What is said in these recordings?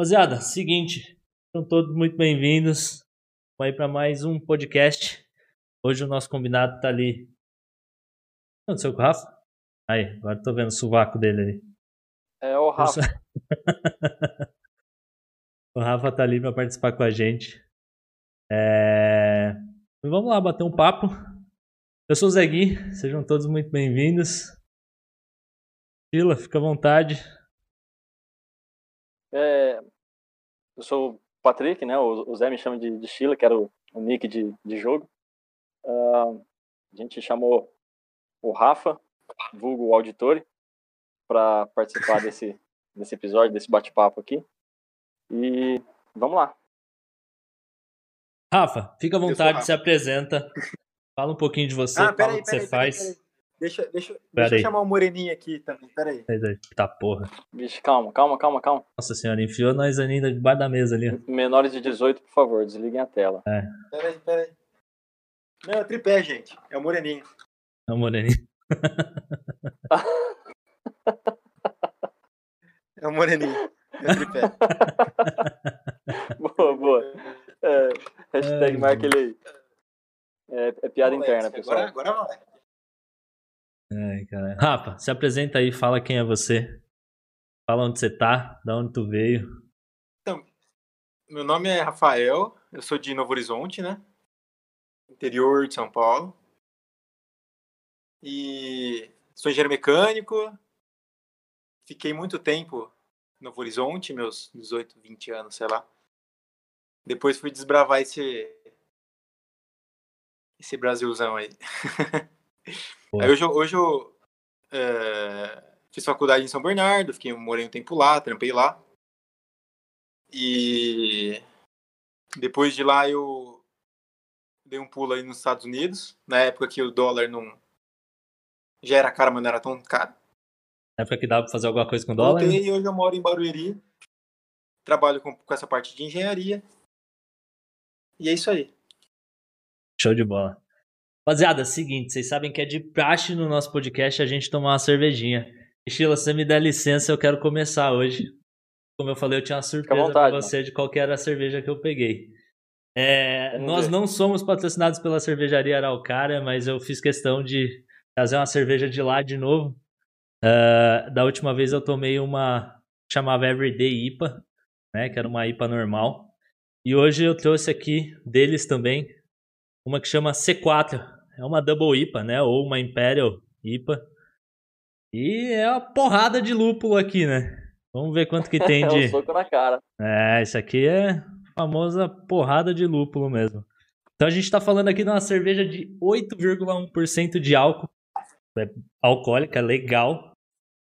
Rapaziada, seguinte, são todos muito bem-vindos. Vamos aí para mais um podcast. Hoje o nosso convidado tá ali. O que aconteceu com o Rafa? Aí, agora tô vendo o sovaco dele ali. É o Rafa. o Rafa tá ali para participar com a gente. É... Vamos lá bater um papo. Eu sou o Zé Gui, sejam todos muito bem-vindos. Fila, fica à vontade. É, eu sou o Patrick, né? O, o Zé me chama de, de Sheila, que era o, o nick de, de jogo. Uh, a gente chamou o Rafa, vulgo Auditori, para participar desse, desse episódio, desse bate-papo aqui. E vamos lá. Rafa, fica à vontade, se apresenta. Fala um pouquinho de você, ah, fala o que você faz. Peraí, peraí. Deixa, deixa, deixa eu chamar o Moreninho aqui também, peraí. Tá porra. Vixe, calma, calma, calma, calma. Nossa senhora, enfiou nós ainda debaixo da mesa ali. Menores de 18, por favor, desliguem a tela. É. Peraí, peraí. Não, é tripé, gente. É o Moreninho. É o Moreninho. é o Moreninho. É o tripé. boa, boa. É, hashtag é, marca ele aí. É, é piada interna, pessoal. Agora, agora vai. Ai, cara. Rafa, se apresenta aí, fala quem é você. Fala onde você tá, da onde tu veio. Então, meu nome é Rafael, eu sou de Novo Horizonte, né? Interior de São Paulo. E sou engenheiro mecânico. Fiquei muito tempo em Novo Horizonte, meus 18, 20 anos, sei lá. Depois fui desbravar esse esse Brasilzão aí. Aí hoje, hoje eu é, fiz faculdade em São Bernardo, fiquei, morei um tempo lá, trampei lá. E depois de lá eu dei um pulo aí nos Estados Unidos, na época que o dólar não já era caro, mas não era tão caro. Na época que dava pra fazer alguma coisa com dólar? Voltei e hoje eu moro em Barueri, trabalho com, com essa parte de engenharia. E é isso aí. Show de bola. Rapaziada, é seguinte, vocês sabem que é de praxe no nosso podcast a gente tomar uma cervejinha. Se você me der licença, eu quero começar hoje. Como eu falei, eu tinha uma surpresa pra você de qual era a cerveja que eu peguei. É, nós ver. não somos patrocinados pela cervejaria Araucária, mas eu fiz questão de trazer uma cerveja de lá de novo. Uh, da última vez eu tomei uma chamava Everyday IPA, né, que era uma IPA normal. E hoje eu trouxe aqui deles também uma que chama C4, é uma Double IPA, né? Ou uma Imperial IPA. E é uma porrada de lúpulo aqui, né? Vamos ver quanto que tem de. é um soco na cara. É, isso aqui é famosa porrada de lúpulo mesmo. Então a gente tá falando aqui de uma cerveja de 8,1% de álcool. É alcoólica, legal.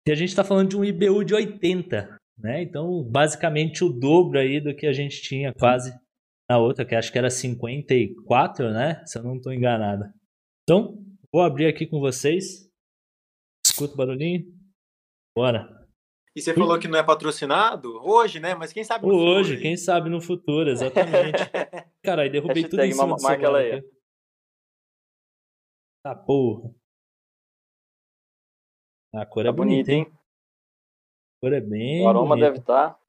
E a gente tá falando de um IBU de 80, né? Então, basicamente o dobro aí do que a gente tinha quase na outra, que acho que era 54, né? Se eu não estou enganado. Então, vou abrir aqui com vocês. Escuta o barulhinho. Bora. E você falou que não é patrocinado hoje, né? Mas quem sabe no hoje, futuro. Hoje, quem sabe no futuro, exatamente. Caralho, derrubei tudo em cima do marca ela aí. Tá porra. A cor tá é bonita, hein? A cor é bem. O aroma bonita. deve estar. Tá...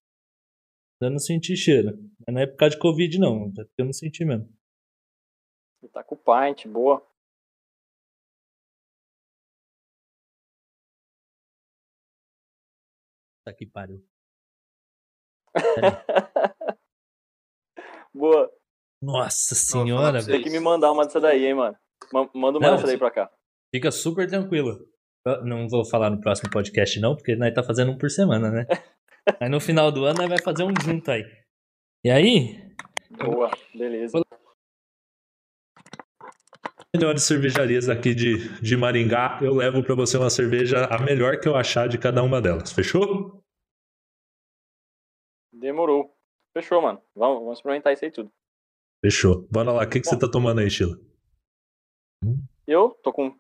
Eu não senti cheiro. Mas não é por causa de Covid, não. Eu não senti mesmo. Tá com o pint, boa. Tá que pariu. boa. Nossa senhora, velho. Tem que me mandar uma dessa daí, hein, mano. Manda uma dessa daí pra cá. Fica super tranquilo. Eu não vou falar no próximo podcast, não, porque nós tá fazendo um por semana, né? aí no final do ano nós vai fazer um junto aí. E aí? Boa, beleza. Melhores cervejarias aqui de, de Maringá, eu levo para você uma cerveja a melhor que eu achar de cada uma delas. Fechou? Demorou. Fechou, mano. Vamos, vamos experimentar isso aí tudo. Fechou. Bora lá. O que, que você tá tomando aí, Sheila? Eu tô com,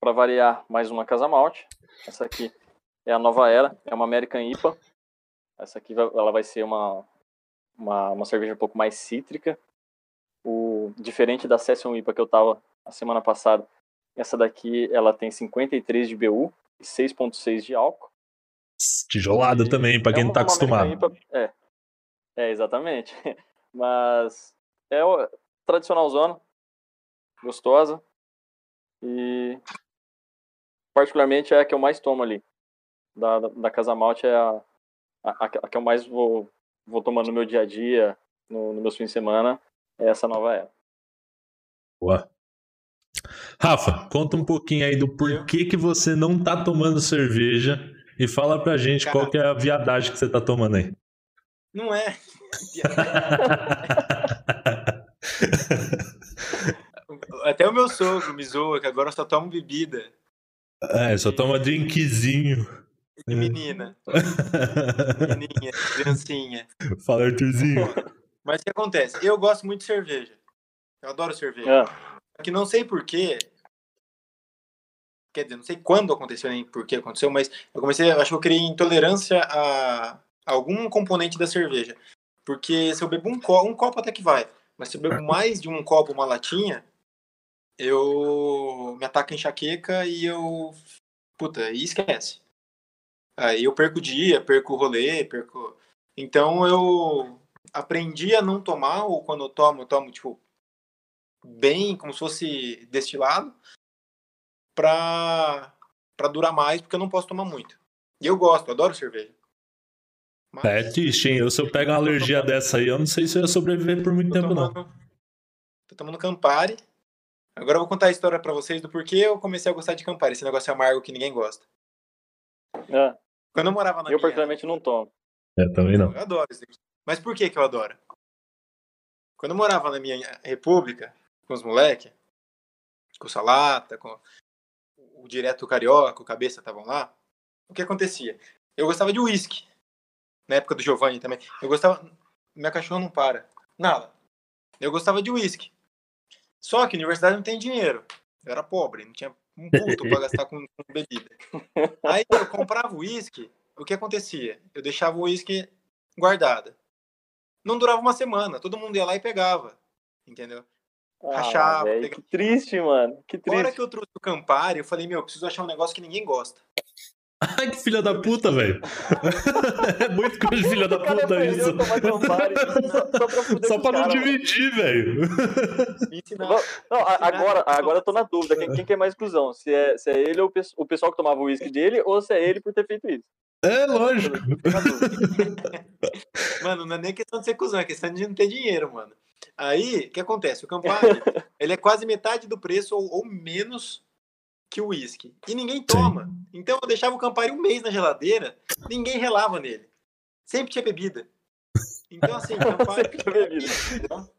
pra variar, mais uma Casa Malte. Essa aqui é a nova era. É uma American IPA. Essa aqui ela vai ser uma, uma, uma cerveja um pouco mais cítrica. O, diferente da Session IPA que eu tava a semana passada, essa daqui ela tem 53 de BU e 6.6 de álcool. Tijolada e também, para quem é não tá acostumado. IPA, é, É, exatamente. Mas é o tradicional zona, gostosa. E particularmente é a que eu mais tomo ali. Da, da, da Casa Malte é a, a, a, que eu mais vou, vou tomando no meu dia a dia, no, no meus fins de semana, é essa nova era. Boa. Rafa, conta um pouquinho aí do porquê que você não tá tomando cerveja e fala pra gente Cara, qual que é a viadagem que você tá tomando aí. Não é. Até o meu sogro me zoa que agora eu só tomo bebida. É, só toma drinkzinho. De menina. Menininha, criancinha. Fala, Arthurzinho. Mas o que acontece? Eu gosto muito de cerveja. Eu adoro cerveja. É. Que não sei porquê. Quer dizer, não sei quando aconteceu nem por que aconteceu, mas eu comecei, acho que eu criei intolerância a algum componente da cerveja. Porque se eu bebo um copo, um copo até que vai. Mas se eu bebo mais de um copo, uma latinha, eu me ataca enxaqueca e eu. Puta, e esquece. Aí eu perco o dia, perco o rolê, perco. Então eu aprendi a não tomar, ou quando eu tomo, eu tomo, tipo, bem, como se fosse destilado, pra, pra durar mais, porque eu não posso tomar muito. E eu gosto, eu adoro cerveja. Mas... É triste, hein? Eu, se eu pego uma alergia dessa aí, eu não sei se eu ia sobreviver por muito tempo, tomando, não. Tô tomando Campari. Agora eu vou contar a história para vocês do porquê eu comecei a gostar de Campari, esse negócio amargo que ninguém gosta. É. Quando eu morava na Eu, minha... particularmente, não tomo. É, também não. Eu adoro isso aqui. Mas por que que eu adoro? Quando eu morava na minha república, com os moleques, com o Salata, com o Direto Carioca, o Cabeça estavam lá, o que acontecia? Eu gostava de uísque na época do Giovanni também. Eu gostava. Minha cachorra não para. Nada. Eu gostava de uísque. Só que universidade não tem dinheiro. Eu era pobre, não tinha um puto para gastar com, com, bebida. Aí eu comprava uísque, o que acontecia? Eu deixava o uísque guardado. Não durava uma semana, todo mundo ia lá e pegava. Entendeu? Ah, Rachava. Pegava. Que triste, mano. Que triste. Na hora que eu trouxe o Campari, eu falei, meu, eu preciso achar um negócio que ninguém gosta. Ai, que filha da puta, velho. é muito coisa de filha da puta isso. só, só pra não cara, dividir, velho. agora, agora eu tô na dúvida. Quem, quem que é mais cuzão? Se é, se é ele ou o pessoal que tomava o uísque dele, ou se é ele por ter feito isso? É, lógico. mano, não é nem questão de ser cuzão, é questão de não ter dinheiro, mano. Aí, o que acontece? O Campari, ele é quase metade do preço ou, ou menos que o uísque. E ninguém toma. Sim. Então eu deixava o Campari um mês na geladeira, ninguém relava nele. Sempre tinha bebida. Então, assim, Campari. Sempre tinha bebida.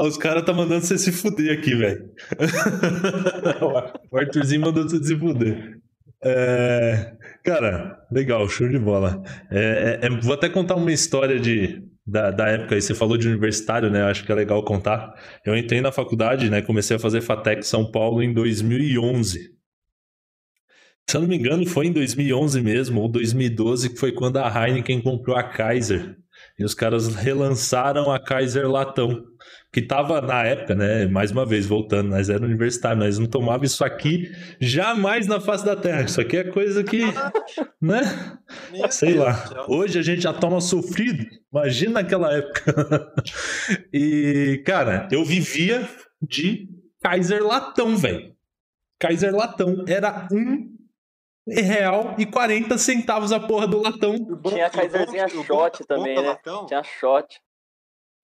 Os caras tá mandando você se fuder aqui, velho. o Arthurzinho mandou você se fuder. É... Cara, legal, show de bola. É, é, é, vou até contar uma história de, da, da época aí. Você falou de universitário, né? Acho que é legal contar. Eu entrei na faculdade, né? Comecei a fazer FATEC São Paulo em 2011. Se eu não me engano, foi em 2011 mesmo, ou 2012, que foi quando a Heineken comprou a Kaiser. E os caras relançaram a Kaiser Latão. Que tava na época, né? Mais uma vez, voltando, nós era universitário, nós não tomava isso aqui jamais na face da terra. Isso aqui é coisa que. né? Sei lá. Hoje a gente já toma sofrido. Imagina naquela época. e, cara, eu vivia de Kaiser Latão, velho. Kaiser Latão era um real e 40 centavos a porra do latão. Tinha a Kaiserzinha shot também, né? Latão, Tinha shot.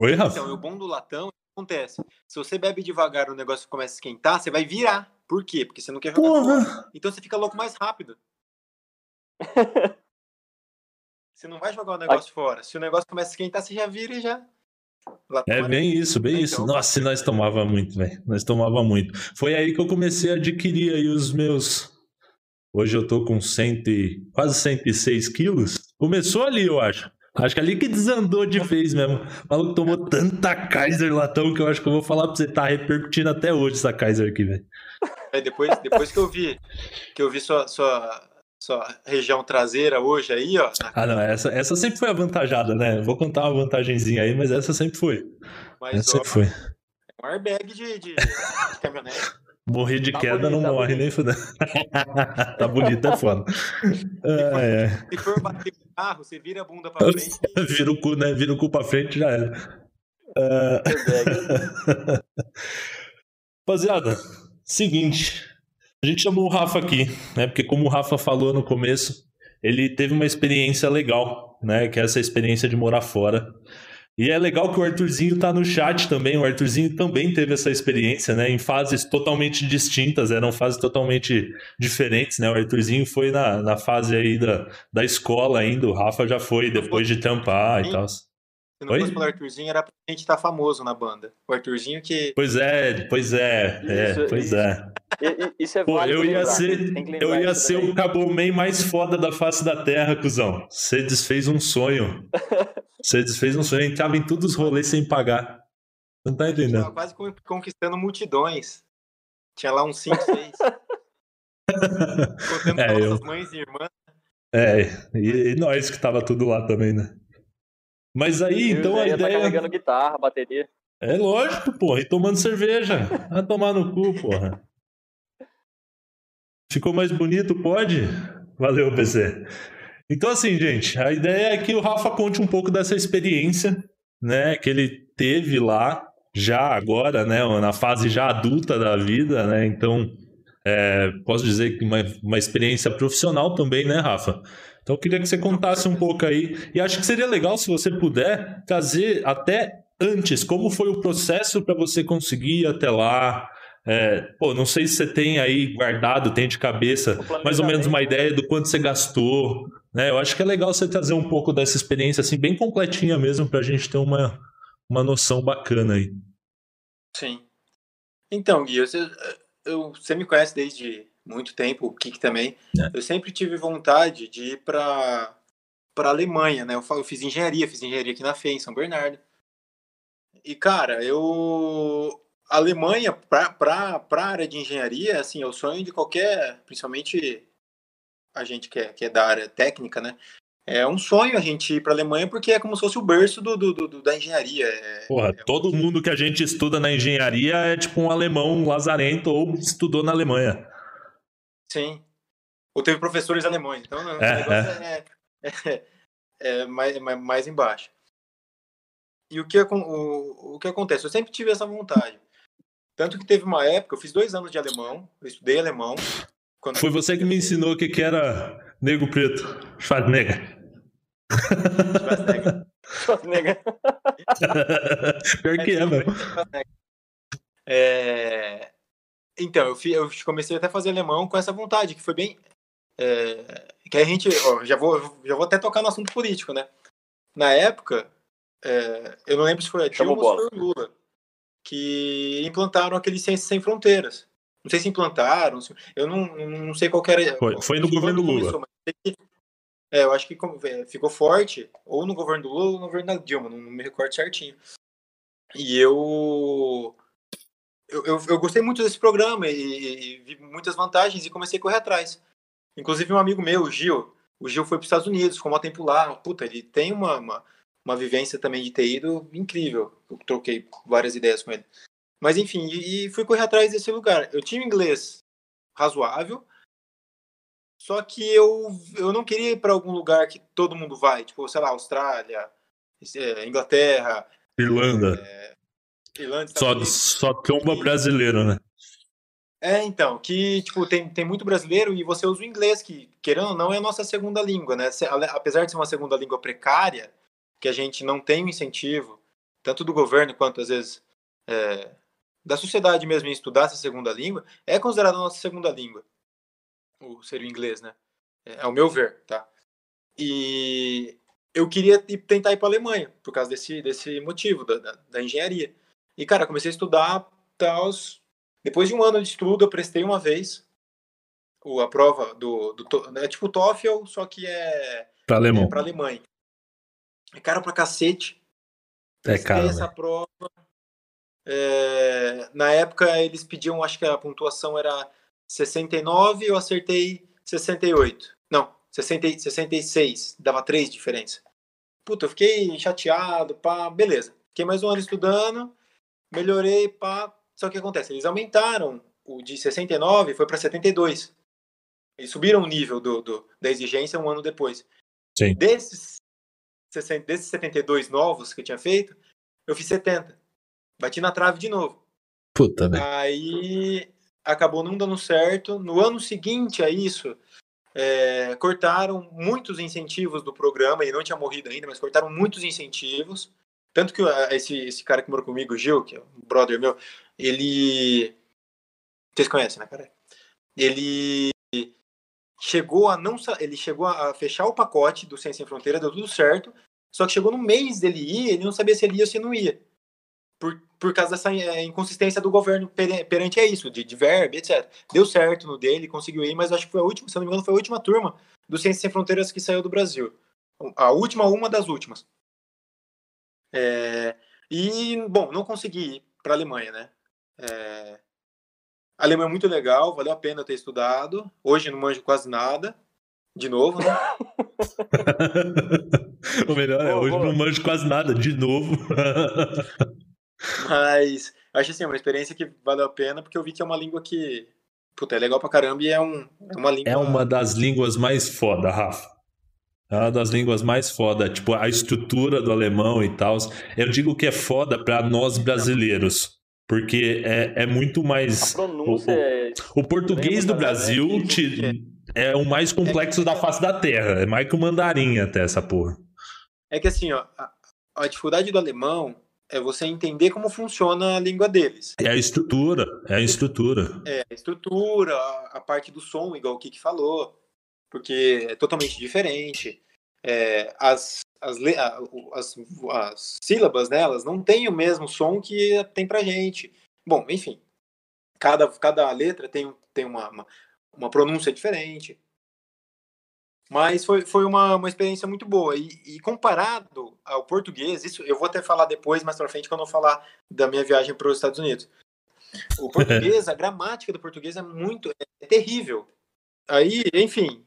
Oi, Rafa? Então, o bom do latão acontece. Se você bebe devagar o negócio começa a esquentar, você vai virar. Por quê? Porque você não quer jogar porra. fora. Então você fica louco mais rápido. você não vai jogar o negócio fora. Se o negócio começa a esquentar, você já vira e já. Latão é bem isso, bem isso. Então, Nossa, nós tomava muito, velho. Nós tomava muito. Foi aí que eu comecei a adquirir aí os meus Hoje eu tô com cento e, quase 106 quilos. Começou ali, eu acho. Acho que ali que desandou de vez mesmo. O maluco tomou tanta Kaiser latão que eu acho que eu vou falar pra você, tá repercutindo até hoje essa Kaiser aqui, velho. É, depois, depois que eu vi que eu vi sua, sua, sua região traseira hoje aí, ó. Ah, não, essa, essa sempre foi avantajada, né? Vou contar uma vantagenzinha aí, mas essa sempre foi. Mas, essa ó, sempre foi. É um airbag de, de, de caminhonete. Morrer de tá queda bonito, não tá morre bonito. nem fudendo. tá bonito, é foda. É, é. Se for bater o carro, você vira a bunda pra frente. vira o cu, né? Vira o cu pra frente já era. Uh... Rapaziada, seguinte. A gente chamou o Rafa aqui, né? Porque como o Rafa falou no começo, ele teve uma experiência legal, né? Que é essa experiência de morar fora. E é legal que o Arthurzinho tá no chat também. O Arthurzinho também teve essa experiência, né? Em fases totalmente distintas, eram fases totalmente diferentes, né? O Arthurzinho foi na, na fase aí da, da escola ainda, o Rafa já foi depois de tampar e tal. Se não Oi? fosse pelo Arthurzinho, era pra gente estar tá famoso na banda. O Arthurzinho que. Pois é, pois é, é pois é. Isso é Pô, eu ia ser, eu ia ser o Cabomem mais foda da face da terra, cuzão. Você desfez um sonho. Você desfez um sonho, entrava em todos os rolês sem pagar. Não tá entendendo? Tava quase conquistando multidões. Tinha lá uns 5, 6. Contando é, nossas eu... mães e irmãs. É, e, e, nós que tava tudo lá também, né? Mas aí, eu então a ideia. Tá carregando guitarra, bateria. É lógico, porra, e tomando cerveja. Vai tomar no cu, porra. Ficou mais bonito? Pode? Valeu, PC. Então, assim, gente, a ideia é que o Rafa conte um pouco dessa experiência, né, que ele teve lá, já agora, né, na fase já adulta da vida, né, então, é, posso dizer que uma, uma experiência profissional também, né, Rafa? Então, eu queria que você contasse um pouco aí, e acho que seria legal se você puder trazer até antes, como foi o processo para você conseguir ir até lá, é, pô, não sei se você tem aí guardado, tem de cabeça, mais ou menos uma ideia do quanto você gastou, né? Eu acho que é legal você trazer um pouco dessa experiência, assim, bem completinha mesmo, para a gente ter uma, uma noção bacana aí. Sim. Então, Gui, você, eu, você me conhece desde muito tempo, o Kik também. É. Eu sempre tive vontade de ir para para Alemanha, né? Eu, eu fiz engenharia, fiz engenharia aqui na FEI, em São Bernardo. E, cara, eu a Alemanha, para a área de engenharia, assim, é o sonho de qualquer, principalmente a gente que é, que é da área técnica, né? É um sonho a gente ir para a Alemanha porque é como se fosse o berço do, do, do da engenharia. É, Porra, é todo um... mundo que a gente estuda na engenharia é tipo um alemão um lazarento ou estudou na Alemanha. Sim. Ou teve professores alemães. Então, o é, negócio é, é, é, é mais, mais embaixo. E o que, o, o que acontece? Eu sempre tive essa vontade. Tanto que teve uma época, eu fiz dois anos de alemão, eu estudei alemão. Foi você que me ensinou o que, que era negro preto, Schwarzenegger. Schwarzenegger. Schwarzenegger. Pior que é, é velho. É... Então, eu, fui, eu, comecei até a fazer alemão com essa vontade, que foi bem. É... Que a gente. Ó, já, vou, já vou até tocar no assunto político, né? Na época, é... eu não lembro se foi a Dilma ou se foi o Lula que implantaram aquele Ciências Sem Fronteiras. Não sei se implantaram, eu não, não sei qual era. Foi, foi no governo Lula. Começou, é, eu acho que é, ficou forte, ou no governo do Lula ou no governo da Dilma, não, não me recordo certinho. E eu, eu, eu, eu gostei muito desse programa e, e, vi muitas vantagens e comecei a correr atrás. Inclusive um amigo meu, o Gil, o Gil foi para os Estados Unidos, ficou um tempo lá. Puta, ele tem uma, uma uma vivência também de ter ido incrível. Eu troquei várias ideias com ele. Mas enfim, e, e fui correr atrás desse lugar. Eu tinha inglês razoável, só que eu, eu não queria ir para algum lugar que todo mundo vai, tipo, sei lá, Austrália, é, Inglaterra, Irlanda. É, Irlanda só, só tromba brasileiro, né? É, então, que tipo, tem, tem muito brasileiro e você usa o inglês, que, querendo ou não, é a nossa segunda língua, né? Apesar de ser uma segunda língua precária, que a gente não tem o um incentivo, tanto do governo quanto às vezes é, da sociedade mesmo em estudar essa segunda língua, é considerada a nossa segunda língua, o ser o inglês, né? É, ao meu ver, tá? E eu queria tentar ir para a Alemanha por causa desse, desse motivo da, da, da engenharia. E cara, comecei a estudar tal. Depois de um ano de estudo, eu prestei uma vez o, a prova do, do é tipo TOEFL, só que é para alemão. É para Alemanha. É caro pra cacete. É caro. essa prova. É, na época eles pediam, acho que a pontuação era 69, eu acertei 68. Não, 60, 66. Dava três diferença. Puta, eu fiquei chateado, pá, beleza. Fiquei mais um ano estudando, melhorei, pá. Só que acontece, eles aumentaram o de 69 foi para 72. Eles subiram o nível do, do, da exigência um ano depois. Sim. Desses, 60, desses 72 novos que eu tinha feito, eu fiz 70. Bati na trave de novo. Puta, velho. Aí acabou não dando certo. No ano seguinte a isso, é, cortaram muitos incentivos do programa, e não tinha morrido ainda, mas cortaram muitos incentivos. Tanto que esse, esse cara que morou comigo, o Gil, que é um brother meu, ele. Vocês conhecem, né, cara? Ele chegou a não ele chegou a fechar o pacote do Ciência Sem Fronteira, deu tudo certo. Só que chegou no mês dele ir, ele não sabia se ele ia ou se não ia. Por, por causa dessa é, inconsistência do governo perante a isso, de, de etc. Deu certo no dele, conseguiu ir, mas acho que foi a última, se não me engano, foi a última turma do Ciência Sem Fronteiras que saiu do Brasil. A última, uma das últimas. É, e, bom, não consegui ir para a Alemanha, né? É, a Alemanha é muito legal, valeu a pena ter estudado. Hoje não manjo quase nada. De novo, né? o melhor é, hoje não manjo quase nada, de novo. Mas acho assim, é uma experiência que valeu a pena, porque eu vi que é uma língua que. Puta, é legal pra caramba e é, um, é uma língua. É uma das línguas mais foda, Rafa. É uma das línguas mais foda, tipo, a estrutura do alemão e tal. Eu digo que é foda para nós brasileiros. Porque é, é muito mais. A pronúncia o, é... o português do Brasil te, é o mais complexo da face da terra. É mais que o mandarim até essa porra. É que assim, ó, a, a dificuldade do alemão é você entender como funciona a língua deles. É a estrutura, é a estrutura. É, a estrutura, a, a parte do som, igual o Kiki falou, porque é totalmente diferente. É, as, as, as, as sílabas, né, elas não têm o mesmo som que tem pra gente. Bom, enfim, cada, cada letra tem, tem uma, uma, uma pronúncia diferente. Mas foi, foi uma, uma experiência muito boa. E, e, comparado ao português, isso eu vou até falar depois, mais pra frente, quando eu falar da minha viagem para os Estados Unidos. O português, a gramática do português é muito. é terrível. Aí, enfim,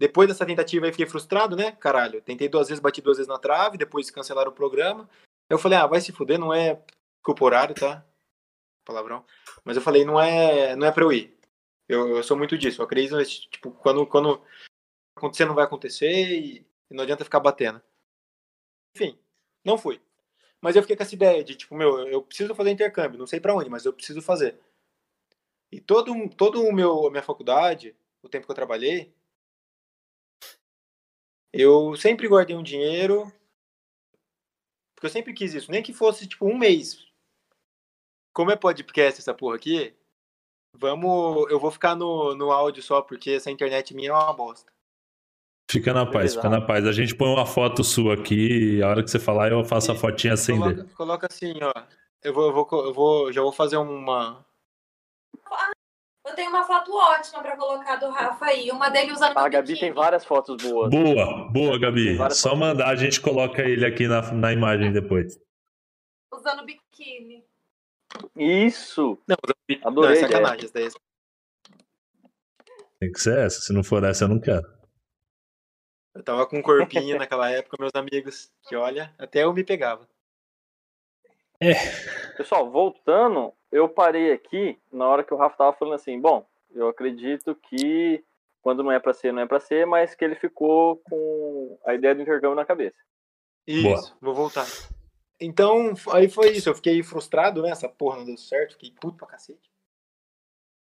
depois dessa tentativa aí fiquei frustrado, né? Caralho, tentei duas vezes, bati duas vezes na trave, depois cancelaram o programa. Eu falei, ah, vai se fuder, não é culpa horário, tá? Palavrão. Mas eu falei, não é, não é pra eu ir. Eu, eu sou muito disso. Eu acredito, tipo, quando, quando acontecer, não vai acontecer e, e não adianta ficar batendo. Enfim, não fui. Mas eu fiquei com essa ideia de, tipo, meu, eu preciso fazer intercâmbio, não sei para onde, mas eu preciso fazer. E todo, todo o meu, minha faculdade, o tempo que eu trabalhei, eu sempre guardei um dinheiro, porque eu sempre quis isso, nem que fosse tipo um mês. Como é podcast essa porra aqui, vamos, eu vou ficar no, no áudio só, porque essa internet minha é uma bosta. Fica na paz, fica na paz. A gente põe uma foto sua aqui e a hora que você falar eu faço a fotinha acender. Coloca, coloca assim, ó. Eu vou, eu vou, eu vou, já vou fazer uma, eu tenho uma foto ótima para colocar do Rafa aí. Uma dele usando. A Gabi tem várias fotos boas. Boa, boa, Gabi. Só mandar, a gente coloca ele aqui na, na imagem depois. Usando biquíni. Isso! Não, Adorei. Não, é sacanagem. Daí. É tem que ser essa. Se não for essa, eu não quero. Eu tava com um corpinho naquela época, meus amigos, que olha, até eu me pegava. É. Pessoal, voltando, eu parei aqui na hora que o Rafa tava falando assim, bom, eu acredito que quando não é para ser, não é para ser, mas que ele ficou com a ideia do intercâmbio na cabeça. Isso, Boa. vou voltar. Então, aí foi isso, eu fiquei frustrado, né? Essa porra não deu certo, fiquei puto pra cacete.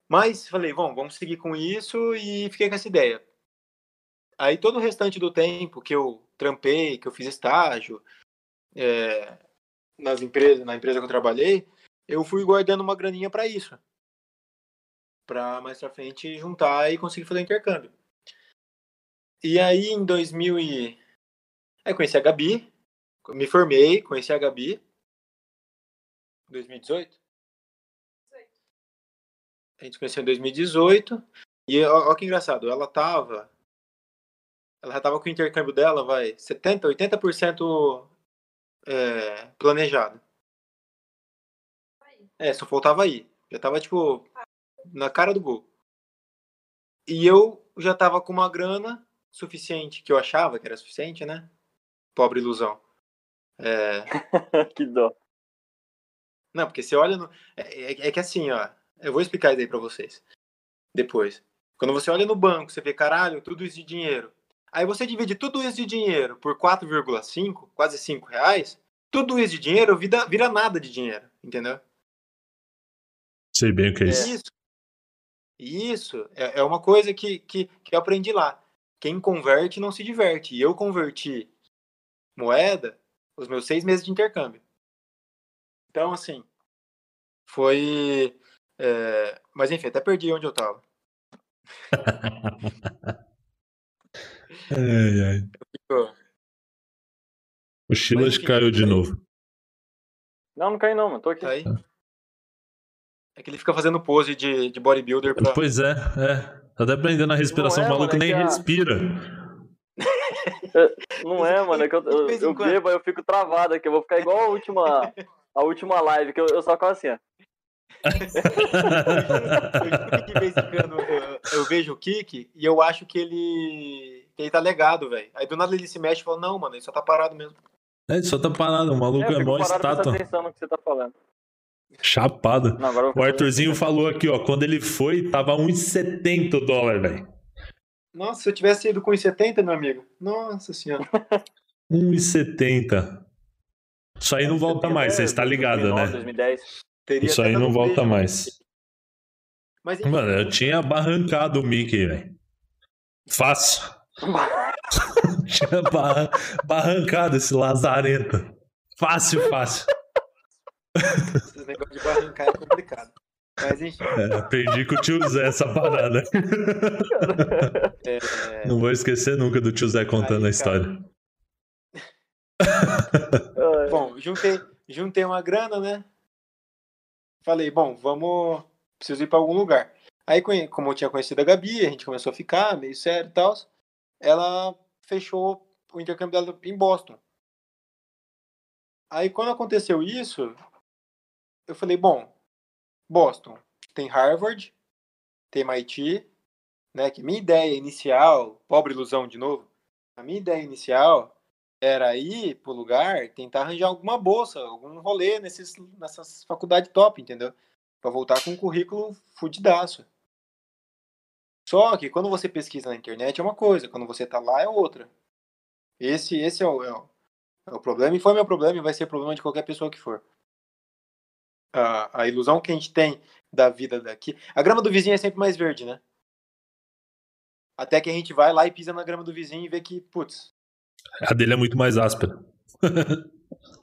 Mas falei, bom, vamos seguir com isso e fiquei com essa ideia. Aí todo o restante do tempo que eu trampei, que eu fiz estágio, é, nas empresas, na empresa que eu trabalhei, eu fui guardando uma graninha para isso. Para mais pra frente juntar e conseguir fazer intercâmbio. E aí em 2000 e aí conheci a Gabi, me formei, conheci a Gabi 2018. A gente conheceu em 2018 e ó que engraçado, ela tava ela já tava com o intercâmbio dela, vai, 70, 80% é, planejado. É, só faltava aí. Já tava, tipo, na cara do gol. E eu já tava com uma grana suficiente, que eu achava que era suficiente, né? Pobre ilusão. É... que dó. Não, porque você olha. No... É, é, é, que assim, ó. Eu vou explicar isso aí pra vocês. Depois. Quando você olha no banco, você vê, caralho, tudo isso de dinheiro. Aí você divide tudo isso de dinheiro por 4,5, quase 5 reais. Tudo isso de dinheiro vira, vira nada de dinheiro, entendeu? Sei bem o que é isso. Isso. Isso é, é uma coisa que, que, que eu aprendi lá. Quem converte não se diverte. E eu converti moeda os meus seis meses de intercâmbio. Então, assim, foi. é, Mas enfim, até perdi onde eu tava. Ai, ai. O Chilas enfim, caiu de novo. Não, não caí não, mano. Tô aqui. Tá aí. É que ele fica fazendo pose de, de bodybuilder pra. Pois é, é. Tá até prendendo a respiração, Não o é, maluco mano, é nem que a- respira. Não é, mano. É que eu, eu, eu bebo, aí eu fico travado aqui. Eu vou ficar igual a última, a última live, que eu, eu só fico assim, ó. Eu vejo o Kik e eu acho que ele. que ele tá legado, velho. Aí do nada ele se mexe e fala, não, mano, ele só tá parado mesmo. É, só tá parado, o maluco É, é, mó estátua. atenção no que você tá falando. Chapado. Não, O Arthurzinho falou aqui, ó, quando ele foi, tava 1,70 o dólar, velho. Nossa, se eu tivesse ido com 1,70, meu amigo. Nossa senhora. 1,70. Isso aí não volta mais, você está ligado, 2009, né? 2010. Teria Isso aí não volta beijo, mais. Mas enfim, Mano, eu tinha barrancado o Mickey, velho. Fácil. tinha barra- barrancado esse lazarento. Fácil, fácil. negócio de barrancar é complicado. Mas enfim. É, aprendi com o tio Zé essa parada. É, Não vou esquecer nunca do tio Zé contando Aí, a história. Bom, juntei, juntei uma grana, né? Falei, bom, vamos. Preciso ir pra algum lugar. Aí, como eu tinha conhecido a Gabi, a gente começou a ficar meio sério e tal. Ela fechou o intercâmbio dela em Boston. Aí, quando aconteceu isso, eu falei, bom, Boston tem Harvard, tem MIT, né? Que minha ideia inicial, pobre ilusão de novo, a minha ideia inicial era ir pro lugar, tentar arranjar alguma bolsa, algum rolê nesses, nessas faculdades top, entendeu? Pra voltar com um currículo fudidaço. Só que quando você pesquisa na internet é uma coisa, quando você tá lá é outra. Esse, esse é, o, é, o, é o problema, e foi meu problema, e vai ser problema de qualquer pessoa que for. A, a ilusão que a gente tem da vida daqui. A grama do vizinho é sempre mais verde, né? Até que a gente vai lá e pisa na grama do vizinho e vê que, putz. A dele é muito mais áspera.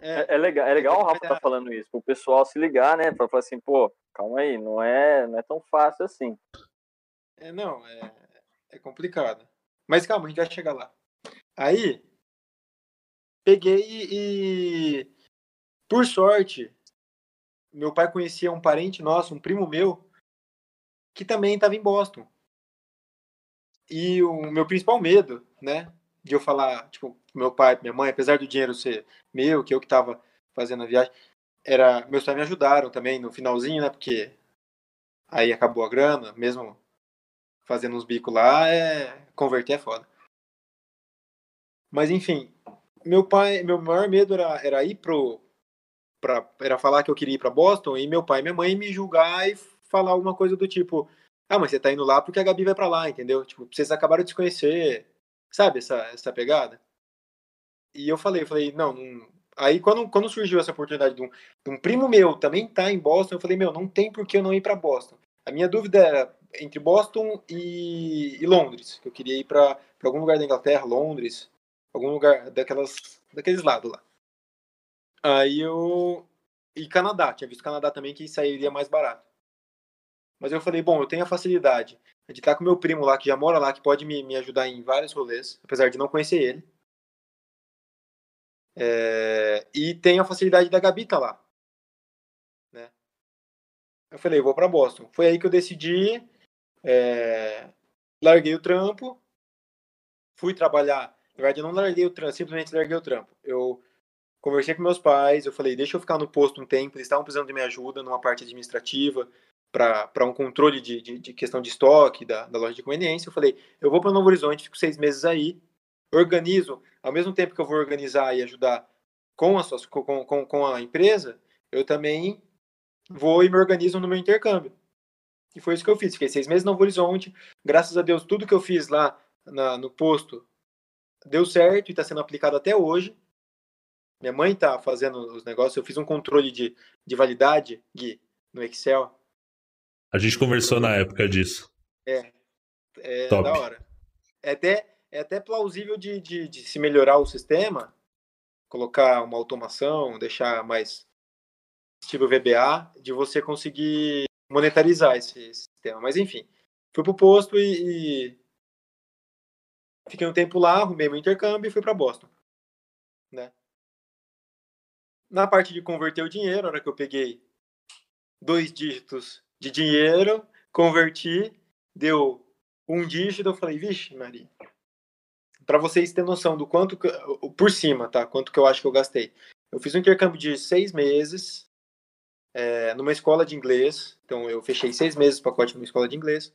É, é legal, é legal o Rafa tá falando isso, pro pessoal se ligar, né? Pra falar assim, pô, calma aí, não é, não é tão fácil assim. É, não, é, é complicado. Mas calma, a gente vai chegar lá. Aí, peguei e, e, por sorte, meu pai conhecia um parente nosso, um primo meu, que também estava em Boston. E o meu principal medo, né, de eu falar, tipo, meu pai, minha mãe, apesar do dinheiro ser meu, que eu que estava fazendo a viagem, era, meus pais me ajudaram também no finalzinho, né, porque aí acabou a grana, mesmo fazendo uns bicos lá, é converter é foda. Mas enfim, meu pai, meu maior medo era, era ir pro pra, era falar que eu queria ir para Boston e meu pai e minha mãe me julgar e falar alguma coisa do tipo: "Ah, mas você tá indo lá porque a Gabi vai para lá", entendeu? Tipo, vocês acabaram de se conhecer. Sabe essa essa pegada? E eu falei, eu falei: "Não, não... Aí quando, quando surgiu essa oportunidade de um, de um primo meu também tá em Boston, eu falei: "Meu, não tem por que eu não ir para Boston". A minha dúvida era entre Boston e, e Londres, que eu queria ir para algum lugar da Inglaterra, Londres, algum lugar daquelas daqueles lados lá. Aí eu e Canadá, tinha visto Canadá também que sairia mais barato. Mas eu falei, bom, eu tenho a facilidade de estar com meu primo lá que já mora lá, que pode me, me ajudar em vários rolês, apesar de não conhecer ele. É, e tenho a facilidade da Gabi tá lá. Né? Eu falei, vou para Boston. Foi aí que eu decidi, é, larguei o trampo, fui trabalhar. Na verdade, eu não larguei o trampo, simplesmente larguei o trampo. Eu conversei com meus pais, eu falei, deixa eu ficar no posto um tempo, eles estavam precisando de minha ajuda numa parte administrativa, para um controle de, de, de, questão de estoque da, da loja de conveniência. Eu falei, eu vou para Novo Horizonte, fico seis meses aí, organizo, ao mesmo tempo que eu vou organizar e ajudar com a, suas, com, com, com a empresa, eu também vou e me organizo no meu intercâmbio. E foi isso que eu fiz. Fiquei seis meses no Novo Horizonte. Graças a Deus, tudo que eu fiz lá na, no posto deu certo e está sendo aplicado até hoje. Minha mãe está fazendo os negócios. Eu fiz um controle de, de validade, Gui, no Excel. A gente conversou na época disso. É. É Top. da hora. É até, é até plausível de, de, de se melhorar o sistema, colocar uma automação, deixar mais estilo VBA, de você conseguir monetarizar esse, esse sistema. Mas enfim, fui pro posto e, e, fiquei um tempo lá, arrumei meu intercâmbio e fui para Boston, né? Na parte de converter o dinheiro, na hora que eu peguei dois dígitos de dinheiro, converti, deu um dígito, eu falei, vixe, Maria. Para vocês terem noção do quanto, que, por cima, tá? Quanto que eu acho que eu gastei. Eu fiz um intercâmbio de seis meses, é, numa escola de inglês. Então, eu fechei seis meses o pacote numa escola de inglês.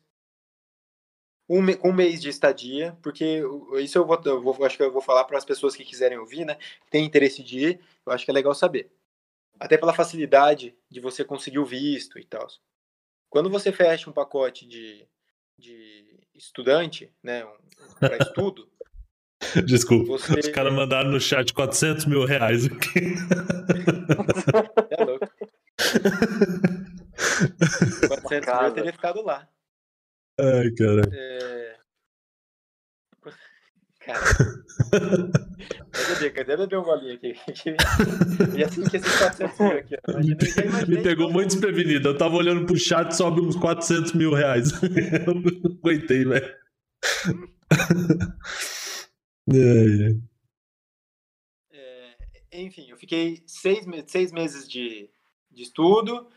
Um, um mês de estadia, porque isso eu vou, eu vou acho que eu vou falar para as pessoas que quiserem ouvir, né? Tem interesse de ir, eu acho que é legal saber. Até pela facilidade de você conseguir o visto e tal. Quando você fecha um pacote de, de estudante, né, um, para estudo. Desculpa, você... os caras mandaram no chat 400 mil reais aqui. É louco. 400 mil eu teria ficado lá. Ai, cara. É... Cara. Cadê, cadê beber um golinho aqui? E assim que esses 400 mil aqui. Me pegou muito desprevenido. Eu tava olhando pro chat sobe uns 400 mil reais. Eu não aguentei, velho. É, enfim, eu fiquei seis, seis meses de, de estudo,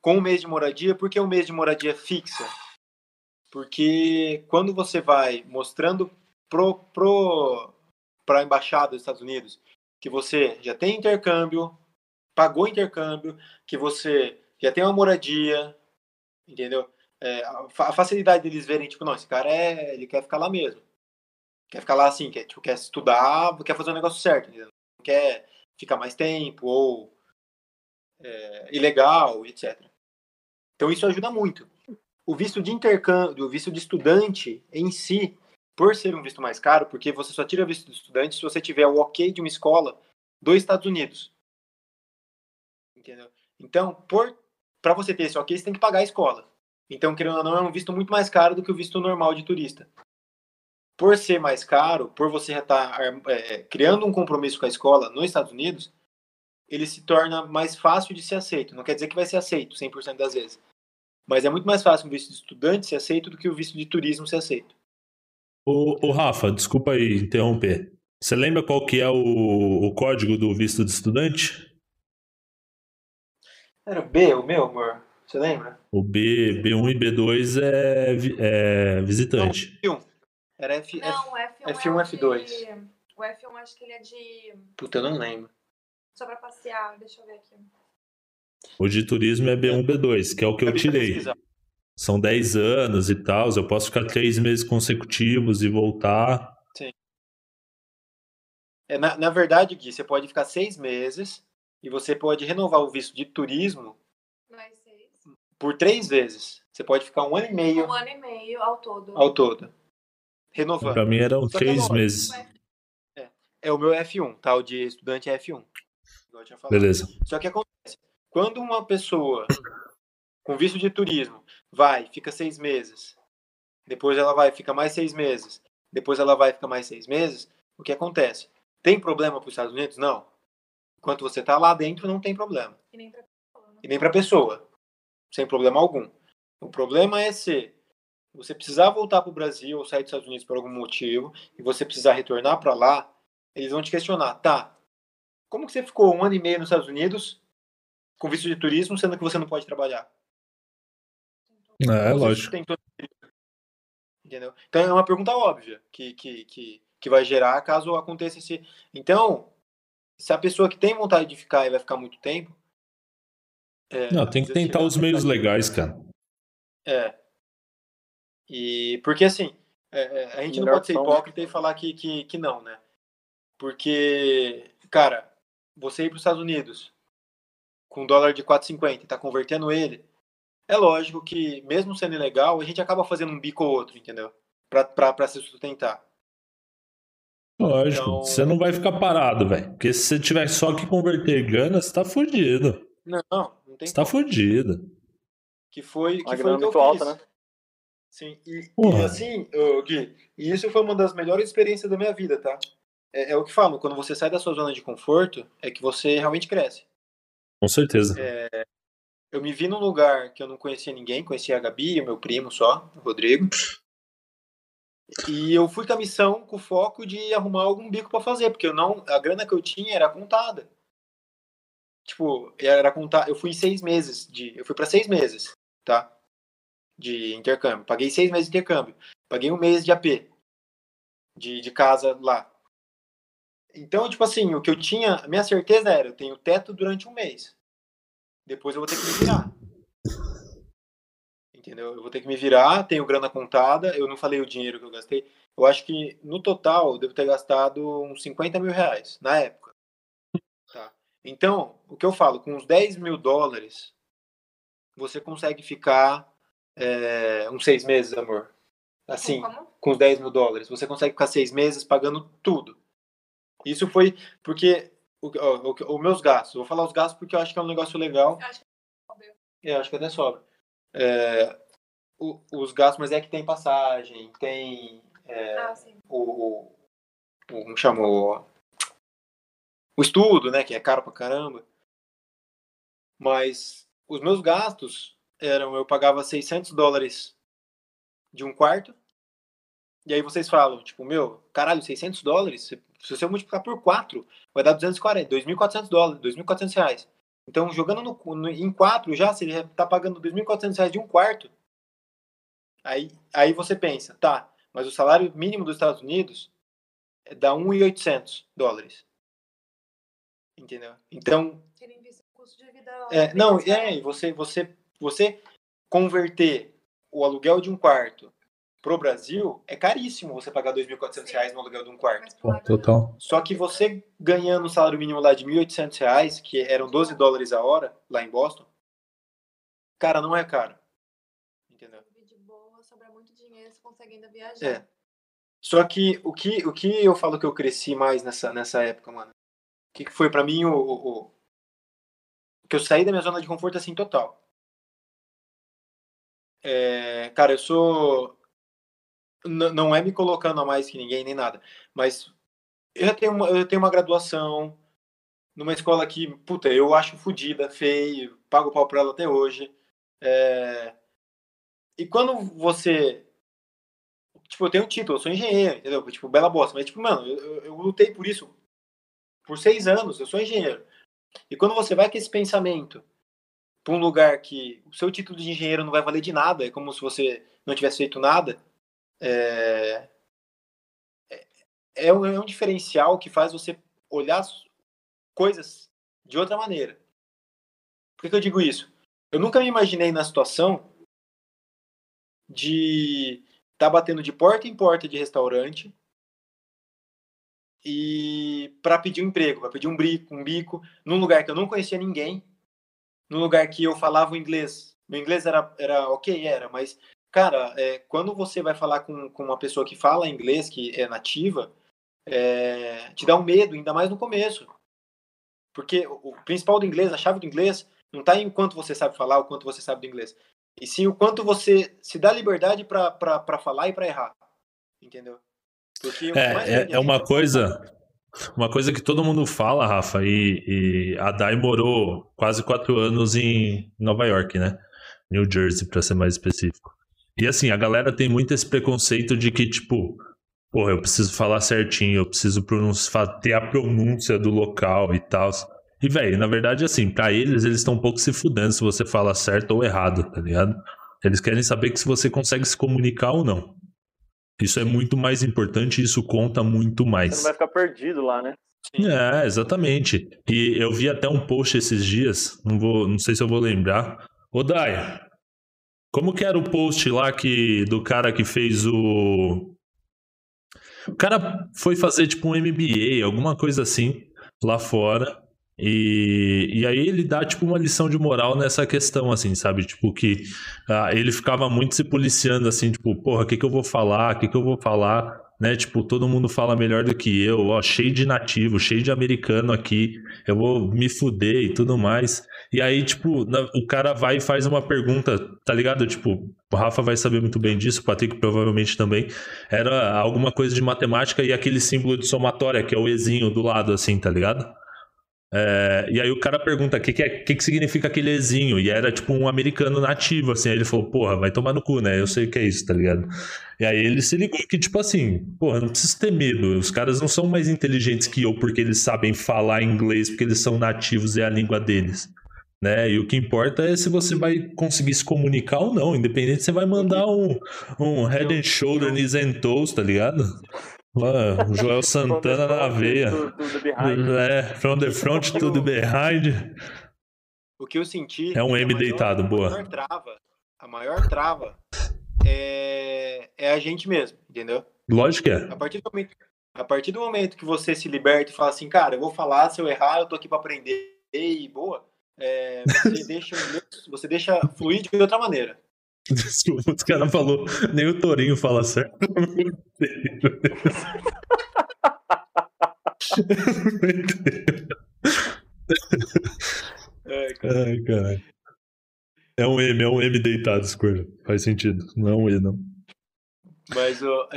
com um mês de moradia. Por que um mês de moradia fixa? Porque quando você vai mostrando pro, pro, para a embaixada dos Estados Unidos que você já tem intercâmbio, pagou intercâmbio, que você já tem uma moradia, entendeu? É, a facilidade deles verem, tipo, não, esse cara é, ele quer ficar lá mesmo. Quer ficar lá assim, quer, tipo, quer estudar, quer fazer o negócio certo, entendeu? Não quer ficar mais tempo ou é, ilegal, etc. Então isso ajuda muito. O visto de intercâmbio, o visto de estudante em si, por ser um visto mais caro, porque você só tira visto de estudante se você tiver o ok de uma escola dos Estados Unidos. Entendeu? Então, para você ter esse ok, você tem que pagar a escola. Então, querendo ou não, é um visto muito mais caro do que o visto normal de turista. Por ser mais caro, por você estar é, criando um compromisso com a escola nos Estados Unidos, ele se torna mais fácil de ser aceito. Não quer dizer que vai ser aceito 100% das vezes. Mas é muito mais fácil um visto de estudante ser aceito do que o visto de turismo ser aceito. O, o Rafa, desculpa aí interromper. Você lembra qual que é o, o código do visto de estudante? Era o B, o meu, amor. Você lembra? O B, B1 e B2 é, é visitante. Não, F1. Era F, não, F1, F1 é F2. De... O F1 acho que ele é de. Puta, eu não lembro. Só pra passear, deixa eu ver aqui. O de turismo é B1, B2, que é o que eu tirei. São 10 anos e tal, eu posso ficar 3 meses consecutivos e voltar. Sim. É, na, na verdade, Gui, você pode ficar 6 meses e você pode renovar o visto de turismo por 3 vezes. Você pode ficar um ano e meio. Um ano e meio ao todo. Ao todo. Renovando. Pra mim eram 3 meses. É, é o meu F1, tá? O de estudante é F1. Beleza. Só que acontece, quando uma pessoa com visto de turismo vai, fica seis meses, depois ela vai, fica mais seis meses, depois ela vai, fica mais seis meses, o que acontece? Tem problema para os Estados Unidos? Não. Enquanto você está lá dentro, não tem problema. E nem para nem para pessoa. Sem problema algum. O problema é se você precisar voltar para o Brasil ou sair dos Estados Unidos por algum motivo e você precisar retornar para lá, eles vão te questionar, tá? Como que você ficou um ano e meio nos Estados Unidos com visto de turismo, sendo que você não pode trabalhar? É, lógico. Entendeu? Então é uma pergunta óbvia que, que, que, que vai gerar caso aconteça esse. Então, se a pessoa que tem vontade de ficar e vai ficar muito tempo. É, não, tem que tentar os meios legais, cara. É. E porque assim, é, é a gente não pode ser hipócrita e falar que, que, que não, né? Porque, cara, você ir para os Estados Unidos com um dólar de 4,50 e tá convertendo ele, É lógico que, mesmo sendo ilegal, a gente acaba fazendo um bico ou outro, entendeu? Pra se sustentar. Lógico, Então- você não vai ficar parado, velho. Porque se você tiver só que converter grana, você tá fudido. Não, não tem Você tá fudido. Que foi, que Uma foi grana o que eu muito fiz. alta, né? Sim, e, e assim, ô, Gui, e isso foi uma das melhores experiências da minha vida, tá? É, é o que falo, quando você sai da sua zona de conforto, é que você realmente cresce. Com certeza. Eu me vi num lugar que eu não conhecia ninguém, conhecia a Gabi, o meu primo só, o Rodrigo. E eu fui com a missão, com o foco de arrumar algum bico pra fazer, porque eu não, a grana que eu tinha era contada. Tipo, era contar, eu fui seis meses de, eu fui para seis meses, tá? De intercâmbio. Paguei seis meses de intercâmbio. Paguei um mês de AP, de, de casa lá. Então, tipo assim, o que eu tinha, a minha certeza era, eu tenho teto durante um mês. Depois eu vou ter que me virar. Entendeu? Eu vou ter que me virar, tenho grana contada, eu não falei o dinheiro que eu gastei. Eu acho que no total eu devo ter gastado uns 50 mil reais na época. Tá? Então, o que eu falo, com uns 10 mil dólares, você consegue ficar é, uns seis meses, amor. Assim, Como? com os 10 mil dólares. Você consegue ficar seis meses pagando tudo. Isso foi porque os meus gastos. Vou falar os gastos porque eu acho que é um negócio legal. Eu acho que óbvio. É, acho que até sobra. É, o- os gastos, mas é que tem passagem, tem Ah, sim. o, o, o como chamou o estudo, né, que é caro pra caramba. Mas os meus gastos eram, eu pagava 600 dólares de um quarto. E aí vocês falam, tipo, meu, caralho, 600 dólares, se você multiplicar por 4, vai dar 240, 2.400 dólares, 2.400 reais. Então, jogando no, no- em 4 já, você já tá pagando 2.400 reais de um quarto. Aí, aí você pensa, tá, mas o salário mínimo dos Estados Unidos é dá 1.800 dólares. Entendeu? Então, é, bem não, é, você, você, você converter o aluguel de um quarto pro Brasil, é caríssimo você pagar 2.400 Sim. reais no aluguel de um quarto. Total. Só que você ganhando um salário mínimo lá de 1.800 reais, que eram 12 dólares a hora, lá em Boston, cara, não é caro. Entendeu? de boa, sobra muito dinheiro, você consegue ainda viajar. É. Só que o que, o que eu falo que eu cresci mais nessa, nessa época, mano? O que que foi pra mim o, o, o- que eu saí da minha zona de conforto assim total. É, cara, eu sou não é me colocando a mais que ninguém nem nada, mas eu já tenho uma, eu tenho uma graduação numa escola que, puta, eu acho fodida, feio, pago pau pra ela até hoje. É, e quando você tipo, eu tenho um título, eu sou engenheiro, entendeu? Tipo, bela bosta. Mas, tipo, mano, eu, eu- lutei por isso por seis anos, eu sou engenheiro. E quando você vai com esse pensamento pra um lugar que o seu título de engenheiro não vai valer de nada, é como se você não tivesse feito nada, é, é, é um, é um diferencial que faz você olhar as coisas de outra maneira. Por que, que eu digo isso? Eu nunca me imaginei na situação de tá batendo de porta em porta de restaurante e para pedir um emprego, para pedir um bico, um bico, num lugar que eu não conhecia ninguém, num lugar que eu falava inglês. Meu inglês era, era ok, era, mas, cara, é, quando você vai falar com, com uma pessoa que fala inglês, que é nativa, é, te dá um medo, ainda mais no começo. Porque o, o principal do inglês, a chave do inglês, não está em quanto você sabe falar, o quanto você sabe do inglês. E sim o quanto você se dá liberdade para falar e para errar. Entendeu? Porque É, é, é uma gente- coisa. Uma coisa que todo mundo fala, Rafa, e, e a Dai morou quase quatro anos em Nova York, né? New Jersey, pra ser mais específico. E assim, a galera tem muito esse preconceito de que, tipo, porra, eu preciso falar certinho, eu preciso pronunciar, ter a pronúncia do local e tal. E, velho, na verdade, assim, pra eles, eles estão um pouco se fudendo se você fala certo ou errado, tá ligado? Eles querem saber que se você consegue se comunicar ou não. Isso é muito mais importante isso conta muito Você mais. não vai ficar perdido lá, né? É, exatamente. E eu vi até um post esses dias, não vou, não sei se eu vou lembrar. Ô Dai, como que era o post lá que do cara que fez o O cara foi fazer tipo um MBA, alguma coisa assim, lá fora. E, e aí ele dá, tipo, uma lição de moral nessa questão, assim, sabe? Tipo, que ah, ele ficava muito se policiando, assim, tipo, porra, o que que eu vou falar? O que que eu vou falar? Né? Tipo, todo mundo fala melhor do que eu, ó, cheio de nativo, cheio de americano aqui, eu vou me fuder e tudo mais. E aí, tipo, na- o cara vai e faz uma pergunta, tá ligado? Tipo, o Rafa vai saber muito bem disso, o Patrick provavelmente também. Era alguma coisa de matemática e aquele símbolo de somatória, que é o Ezinho do lado, assim, tá ligado? É, e aí o cara pergunta o que, que, é, que, que significa aquele Ezinho, e era tipo um americano nativo, assim, aí ele falou, porra, vai tomar no cu, né? Eu sei o que é isso, tá ligado? E aí ele se ligou que, tipo assim, porra, não precisa ter medo, os caras não são mais inteligentes que eu porque eles sabem falar inglês, porque eles são nativos e é a língua deles. Né? E o que importa é se você vai conseguir se comunicar ou não. Independente, você vai mandar um, um head and shoulder, knees and toes, tá ligado? Lá, o Joel Santana na veia. É, from the front to the behind. O que eu senti. É um M maior- deitado, boa. A maior trava, a maior trava é, é a gente mesmo, entendeu? Lógico que é. A partir do momento, a partir do momento que você se liberta e fala assim, cara, eu vou falar, se eu errar, eu tô aqui pra aprender e boa. É, você, deixa, você deixa fluir de outra maneira. Desculpa, os caras falou, nem o Torinho fala certo. É, cara. Ai, caralho. É um M, é um M deitado, Square. Faz sentido. Não é um E, não. Mas o.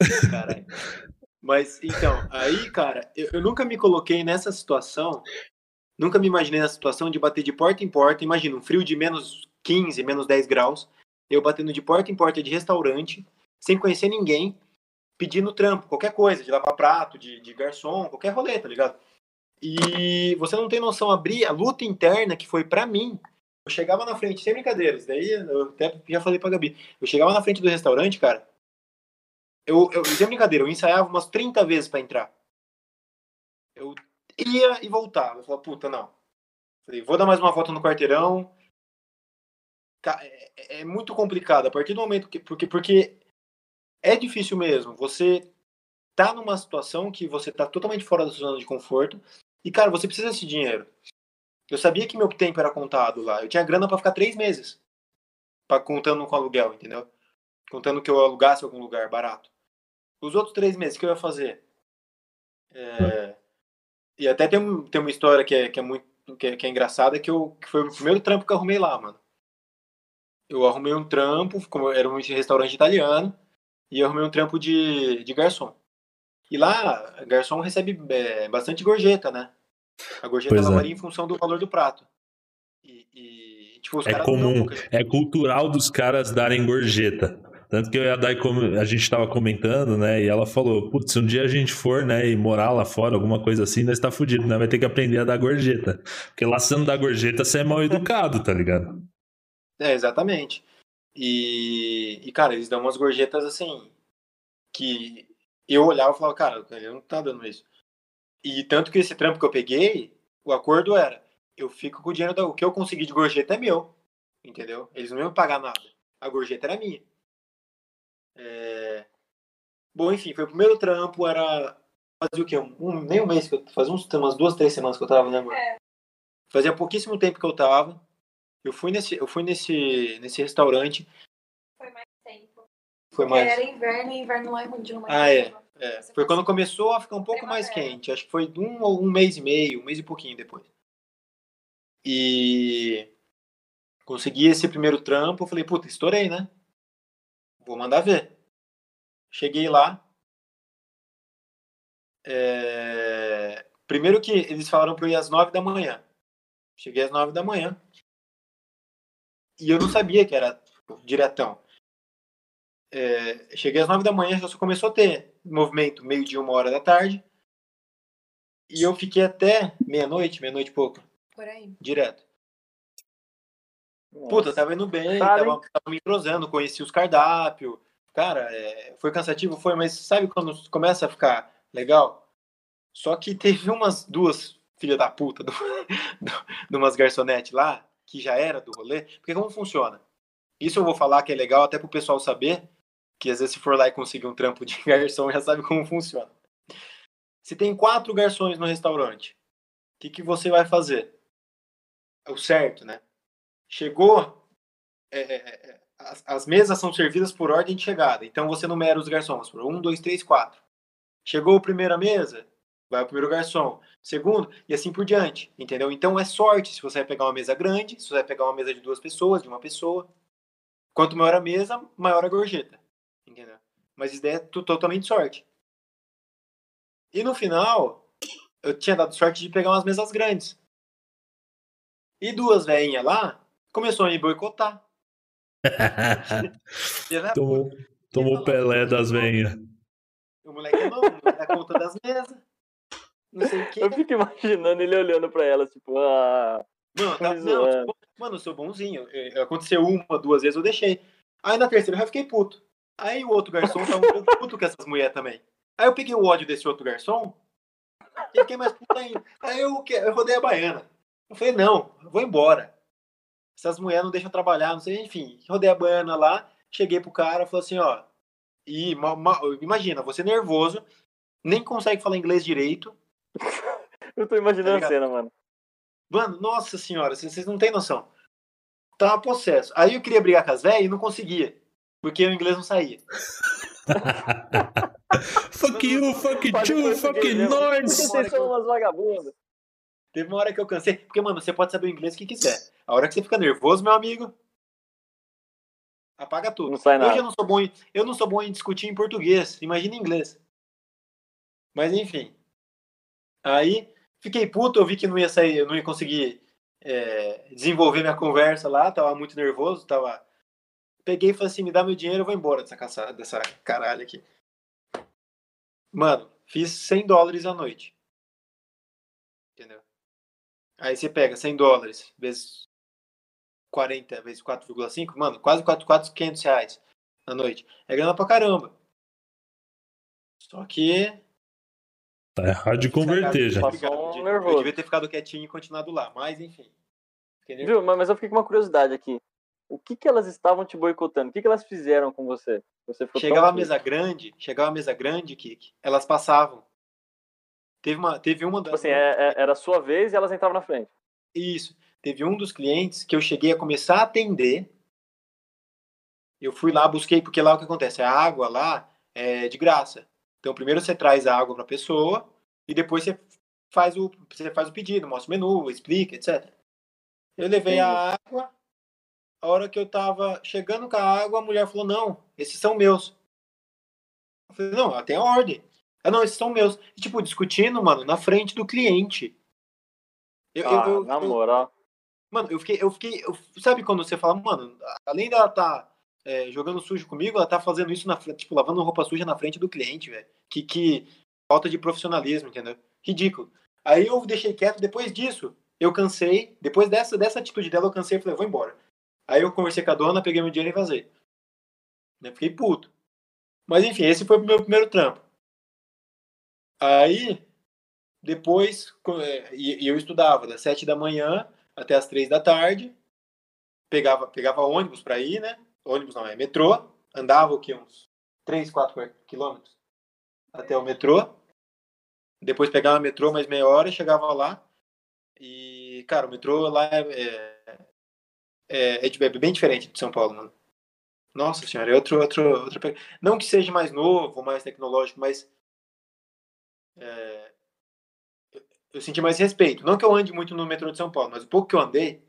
Caralho. Mas então, aí, cara, eu, eu nunca me coloquei nessa situação. Nunca me imaginei nessa situação de bater de porta em porta. Imagina, um frio de menos 15, menos 10 graus. Eu batendo de porta em porta de restaurante, sem conhecer ninguém, pedindo trampo, qualquer coisa, de lavar prato, de, de garçom, qualquer rolê, tá ligado? E você não tem noção, abrir a luta interna que foi pra mim. Eu chegava na frente, sem brincadeiras, daí eu até já falei pra Gabi. Eu chegava na frente do restaurante, cara. Eu, eu sem brincadeira, eu ensaiava umas 30 vezes pra entrar. Eu ia e voltava. Eu falava, puta, não. Falei, vou dar mais uma volta no quarteirão. É, é- é muito complicado. A partir do momento que. Porque, porque é difícil mesmo. Você tá numa situação que você tá totalmente fora da sua zona de conforto. E, cara, você precisa desse dinheiro. Eu sabia que meu tempo era contado lá. Eu tinha grana pra ficar três meses. Pra, contando com aluguel, entendeu? Contando que eu alugasse algum lugar barato. Os outros três meses, o que eu ia fazer? É, E até tem, um- tem uma história que é, que é muito que é, que é engraçada, que, eu, que foi o primeiro trampo que eu arrumei lá, mano. Eu arrumei um trampo, como era um restaurante italiano, e eu arrumei um trampo de, de garçom. E lá, garçom recebe é, bastante gorjeta, né? A gorjeta Pois ela é. varia em função do valor do prato. E, e, tipo, os É não comum, pouca- é cultural dos caras darem gorjeta. Tanto que eu e a Dai, a gente tava comentando, né? E ela falou: Putz, se um dia a gente for, né, e morar lá fora, alguma coisa assim, nós tá fudido, né? Vai ter que aprender a dar gorjeta. Porque lá se não dá gorjeta, você é mal educado, tá ligado? É, exatamente. E, e, cara, eles dão umas gorjetas assim, que eu olhava e falava, cara, ele não tá dando isso. E tanto que esse trampo que eu peguei, o acordo era, eu fico com o dinheiro, da, o que eu consegui de gorjeta é meu, entendeu? Eles não iam pagar nada. A gorjeta era minha. É... Bom, enfim, foi o primeiro trampo, era fazia o quê? Um, um- nem um mês, que eu, fazia uns, umas duas, três semanas que eu tava, né, amor? É. Fazia pouquíssimo tempo que eu tava. Eu fui nesse, eu fui nesse, nesse restaurante. Foi mais tempo. Foi mais. Era inverno e inverno lá é mais Ah, é. tempo. é. Foi quando começou a ficar um pouco mais quente. Acho que foi um ou um mês e meio, um mês e pouquinho depois. E consegui esse primeiro trampo. Eu falei, puta, estourei, né? Vou mandar ver. Cheguei lá. É, Primeiro que eles falaram pra eu ir às nove da manhã. Cheguei às nove da manhã. E eu não sabia que era diretão. É, Cheguei às nove da manhã, já só começou a ter movimento meio dia, uma hora da tarde. E eu fiquei até meia-noite, meia-noite e pouco, Por aí. direto. Puta, tava indo bem, tava, tava me entrosando, conheci os cardápios. Cara, é, foi cansativo, foi, mas sabe quando começa a ficar legal? Só que teve umas duas filha da puta do, do, de umas garçonetes lá, que já era do rolê. Porque como funciona? Isso eu vou falar que é legal até pro pessoal saber, que às vezes se for lá e conseguir um trampo de garçom, já sabe como funciona. Se tem quatro garçons no restaurante, que, que você vai fazer? É o certo, né? Chegou, é, é, é, as, as, mesas são servidas por ordem de chegada. Então você numera os garçons por um, dois, três, quatro. Chegou a primeira mesa, vai o primeiro garçom. Segundo, e assim por diante, entendeu? Então é sorte se você vai pegar uma mesa grande, se você vai pegar uma mesa de duas pessoas, de uma pessoa. Quanto maior a mesa, maior a gorjeta, entendeu? Mas isso é totalmente sorte. E no final, eu tinha dado sorte de pegar umas mesas grandes. E duas velhinhas lá começou a me boicotar. tomou tomou Pelé das velhinhas. O moleque não, não dá conta das mesas. Não sei o que. Eu fico imaginando ele olhando pra elas, tipo, ah. Mano, tá, não, tipo, mano, eu sou bonzinho. É, aconteceu uma, duas vezes, eu deixei. Aí na terceira eu já fiquei puto. Aí o outro garçom tava um pouco puto com essas mulheres também. Aí eu peguei o ódio desse outro garçom e fiquei mais puto ainda. Aí eu, eu rodei a baiana. Eu falei, não, eu vou embora. Essas mulheres não deixam trabalhar, não sei, enfim. Rodei a baiana lá, cheguei pro cara, falei assim, ó. E imagina, você nervoso, nem consegue falar inglês direito. eu tô imaginando tá a cena, mano. Mano, nossa senhora, vocês não têm noção. Tava possesso. Aí eu queria brigar com as velhas e não conseguia. Porque o inglês não saía. fuck you, fuck you, fuck nós. Vocês são umas vagabundas. Teve uma hora que eu cansei. Porque, mano, você pode saber o inglês que quiser. A hora que você fica nervoso, meu amigo, apaga tudo. Não sai nada. Hoje eu não sou bom em, eu não sou bom em discutir em português. Imagina em inglês. Mas enfim. Aí fiquei puto, eu vi que não ia sair, eu não ia conseguir é, desenvolver minha conversa lá, tava muito nervoso, tava. Peguei e falei assim, me dá meu dinheiro, eu vou embora dessa caçada, dessa caralho aqui. Mano, fiz 100 dólares à noite. Entendeu? Aí você pega 100 dólares vezes 40 vezes 4,5, mano, quase 4, 4, 500 reais na noite. É grana pra caramba. Só que. Tá errado de converter já. Um eu devia ter ficado quietinho e continuado lá, mas enfim. Viu, mas eu fiquei com uma curiosidade aqui. O que, que elas estavam te boicotando? O que, que elas fizeram com você? você chegava a mesa grande, chegava a mesa grande, Kik, elas passavam. Teve uma, teve uma das. Tipo assim, é, é, era a sua vez e elas entravam na frente. Isso. Teve um dos clientes que eu cheguei a começar a atender. Eu fui lá, busquei, porque lá o que acontece? A água lá é de graça. Então, primeiro você traz a água para a pessoa e depois você faz, o, você faz o pedido, mostra o menu, explica, etc. Eu levei a água. A hora que eu tava chegando com a água, a mulher falou: Não, esses são meus. Eu falei: Não, ela tem a ordem. Ah, não, esses são meus. E, tipo, discutindo, mano, na frente do cliente. Eu, ah, eu, eu, na moral. Mano, eu fiquei, eu fiquei. Eu, sabe quando você fala, mano, além dela tá é, jogando sujo comigo, ela tá fazendo isso na frente, tipo, lavando roupa suja na frente do cliente, velho. Que, que falta de profissionalismo, entendeu? Ridículo. Aí eu deixei quieto, depois disso, eu cansei. Depois dessa, dessa atitude dela, eu cansei e falei, vou embora. Aí eu conversei com a dona, peguei meu dinheiro e vazei. Eu fiquei puto. Mas enfim, esse foi o meu primeiro trampo. Aí, depois, é, e eu estudava das sete da manhã até as três da tarde. Pegava, pegava ônibus para ir, né? Ônibus não, é metrô. Andava o que? Uns 3, 4 quilômetros até o metrô. Depois pegava o metrô mais meia hora chegava lá. E, cara, o metrô lá é, é, é, é, é bem diferente de São Paulo, mano. Nossa senhora, é outro, outro, outro. Não que seja mais novo, mais tecnológico, mas. É, eu senti mais respeito. Não que eu ande muito no metrô de São Paulo, mas o pouco que eu andei,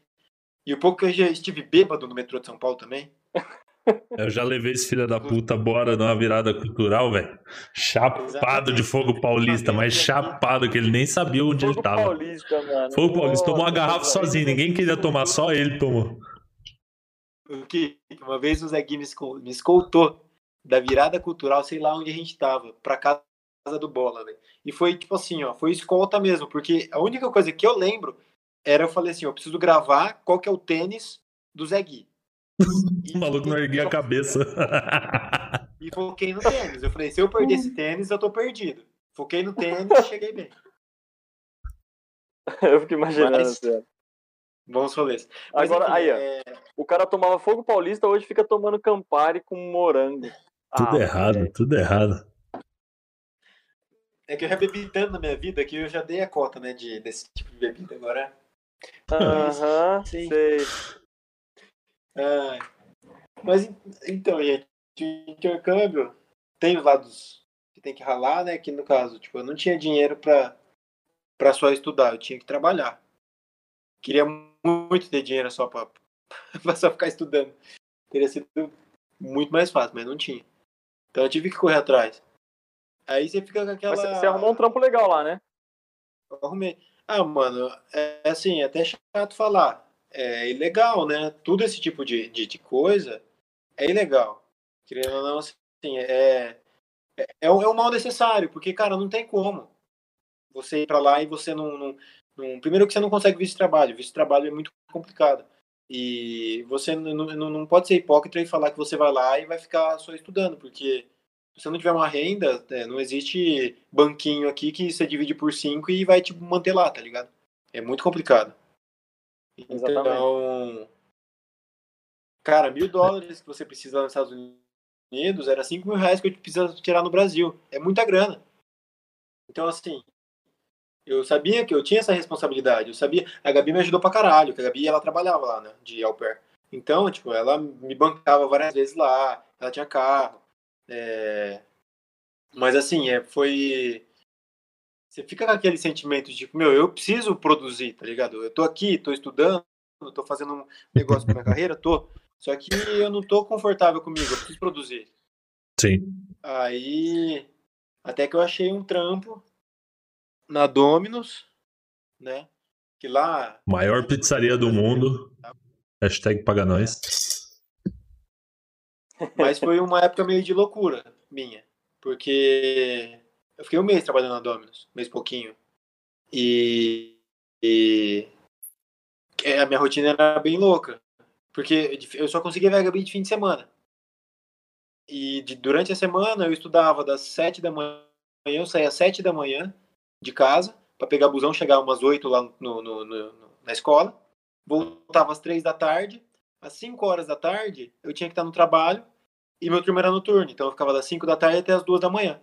e o pouco que eu já estive bêbado no metrô de São Paulo também. Eu já levei esse filho da puta bora numa virada cultural, velho. Chapado Exatamente. de fogo paulista, mas chapado que ele nem sabia onde fogo ele tava. Paulista, mano. Fogo paulista, tomou uma garrafa sozinho, ninguém queria tomar, só ele tomou. O que? Uma vez o Zé Gui me escoltou da virada cultural, sei lá onde a gente tava, pra casa do Bola, velho. E foi tipo assim, ó, foi escolta mesmo, porque a única coisa que eu lembro era eu falei assim, eu preciso gravar qual que é o tênis do Zé Gui. o maluco não erguia a cabeça. e foquei no tênis. Eu falei, se eu perder esse tênis, eu tô perdido. Foquei no tênis e cheguei bem. eu fico imaginando, Mas, Bons rolês. Mas, Agora, enfim, aí, ó. É... O cara tomava fogo paulista, hoje fica tomando Campari com morango. Tudo ah, errado, tudo errado. É que eu já bebi tanto na minha vida que eu já dei a cota, né, de, desse tipo de bebida agora. Aham, Sim. sei. Ai. Mas então, gente, o intercâmbio tem os lados que tem que ralar, né? Que no caso, tipo, eu não tinha dinheiro pra, pra só estudar, eu tinha que trabalhar. Queria muito ter dinheiro só pra, pra só ficar estudando. Teria sido muito mais fácil, mas não tinha. Então eu tive que correr atrás. Aí você fica com aquela. Mas você- arrumou um trampo legal lá, né? Eu arrumei. Ah, mano, é assim, é até chato falar. É ilegal, né? Tudo esse tipo de, de, de coisa é ilegal. Querendo ou não, assim, é, é, é, um, é um mal necessário, porque, cara, não tem como você ir pra lá e você não, não, não- Primeiro que você não consegue visto de trabalho. Visto de trabalho é muito complicado. E você não, não, não pode ser hipócrita e falar que você vai lá e vai ficar só estudando, porque se você não tiver uma renda, é, não existe banquinho aqui que você divide por cinco e vai te manter lá, tá ligado? É muito complicado. Então, cara, mil dólares que você precisa lá nos Estados Unidos era cinco mil reais que eu precisava tirar no Brasil. É muita grana. Então, assim, eu sabia que eu tinha essa responsabilidade. Eu sabia. A Gabi me ajudou pra caralho, que a Gabi ela trabalhava lá, né, de au pair. Então, tipo, ela me bancava várias vezes lá, ela tinha carro. É... Mas assim, é, foi. Você fica com aquele sentimento de, meu, eu preciso produzir, tá ligado? Eu tô aqui, tô estudando, tô fazendo um negócio com minha carreira, tô. Só que eu não tô confortável comigo, eu preciso produzir. Sim. Aí, até que eu achei um trampo na Dominus, né? Que lá, Maior pizzaria do mundo. Hashtag paga nós. Mas foi uma época meio de loucura minha, porque eu fiquei um mês trabalhando na Dominus, um mês pouquinho. E, e é, a minha rotina era bem louca, porque eu só conseguia ver de fim de semana. E de- durante a semana eu estudava das sete da manhã, eu saía às sete da manhã de casa para pegar busão, chegar umas oito lá no- no- no- na escola, voltava às três da tarde, às cinco horas da tarde eu tinha que estar no trabalho e meu turno era noturno, então eu ficava das cinco da tarde até as duas da manhã.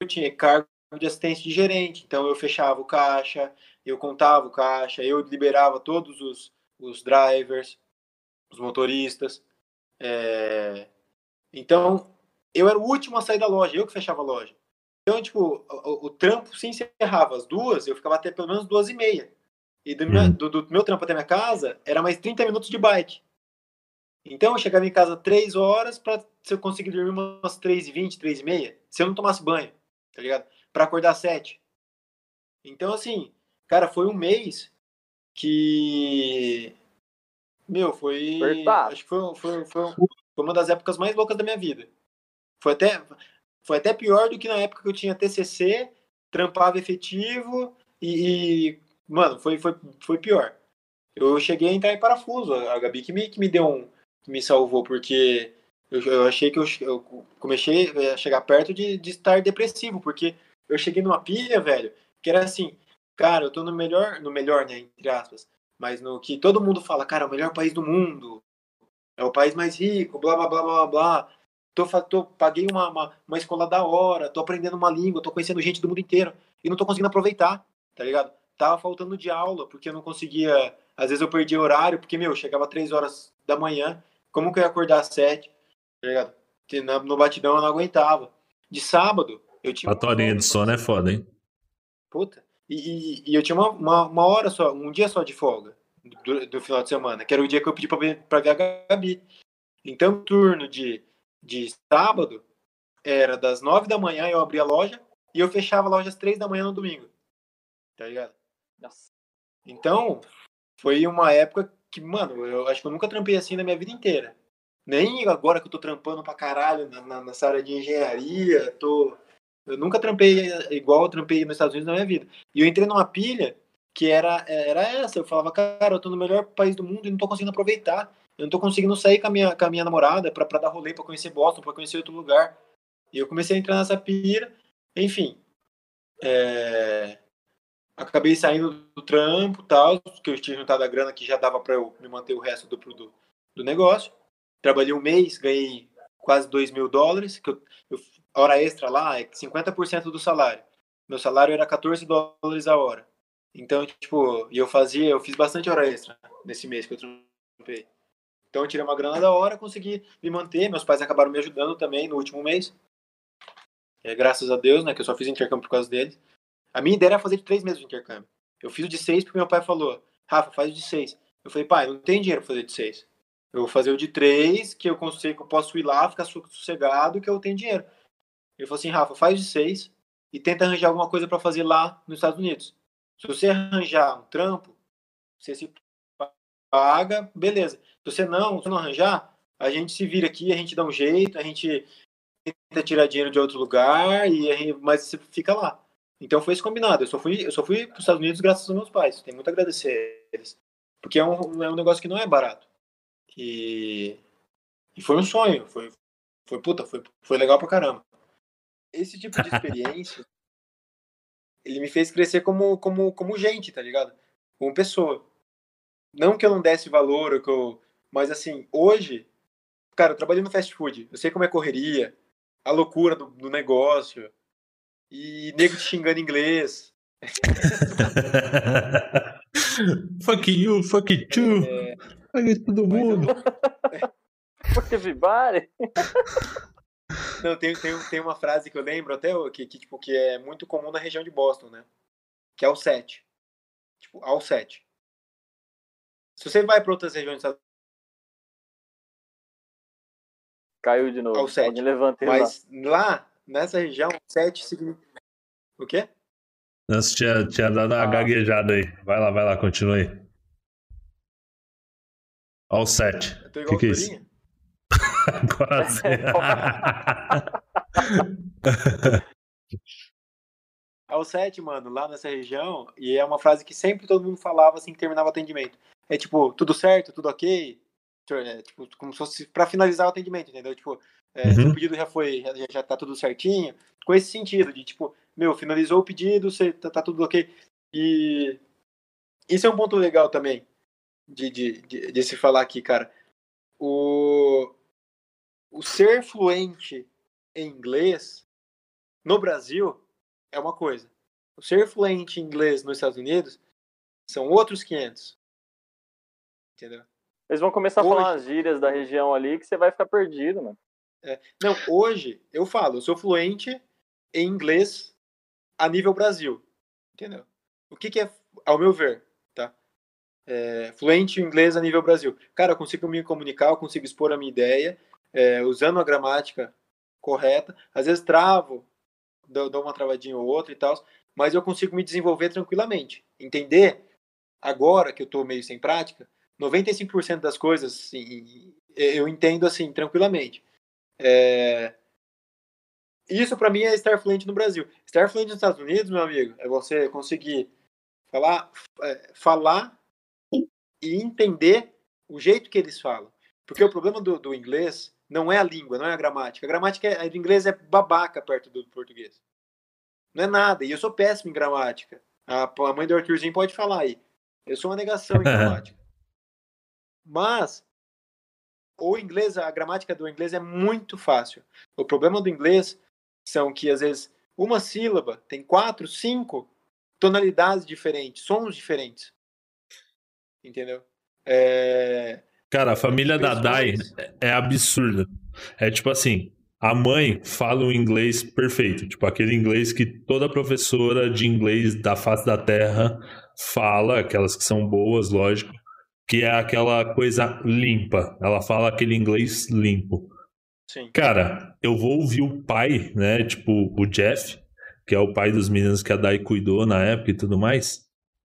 Eu tinha cargo de assistente de gerente, então eu fechava o caixa, eu contava o caixa, eu liberava todos os, os drivers, os motoristas. é, Então, eu era o último a sair da loja, eu que fechava a loja. Então, tipo, o, o trampo se encerrava às duas, eu ficava até pelo menos duas e meia. E do, meu, Hum. do, do meu trampo até minha casa, era mais 30 minutos de bike. Então, eu chegava em casa três horas para se eu conseguir dormir umas três e vinte, três e meia, se eu não tomasse banho, tá ligado? Para acordar às sete. Então, assim, cara, foi um mês que... Meu, foi... Apertado. Acho que foi, foi, foi, foi uma das épocas mais loucas da minha vida. Foi até, foi até pior do que na época que eu tinha TCC, trampava efetivo e, e, mano, foi, foi, foi pior. Eu cheguei a entrar em parafuso, a Gabi que me, que me deu um, me salvou, porque eu, eu achei que eu, eu comecei a chegar perto de, de estar depressivo, porque eu cheguei numa pilha, velho, que era assim, cara, eu tô no melhor, no melhor, né, entre aspas, mas no que todo mundo fala, cara, é o melhor país do mundo, é o país mais rico, blá, blá, blá, blá, blá. Tô, tô, paguei uma, uma, uma escola da hora, tô aprendendo uma língua, tô conhecendo gente do mundo inteiro e não tô conseguindo aproveitar, tá ligado? Tava faltando de aula, porque eu não conseguia. Às vezes eu perdia horário, porque, meu, chegava três horas da manhã, como que eu ia acordar às sete, tá ligado? No batidão eu não aguentava. De sábado, eu tinha. Quatro horinhas de sono é foda, hein? Puta. E, e- e eu tinha uma, uma, uma hora só, um dia só de folga do, do final de semana, que era o dia que eu pedi pra ver, pra ver a Gabi. Então, o turno de, de sábado era das nove da manhã eu abria a loja e eu fechava a loja às três da manhã no domingo. Tá ligado? Nossa. Então, foi uma época que, mano, eu acho que eu nunca trampei assim na minha vida inteira. Nem agora que eu tô trampando pra caralho na, na- nessa área de engenharia, tô. Eu nunca trampei igual eu trampei nos Estados Unidos na minha vida. E eu entrei numa pilha que era, era essa. Eu falava, cara, eu tô no melhor país do mundo e não tô conseguindo aproveitar. Eu não tô conseguindo sair com a minha, com a minha namorada pra, pra dar rolê, pra conhecer Boston, pra conhecer outro lugar. E eu comecei a entrar nessa pira. Enfim. É, Acabei saindo do trampo tal, que eu tinha juntado a grana que já dava pra eu me manter o resto do, do, do negócio. Trabalhei um mês, ganhei quase 2 mil dólares, que eu, eu- hora extra lá é 50% do salário. meu salário era 14 dólares a hora. Então, tipo, e eu fazia, eu fiz bastante hora extra nesse mês que eu trampei. Então eu tirei uma grana da hora, consegui me manter. Meus pais acabaram me ajudando também no último mês. É, graças a Deus, né? Que eu só fiz intercâmbio por causa deles. A minha ideia era fazer de três meses de intercâmbio. Eu fiz o de seis porque meu pai falou, Rafa, faz o de seis. Eu falei, pai, não tem dinheiro pra fazer de seis. Eu vou fazer o de três, que eu consigo, que eu posso ir lá, ficar sossegado, que eu tenho dinheiro. Ele falou assim, Rafa, faz de seis e tenta arranjar alguma coisa para fazer lá nos Estados Unidos. Se você arranjar um trampo, você se paga, beleza. Se você não, se não arranjar, a gente se vira aqui, a gente dá um jeito, a gente tenta tirar dinheiro de outro lugar, e mas você fica lá. Então foi esse combinado. Eu só fui, eu só fui para os Estados Unidos graças aos meus pais. Tenho muito a agradecer a eles. Porque é um, é um negócio que não é barato. E, e foi um sonho. Foi, foi puta, foi, foi legal pra caramba. Esse tipo de experiência, ele me fez crescer como, como, como gente, tá ligado? Como pessoa. Não que eu não desse valor, ou que eu, mas assim, hoje, cara, eu trabalhei no fast food, eu sei como é correria, a loucura do, do negócio, e nego te xingando em inglês. fuck you, fuck you too. É... Fuck todo mundo. fuck everybody. Não, tem, tem, tem uma frase que eu lembro até que, que, tipo, que é muito comum na região de Boston, né? Que é o 7. Tipo, ao 7. Se você vai para outras regiões Caiu de novo. Ao 7. Levantei Mas lá. Nessa região, 7 significa. O quê? Nossa, tinha, tinha dado uma ah. gaguejada aí. Vai lá, vai lá, continua aí. Ao 7. O que, que é isso? Quase. Ao 7, mano, lá nessa região, e é uma frase que sempre todo mundo falava assim que terminava o atendimento. É tipo, tudo certo, tudo ok? É, tipo, como se fosse pra finalizar o atendimento, entendeu? Tipo, é, uhum. seu pedido já foi, já, já tá tudo certinho. Com esse sentido, de tipo, meu, finalizou o pedido, você tá, tá tudo ok. E isso é um ponto legal também de, de, de, de se falar aqui, cara. O, o ser fluente em inglês no Brasil é uma coisa. O ser fluente em inglês nos Estados Unidos são outros 500. Entendeu? Eles vão começar hoje, a falar as gírias da região ali que você vai ficar perdido, mano. É, não, hoje eu falo, eu sou fluente em inglês a nível Brasil. Entendeu? O que, que é, ao meu ver, tá? É, fluente em inglês a nível Brasil. Cara, eu consigo me comunicar, eu consigo expor a minha ideia, é, usando a gramática correta. Às vezes travo, dou, dou uma travadinha ou outra e tal, mas eu consigo me desenvolver tranquilamente. Entender, agora que eu estou meio sem prática, 95% das coisas assim, eu entendo assim, tranquilamente. É... Isso para mim é estar fluente no Brasil. Estar fluente nos Estados Unidos, meu amigo, é você conseguir falar, é, falar e entender o jeito que eles falam. Porque o problema do, do inglês não é a língua, não é a gramática. A gramática é, a inglês é babaca perto do português. Não é nada. E eu sou péssimo em gramática. A, a mãe do Arthurzinho pode falar aí. Eu sou uma negação em gramática. Mas o inglês, a gramática do inglês é muito fácil. O problema do inglês são que às vezes uma sílaba tem quatro, cinco tonalidades diferentes, sons diferentes. Entendeu? É... Cara, a família da Dai é absurda. É tipo assim, a mãe fala o inglês perfeito, tipo aquele inglês que toda professora de inglês da face da terra fala, aquelas que são boas, lógico, que é aquela coisa limpa. Ela fala aquele inglês limpo. Sim. Cara, eu vou ouvir o pai, né? Tipo, o Jeff, que é o pai dos meninos que a Dai cuidou na época e tudo mais.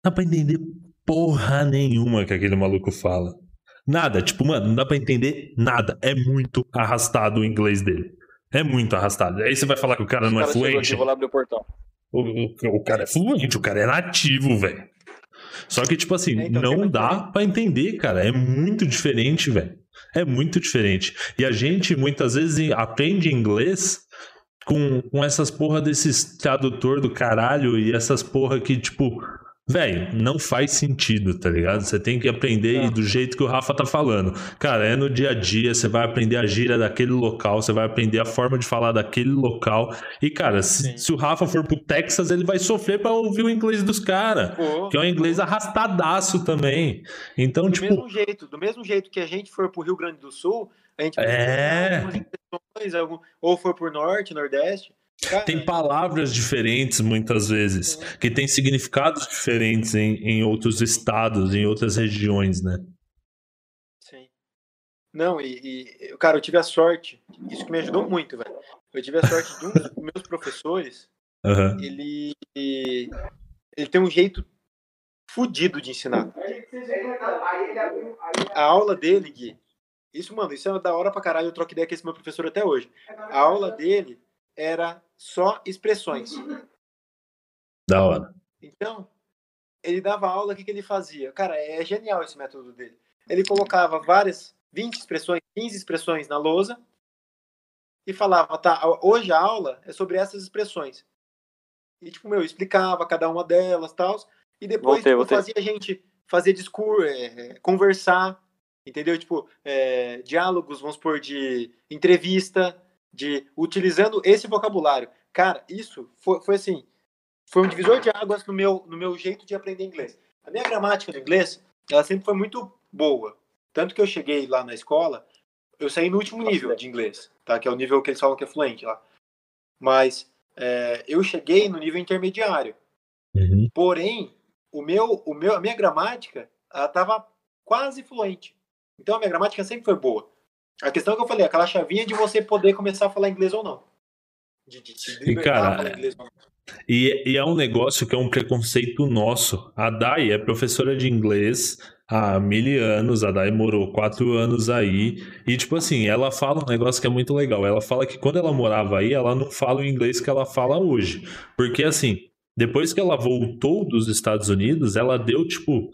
Não dá pra entender porra nenhuma que aquele maluco fala. Nada, tipo, mano, não dá pra entender nada. É muito arrastado o inglês dele. É muito arrastado. Aí você vai falar que o cara não é cara é fluente. Aqui, vou lá abrir o portão. O, o, o, cara é fluente, o cara é nativo, velho. Só que, tipo assim, é, então, não dá para entender, cara. É muito diferente, velho. É muito diferente. E a gente muitas vezes aprende inglês com, com essas porra desses tradutor do caralho e essas porra que, tipo, Velho, não faz sentido, tá ligado? Você tem que aprender do jeito que o Rafa tá falando. Cara, é no dia a dia, você vai aprender a gíria daquele local, você vai aprender a forma de falar daquele local. E, cara, se, se o Rafa for pro Texas, ele vai sofrer para ouvir o inglês dos caras. Que é um inglês arrastadaço também. Então, do tipo. mesmo jeito, do mesmo jeito que a gente for pro Rio Grande do Sul, a gente É. algumas algum- ou for por norte, nordeste. Tem palavras diferentes muitas vezes, que têm significados diferentes em, em outros estados, em outras regiões, né? Sim. Não, e, e, cara, eu tive a sorte, isso que me ajudou muito, velho. Eu tive a sorte de um dos meus professores, Aham. ele, ele tem um jeito fudido de ensinar. A aula dele, Gui, isso, mano, isso é da hora pra caralho, eu troco ideia com esse meu professor até hoje. A aula dele era só expressões. Da hora. Então, ele dava aula, o que, que ele fazia? Cara, é genial esse método dele. Ele colocava várias, 20 expressões, 15 expressões na lousa e falava, tá, hoje a aula é sobre essas expressões. E, tipo, meu, explicava cada uma delas tal, e depois Voltei, tipo, voltei. fazia a gente fazer discurso, é, conversar, entendeu? Tipo, é, diálogos, vamos supor, de entrevista, de utilizando esse vocabulário. Cara, isso foi, foi assim, foi um divisor de águas no meu, no meu jeito de aprender inglês. A minha gramática no inglês, ela sempre foi muito boa. Tanto que eu cheguei lá na escola, eu saí no último nível de inglês, tá? Que é o nível que eles falam que é fluente lá. Mas é, eu cheguei no nível intermediário. Uhum. Porém, o meu, o meu, a minha gramática, ela tava quase fluente. Então a minha gramática sempre foi boa. A questão que eu falei, aquela chavinha de você poder começar a falar inglês ou não. De, de, de E, libertar cara, a falar inglês ou não. E, e é um negócio que é um preconceito nosso. A Dai é professora de inglês há mil anos, a Dai morou quatro anos aí. E, tipo assim, ela fala um negócio que é muito legal. Ela fala que quando ela morava aí, ela não fala o inglês que ela fala hoje. Porque, assim, depois que ela voltou dos Estados Unidos, ela deu, tipo,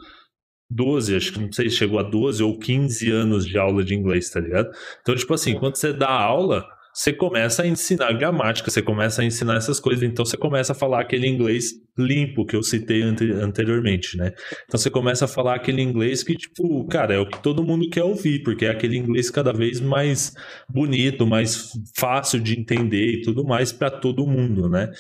12, acho que não sei se chegou a 12 ou 15 anos de aula de inglês, tá ligado? Então, tipo assim, quando você dá aula, você começa a ensinar gramática, você começa a ensinar essas coisas, então você começa a falar aquele inglês limpo que eu citei ante- anteriormente, né? Então você começa a falar aquele inglês que, tipo, cara, é o que todo mundo quer ouvir, porque é aquele inglês cada vez mais bonito, mais fácil de entender e tudo mais para todo mundo, né?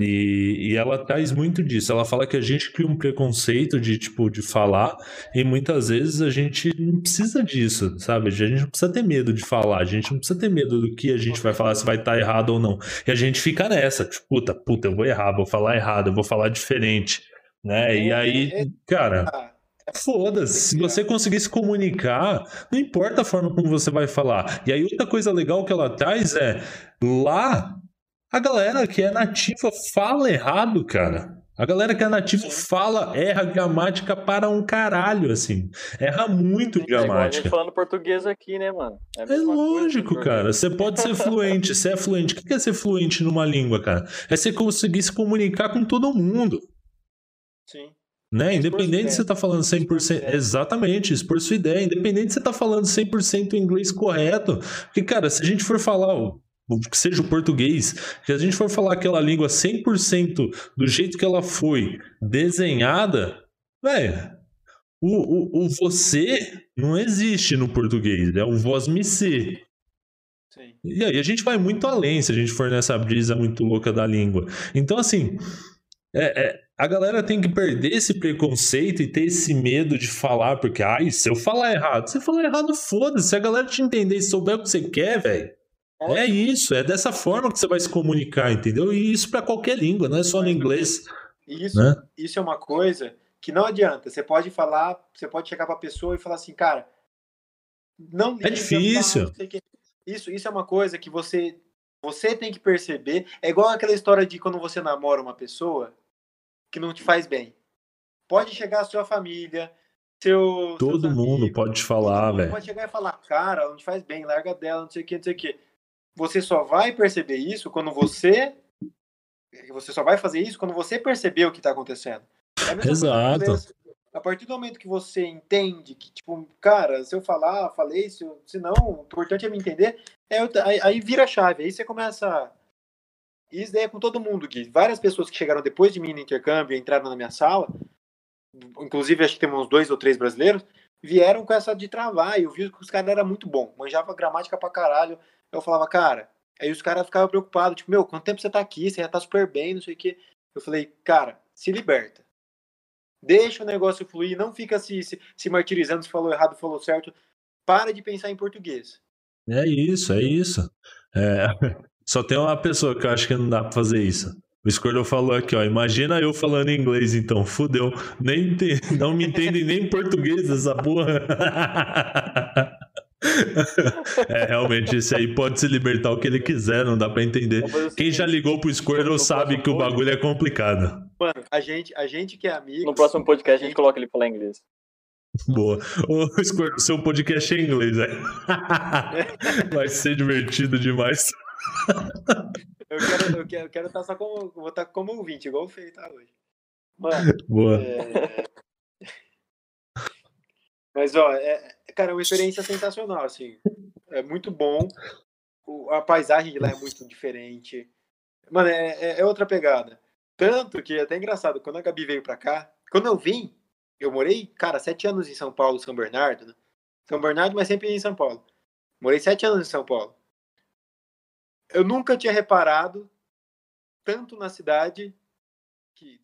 E, e ela traz muito disso. Ela fala que a gente cria um preconceito de tipo de falar e muitas vezes a gente não precisa disso, sabe? A gente não precisa ter medo de falar. A gente não precisa ter medo do que a gente vai falar, se vai estar errado ou não. E a gente fica nessa, tipo, puta, puta, eu vou errar, vou falar errado, eu vou falar diferente, né? E É, aí, é- cara, Ah, Foda-se, se você conseguir se comunicar, não importa a forma como você vai falar. E aí, outra coisa legal que ela traz é: lá, a galera que é nativa fala errado, cara. A galera que é nativa fala, erra gramática para um caralho, assim. Erra muito É gramática. falando português aqui, né, mano? É coisa, lógico, né? cara. Você pode ser fluente. Você é fluente. O que é ser fluente numa língua, cara? É você conseguir se comunicar com todo mundo. sim. Né? Independente se você tá falando 100%. Expor sua ideia. Exatamente, expor sua ideia. Independente se você tá falando 100% inglês correto. Porque, cara, se a gente for falar. Que seja o português, se a gente for falar aquela língua 100% do jeito que ela foi desenhada, velho, o, o, o você não existe no português, é o voz me ser. Sim. E aí a gente vai muito além se a gente for nessa brisa muito louca da língua. Então, assim, é- é, a galera tem que perder esse preconceito e ter esse medo de falar, porque, ai, se eu falar errado, se falar errado, foda-se. Se a galera te entender e souber o que você quer, velho, é isso. É dessa forma que você vai se comunicar, entendeu? E isso pra qualquer língua, não é só no inglês, Isso, né? isso é uma coisa que não adianta. Você pode falar, você pode chegar pra pessoa e falar assim, cara, não É difícil. Isso, isso é uma coisa que você você tem que perceber. É igual aquela história de quando você namora uma pessoa que não te faz bem. Pode chegar a sua família, seu Todo mundo amigos, pode todo falar, velho. Pode chegar e falar, cara, não te faz bem, larga dela, não sei o que, não sei o que. Você só vai perceber isso quando você. Você só vai fazer isso quando você perceber o que está acontecendo. É Exato. A partir do momento que você entende que, tipo, cara, se eu falar, falei, se, eu, se não, o importante é me entender, é, aí, aí vira a chave, aí você começa. Isso daí é com todo mundo, Gui. Várias pessoas que chegaram depois de mim no intercâmbio, entraram na minha sala, inclusive acho que tem uns dois ou três brasileiros, vieram com essa de travar. E eu vi que os caras eram muito bom, manjava gramática pra caralho. Eu falava, cara, aí os caras ficavam preocupados, tipo, meu, quanto tempo você tá aqui? Você já tá super bem, não sei o quê. Eu falei, cara, se liberta. Deixa o negócio fluir, não fica se, se, se martirizando se falou errado, falou certo. Para de pensar em português. É isso, é isso. É, só tem uma pessoa que eu acho que não dá pra fazer isso. O Escolho falou aqui, ó. Imagina eu falando inglês, então. Fudeu. Nem te... Não me entendem nem em português essa porra. É, realmente, esse aí pode se libertar o que ele quiser, não dá pra entender. Quem já ligou pro Squirtle sabe que o bagulho é complicado. Mano, a gente, a gente que é amigo. No próximo podcast a gente, coloca ele pra falar inglês. Boa. O Squirtle, seu podcast é em inglês, é. Vai ser divertido demais. Eu quero, eu quero, eu quero estar só como. Vou estar como ouvinte, igual o Fei tá hoje. Mano. Boa. É... Mas, ó, é, cara, é uma experiência sensacional, assim. É muito bom. A paisagem de lá é muito diferente. Mano, é, é, é outra pegada. Tanto que é até engraçado, quando a Gabi veio pra cá, quando eu vim, eu morei, cara, sete anos em São Paulo, São Bernardo, né? São Bernardo, mas sempre em São Paulo. Morei sete anos em São Paulo. Eu nunca tinha reparado tanto na cidade que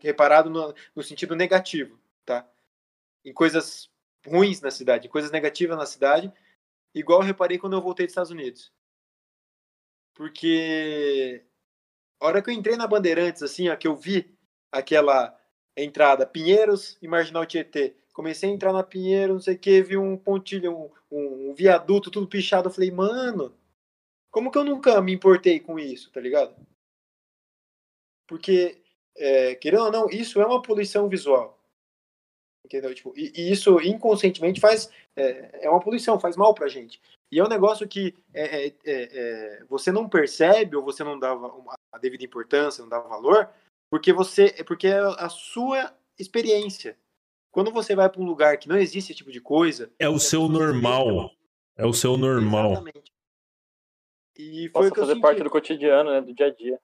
reparado no, no sentido negativo, tá? Em coisas ruins na cidade, coisas negativas na cidade, igual eu reparei quando eu voltei dos Estados Unidos. Porque a hora que eu entrei na Bandeirantes, assim, ó, que eu vi aquela entrada Pinheiros e Marginal Tietê, comecei a entrar na Pinheiro, não sei o que, vi um pontilho, um, um, um, viaduto tudo pichado, eu falei, mano, como que eu nunca me importei com isso, tá ligado? Porque, é, querendo ou não, isso é uma poluição visual. Entendeu? Tipo, e, e, isso inconscientemente faz. É, é, uma poluição, faz mal pra gente. E é um negócio que é, é, é, é você não percebe ou você não dá a devida importância, não dá valor, porque você. Porque é a sua experiência. Quando você vai para um lugar que não existe esse tipo de coisa. É o seu normal. É o seu normal. Exatamente. E foi Posso fazer parte do cotidiano, né? Do dia a dia.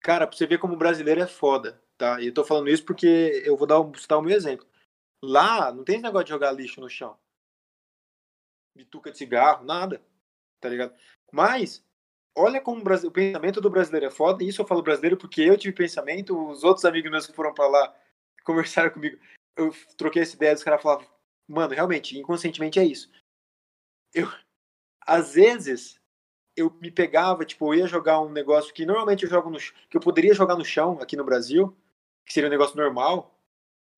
Cara, pra você ver como o brasileiro é foda, tá? E eu tô falando isso porque eu vou dar um, citar o meu exemplo. Lá não tem esse negócio de jogar lixo no chão. Bituca de cigarro, nada. Tá ligado? Mas, olha como o, pensamento do brasileiro é foda. E isso eu falo brasileiro porque eu tive pensamento, os outros amigos meus que foram para lá conversaram comigo. Eu troquei essa ideia, os caras falavam, mano, realmente, inconscientemente é isso. Eu, às vezes, eu me pegava, tipo, eu ia jogar um negócio que normalmente eu jogo no que eu poderia jogar no chão aqui no Brasil, que seria um negócio normal,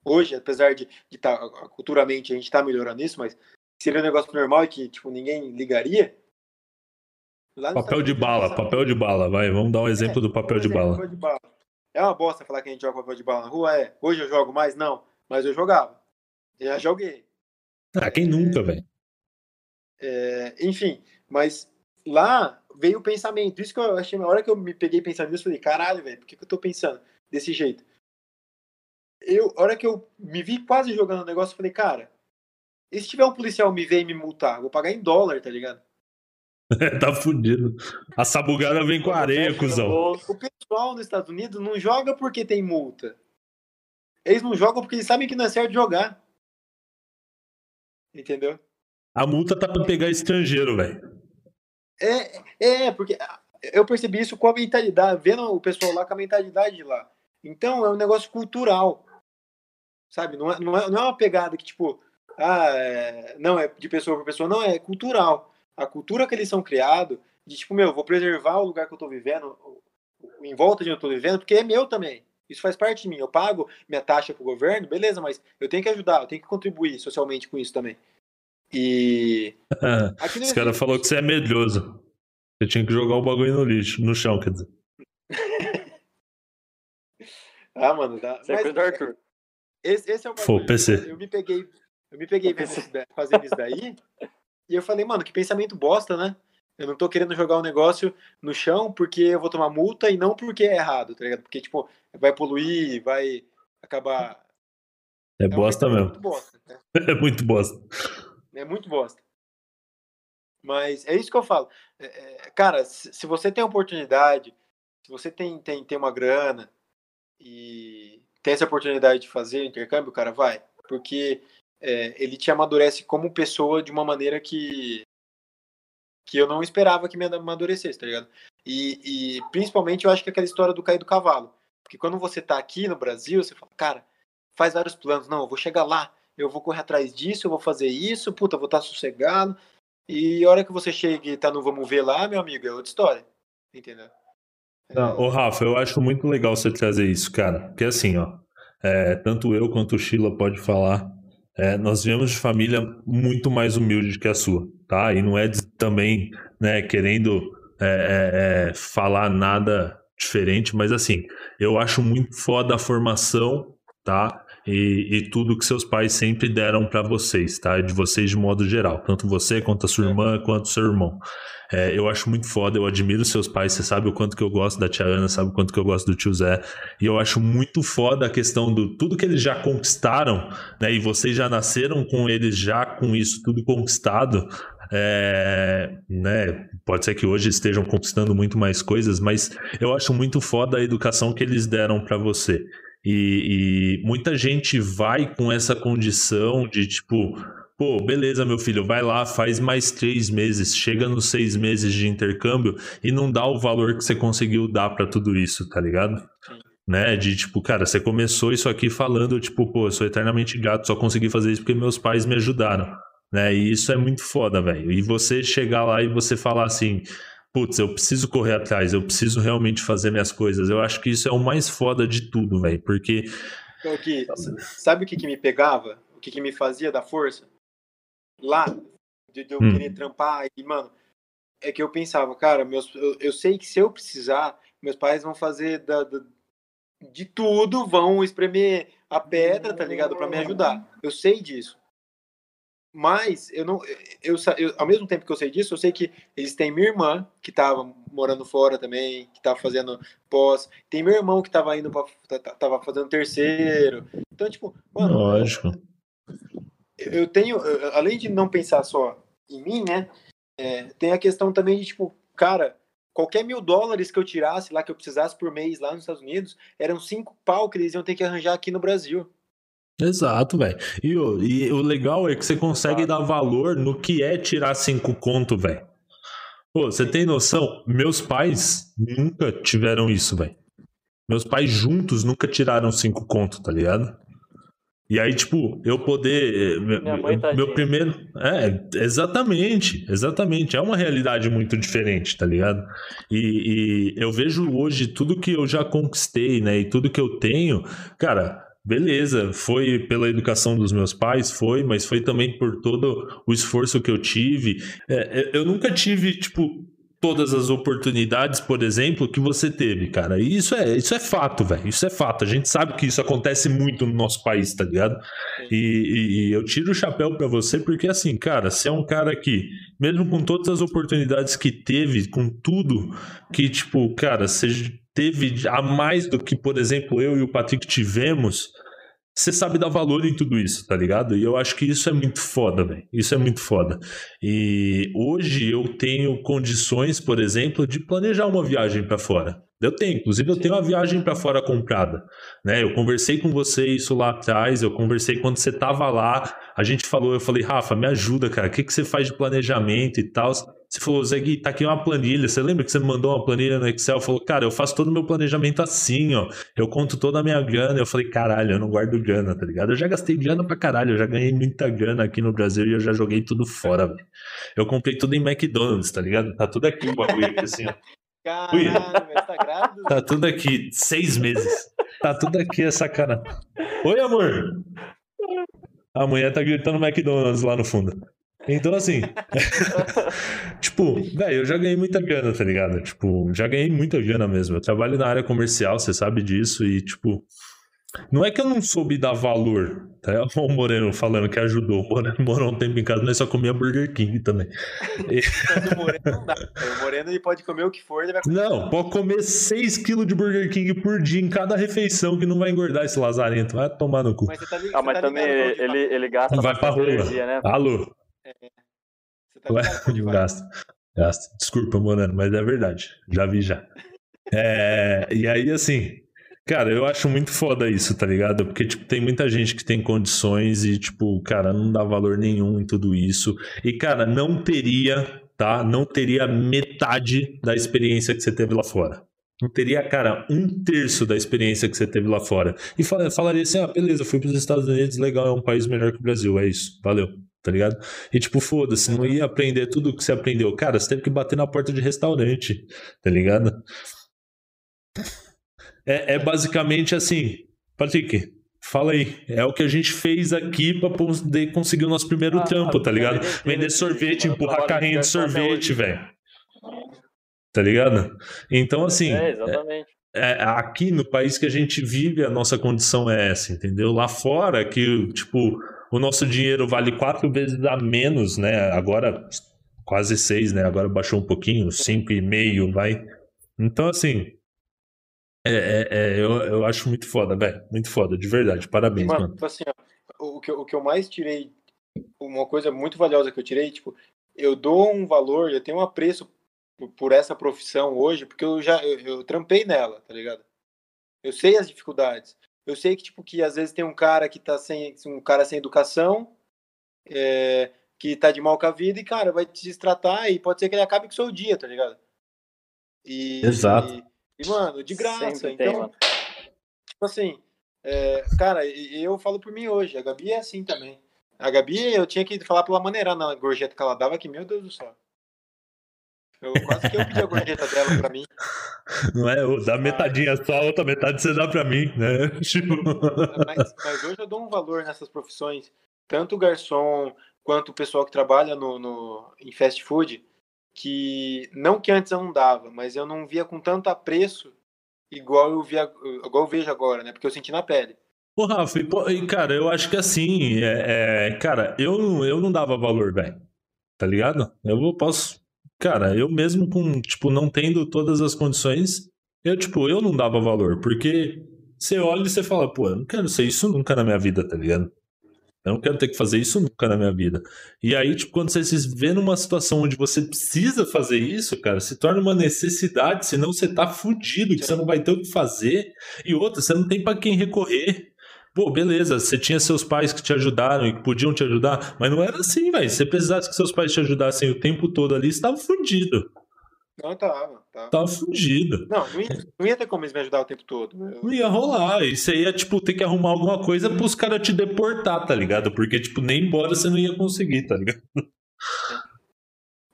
hoje, apesar de, de tá, culturalmente a gente está melhorando isso, mas seria um negócio normal e que tipo, ninguém ligaria. papel de bala, papel de bala, vai, vamos dar um exemplo é, do papel de, exemplo, papel de bala. É uma bosta falar que a gente joga papel de bala na rua, é. Hoje eu jogo mais? Não, mas eu jogava. Já joguei. Ah, quem nunca, velho? É, enfim, mas lá veio o pensamento. Isso que eu achei, na hora que eu me peguei pensando nisso, eu falei, caralho, velho, por que, que eu tô pensando desse jeito? Eu, a hora que eu me vi quase jogando o negócio, eu falei, cara, e se tiver um policial me ver e me multar, vou pagar em dólar, tá ligado? tá fudido. A sabugada vem com areia, cuzão. O pessoal nos Estados Unidos não joga porque tem multa. Eles não jogam porque eles sabem que não é certo jogar. Entendeu? A multa tá pra pegar estrangeiro, velho. É, é, porque eu percebi isso com a mentalidade, vendo o pessoal lá com a mentalidade de lá. Então é um negócio cultural sabe? Não é, não é, não é uma pegada que, tipo, ah, é, não, é de pessoa para pessoa, não, é cultural. A cultura que eles são criados, de tipo, meu, vou preservar o lugar que eu tô vivendo, em volta de onde eu tô vivendo, porque é meu também. Isso faz parte de mim. Eu pago minha taxa pro governo, beleza, mas eu tenho que ajudar, eu tenho que contribuir socialmente com isso também. E. Esse cara falou que você é medroso. Você tinha que jogar o bagulho no lixo, no chão, quer dizer. ah, mano, dá. Você é mas... é do Arthur. Esse, esse é o Foi, PC. Eu me peguei, eu me peguei fazendo isso daí, e eu falei, mano, que pensamento bosta, né? Eu não tô querendo jogar o um negócio no chão porque eu vou tomar multa e não porque é errado, tá ligado? Porque, tipo, vai poluir, vai acabar. É, é bosta mesmo. Muito bosta, né? É muito bosta. É muito bosta. Mas é isso que eu falo. É, é, cara, se, se, você tem oportunidade, se você tem, tem, tem uma grana e tem essa oportunidade de fazer intercâmbio, o cara vai. Porque é, ele te amadurece como pessoa de uma maneira que que eu não esperava que me amadurecesse, tá ligado? E, e principalmente eu acho que aquela história do cair do cavalo. Porque quando você tá aqui no Brasil, você fala, cara, faz vários planos. Não, eu vou chegar lá, eu vou correr atrás disso, eu vou fazer isso, puta, vou estar tá sossegado. E a hora que você chega e tá no vamos ver lá, meu amigo, é outra história. Entendeu? Não, ô Rafa, eu acho muito legal você trazer isso, cara. Porque assim, ó, é, tanto eu quanto o Sheila pode falar, é, nós viemos de família muito mais humilde que a sua, tá? E não é também, né, querendo é, é, é, falar nada diferente, mas assim, eu acho muito foda a formação, tá? E, e tudo que seus pais sempre deram para vocês, tá? De vocês de modo geral, tanto você quanto a sua irmã, quanto seu irmão. É, eu acho muito foda, eu admiro seus pais, você sabe o quanto que eu gosto da tia Ana, sabe o quanto que eu gosto do tio Zé. E eu acho muito foda a questão do tudo que eles já conquistaram, né? E vocês já nasceram com eles já com isso tudo conquistado. É, né, pode ser que hoje estejam conquistando muito mais coisas, mas eu acho muito foda a educação que eles deram para você. E, e, muita gente vai com essa condição de tipo, Pô, beleza, meu filho, vai lá, faz mais três meses, chega nos seis meses de intercâmbio e não dá o valor que você conseguiu dar para tudo isso, tá ligado? Né? De tipo, cara, você começou isso aqui falando, tipo, pô, eu sou eternamente gato, só consegui fazer isso porque meus pais me ajudaram. Né? E isso é muito foda, velho. E você chegar lá e você falar assim, putz, eu preciso correr atrás, eu preciso realmente fazer minhas coisas. Eu acho que isso é o mais foda de tudo, velho, porque. Então, que, sabe o que, que me pegava? O que, que me fazia da força? lá, de, de eu hum. querer trampar, e, mano, é que eu pensava, cara, meus, eu, eu sei que se eu precisar, meus pais vão fazer da, da, de tudo, vão espremer a pedra, tá ligado? para me ajudar. Eu sei disso. Mas eu não. Eu, eu, ao mesmo tempo que eu sei disso, eu sei que eles têm minha irmã, que tava morando fora também, que tava fazendo pós. Tem meu irmão que tava indo pra. tava fazendo terceiro. Então, tipo, mano. Lógico eu tenho, além de não pensar só em mim, né? É, tem a questão também de, tipo, cara, qualquer mil dólares que eu tirasse lá, que eu precisasse por mês lá nos Estados Unidos, eram cinco pau que eles iam ter que arranjar aqui no Brasil. Exato, velho. E, e, o legal é que você consegue Exato. dar valor no que é tirar cinco conto, velho. Pô, você tem noção? Meus pais nunca tiveram isso, velho. Meus pais juntos nunca tiraram cinco conto, tá ligado? E aí, tipo, eu poder. Eh, tá meu primeiro. É, exatamente, exatamente. É uma realidade muito diferente, tá ligado? E, e, eu vejo hoje tudo que eu já conquistei, né? E tudo que eu tenho, cara. Beleza, foi pela educação dos meus pais, foi, mas foi também por todo o esforço que eu tive. É, eu nunca tive, tipo, todas as oportunidades, por exemplo, que você teve, cara. E isso é, isso é fato, velho. Isso é fato. A gente sabe que isso acontece muito no nosso país, tá ligado? E, e, e eu tiro o chapéu para você porque, assim, cara, você é um cara que, mesmo com todas as oportunidades que teve, com tudo que, tipo, cara, você teve a mais do que, por exemplo, eu e o Patrick tivemos você sabe dar valor em tudo isso, tá ligado? E eu acho que isso é muito foda, velho. Isso é muito foda. E hoje eu tenho condições, por exemplo, de planejar uma viagem para fora. Eu tenho, inclusive eu tenho uma viagem para fora comprada, né? Eu conversei com você isso lá atrás, eu conversei quando você tava lá, a gente falou, eu falei, Rafa, me ajuda, cara, o que, que você faz de planejamento e tal? Você falou, Zé Gui, tá aqui uma planilha. Você lembra que você me mandou uma planilha no Excel? Falou, cara, eu faço todo o meu planejamento assim, ó. Eu conto toda a minha grana. Eu falei, caralho, eu não guardo grana, tá ligado? Eu já gastei grana pra caralho. Eu já ganhei muita grana aqui no Brasil e eu já joguei tudo fora, velho. Eu comprei tudo em McDonald's, tá ligado? Tá tudo aqui o bagulho aqui, assim, ó. Caralho, tá grávido? Tá tudo aqui, seis meses. Tá tudo aqui essa cara. Oi, amor! A mulher tá gritando McDonald's lá no fundo. Então, assim. tipo, velho, eu já ganhei muita grana, tá ligado? Tipo, já ganhei muita grana mesmo. Eu trabalho na área comercial, você sabe disso, e, tipo. Não é que eu não soube dar valor, tá? O Moreno falando que ajudou. O Moreno morou um tempo em casa, mas só comia Burger King também. E... o Moreno não dá. O Moreno ele pode comer o que for, ele vai comer. Não, pode comer 6kg de Burger King por dia em cada refeição que não vai engordar esse lazarento. Vai tomar no cu. Mas, tá ah, mas tá também ele, ele gasta vai pra. Energia, né? Alô. É. Você tá gasto. Gasto. Desculpa, Moreno, mas é verdade. Já vi já. É, e aí, assim, Cara, eu acho muito foda isso, tá ligado? Porque, tipo, tem muita gente que tem condições e, tipo, cara, não dá valor nenhum em tudo isso. E, cara, não teria, tá? Não teria metade da experiência que você teve lá fora. Não teria, cara, um terço da experiência que você teve lá fora. E falaria assim: ah, beleza, fui para os Estados Unidos, legal, é um país melhor que o Brasil, é isso, valeu, tá ligado? E tipo, foda-se, não ia aprender tudo o que você aprendeu. Cara, você teve que bater na porta de restaurante, tá ligado? É, é basicamente assim, Patrick, fala aí. É o que a gente fez aqui pra poder conseguir o nosso primeiro ah, trampo, tá ligado? Vender sorvete, empurrar carrinho de sorvete, velho. Tá ligado? Então, assim. É, exatamente. É, é, aqui no país que a gente vive, a nossa condição é essa, entendeu? Lá fora, que, tipo, o nosso dinheiro vale quatro vezes a menos, né? Agora, quase seis, né? Agora baixou um pouquinho, cinco e meio, vai. Então, assim, é, é, é, eu, eu acho muito foda, velho. Muito foda, de verdade. Parabéns, mano. mano. Assim, ó, o, que, eu, o que eu mais tirei, uma coisa muito valiosa que eu tirei, tipo, eu dou um valor, eu tenho um apreço por, por essa profissão hoje, porque eu já eu, eu, trampei nela, tá ligado? Eu sei as dificuldades. Eu sei que, tipo, que às vezes tem um cara que tá sem. um cara sem educação, é, que tá de mal com a vida e, cara, vai te destratar e pode ser que ele acabe com o seu dia, tá ligado? E, Exato. E, e, mano, de graça. Sempre então, tem, tipo assim, é, cara, eu falo por mim hoje. A Gabi é assim também. A Gabi, eu tinha que falar pela maneira na gorjeta que ela dava, que, meu Deus do céu. Eu quase que eu pedi a gorjeta dela pra mim. Não é, dá metadinha só, a outra metade você dá pra mim, né? Tipo... Mas, mas, hoje eu dou um valor nessas profissões. Tanto o garçom quanto o pessoal que trabalha no, no, em fast food que não que antes eu não dava, mas eu não via com tanto apreço igual eu via, igual eu vejo agora, né? Porque eu senti na pele. Ô, Rafa, e, cara, eu acho que assim, é, é, cara, eu, eu não dava valor, velho. Tá ligado? Eu posso. Cara, eu mesmo com, tipo, não tendo todas as condições, eu, tipo, eu não dava valor, porque você olha e você fala, pô, eu não quero ser isso nunca na minha vida, tá ligado? Eu não quero ter que fazer isso nunca na minha vida. E aí, tipo, quando você se vê numa situação onde você precisa fazer isso, cara, se torna uma necessidade, senão você tá fudido, que você não vai ter o que fazer. E outra, você não tem para quem recorrer. Pô, beleza, você tinha seus pais que te ajudaram e que podiam te ajudar, mas não era assim, velho. Se você precisasse que seus pais te ajudassem o tempo todo ali, você tava fudido. Não, tava. Tava, tava fugido. Não, não ia, não ia ter como eles me ajudar o tempo todo. Eu... Não ia rolar. E você ia, tipo, ter que arrumar alguma coisa pros caras te deportar, tá ligado? Porque, tipo, nem embora você não ia conseguir, tá ligado?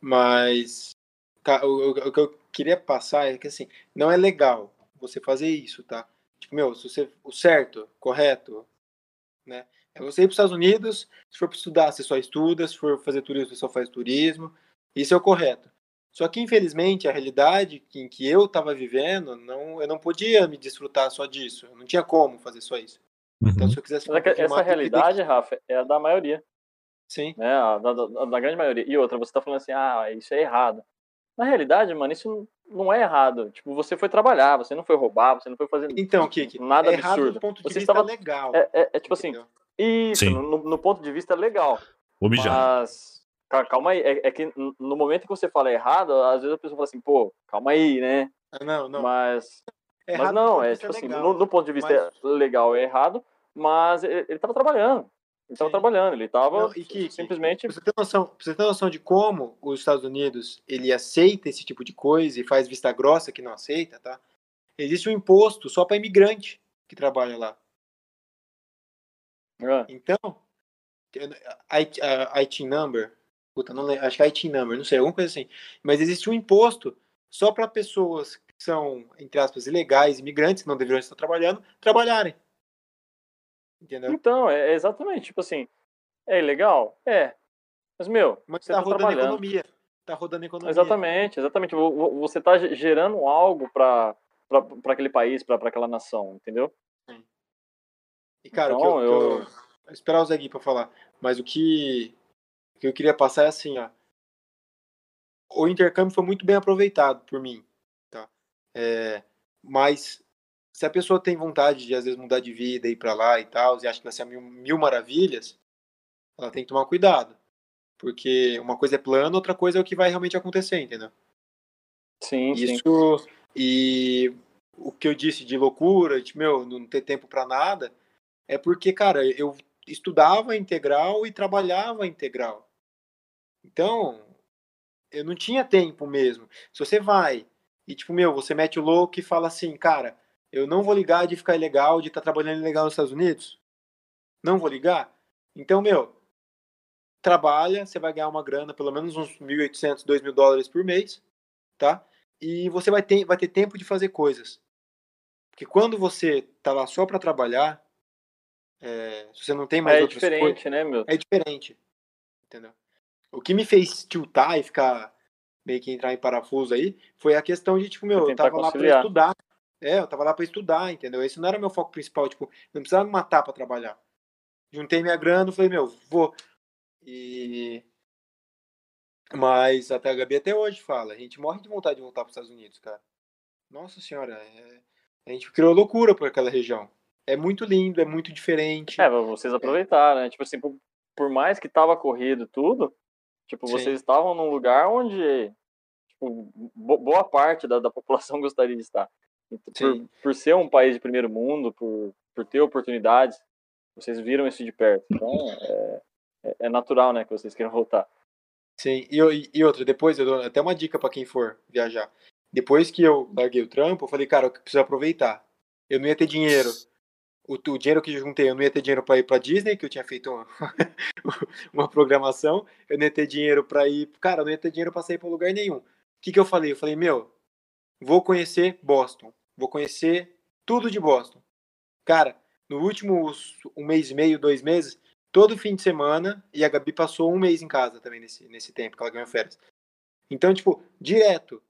Mas. Tá, o, o, o que eu queria passar é que, assim, não é legal você fazer isso, tá? Tipo, meu, se você, o certo, correto, né? É você ir para os Estados Unidos, se for para estudar, você só estuda, se for fazer turismo, você só faz turismo. Isso é o correto. Só que, infelizmente, a realidade em que eu estava vivendo, não, eu não podia me desfrutar só disso. Eu não tinha como fazer só isso. Então, uhum. Então, se eu quisesse Mas é essa realidade, que... Rafa, é a da maioria. Sim. Né? A, da, da, da, grande maioria. E outra, você está falando assim, ah, isso é errado. Na realidade, mano, isso não é errado. Tipo, você foi trabalhar, você não foi roubar, você não foi fazer então, Kiki, nada é absurdo. do ponto de você vista estava... legal. É, é, é tipo assim, isso, no, no, ponto de vista legal. Objeto. Mas calma aí, é, é, que no momento que você fala errado, às vezes a pessoa fala assim, pô, calma aí, né? Ah, não, não. Mas, mas não, é tipo assim, no, no, ponto de vista mas... legal é errado, mas ele, ele tava trabalhando. Ele estava trabalhando, ele estava simplesmente. Você tem, noção, você tem noção de como os Estados Unidos ele aceita esse tipo de coisa e faz vista grossa que não aceita, tá? Existe um imposto só para imigrante que trabalha lá. É. Então, IT, IT number, puta, não lembro, acho que é IT number, não sei, alguma coisa assim. Mas existe um imposto só para pessoas que são, entre aspas, ilegais, imigrantes, que não deveriam estar trabalhando, trabalharem. Entendeu? Então, é exatamente, tipo assim, é ilegal? É. Mas, meu, Mas você tá, tá rodando economia. Tá rodando economia. Exatamente, exatamente. Você tá gerando algo para para aquele país, para aquela nação, entendeu? Sim. E, cara, então, o que eu, eu... Que eu... esperar o Zé Gui pra falar, mas o que o que eu queria passar é assim, ó. O intercâmbio foi muito bem aproveitado por mim, tá? É, mas se a pessoa tem vontade de às vezes mudar de vida, ir para lá e tal, e acha que vai ser mil, mil maravilhas, ela tem que tomar cuidado, porque uma coisa é plano, outra coisa é o que vai realmente acontecer, entendeu? Sim, Isso sim. e o, que eu disse de loucura, de meu, não ter tempo para nada, é porque, cara, eu estudava integral e trabalhava integral. Então, eu não tinha tempo mesmo. Se você vai e, tipo, meu, você mete o louco e fala assim, cara, eu não vou ligar de ficar ilegal, de estar tá trabalhando ilegal nos Estados Unidos. Não vou ligar. Então, meu, trabalha, você vai ganhar uma grana, pelo menos uns 1.800, 2.000 dólares por mês, tá? E você vai ter, vai ter tempo de fazer coisas. Porque quando você tá lá só para trabalhar, é, se você não tem mais é outras diferente, coisas, né, meu? É diferente. Entendeu? O que me fez tiltar e ficar meio que entrar em parafuso aí foi a questão de, tipo, meu, eu tava lá pra estudar. É, eu tava lá pra estudar, entendeu? Esse não era meu foco principal, tipo, não precisava me matar pra trabalhar. Juntei minha grana, falei, meu, vou. E. Mas até a Gabi até hoje fala, a gente morre de vontade de voltar para os Estados Unidos, cara. Nossa senhora, é... a gente criou loucura por aquela região. É muito lindo, é muito diferente. É, vocês aproveitaram, né? Tipo assim, por, por mais que tava corrido tudo, tipo, Sim. vocês estavam num lugar onde tipo, boa parte da, da população gostaria de estar. Então, por, por, ser um país de primeiro mundo, por, por ter oportunidades, vocês viram isso de perto. Então, é, é, é natural, né, que vocês queiram voltar. Sim, e, e outra, depois eu dou até uma dica para quem for viajar. Depois que eu larguei o trampo, eu falei, cara, eu preciso aproveitar. Eu não ia ter dinheiro. O, o dinheiro que eu juntei, eu não ia ter dinheiro para ir para Disney, que eu tinha feito uma, uma programação. Eu não ia ter dinheiro para ir. Cara, eu não ia ter dinheiro para sair para lugar nenhum. O que, que eu falei? Eu falei, meu, vou conhecer Boston. Vou conhecer tudo de Boston. Cara, no último um mês e meio, dois meses, todo fim de semana, e a Gabi passou um mês em casa também nesse, nesse tempo que ela ganhou férias. Então, tipo, direto,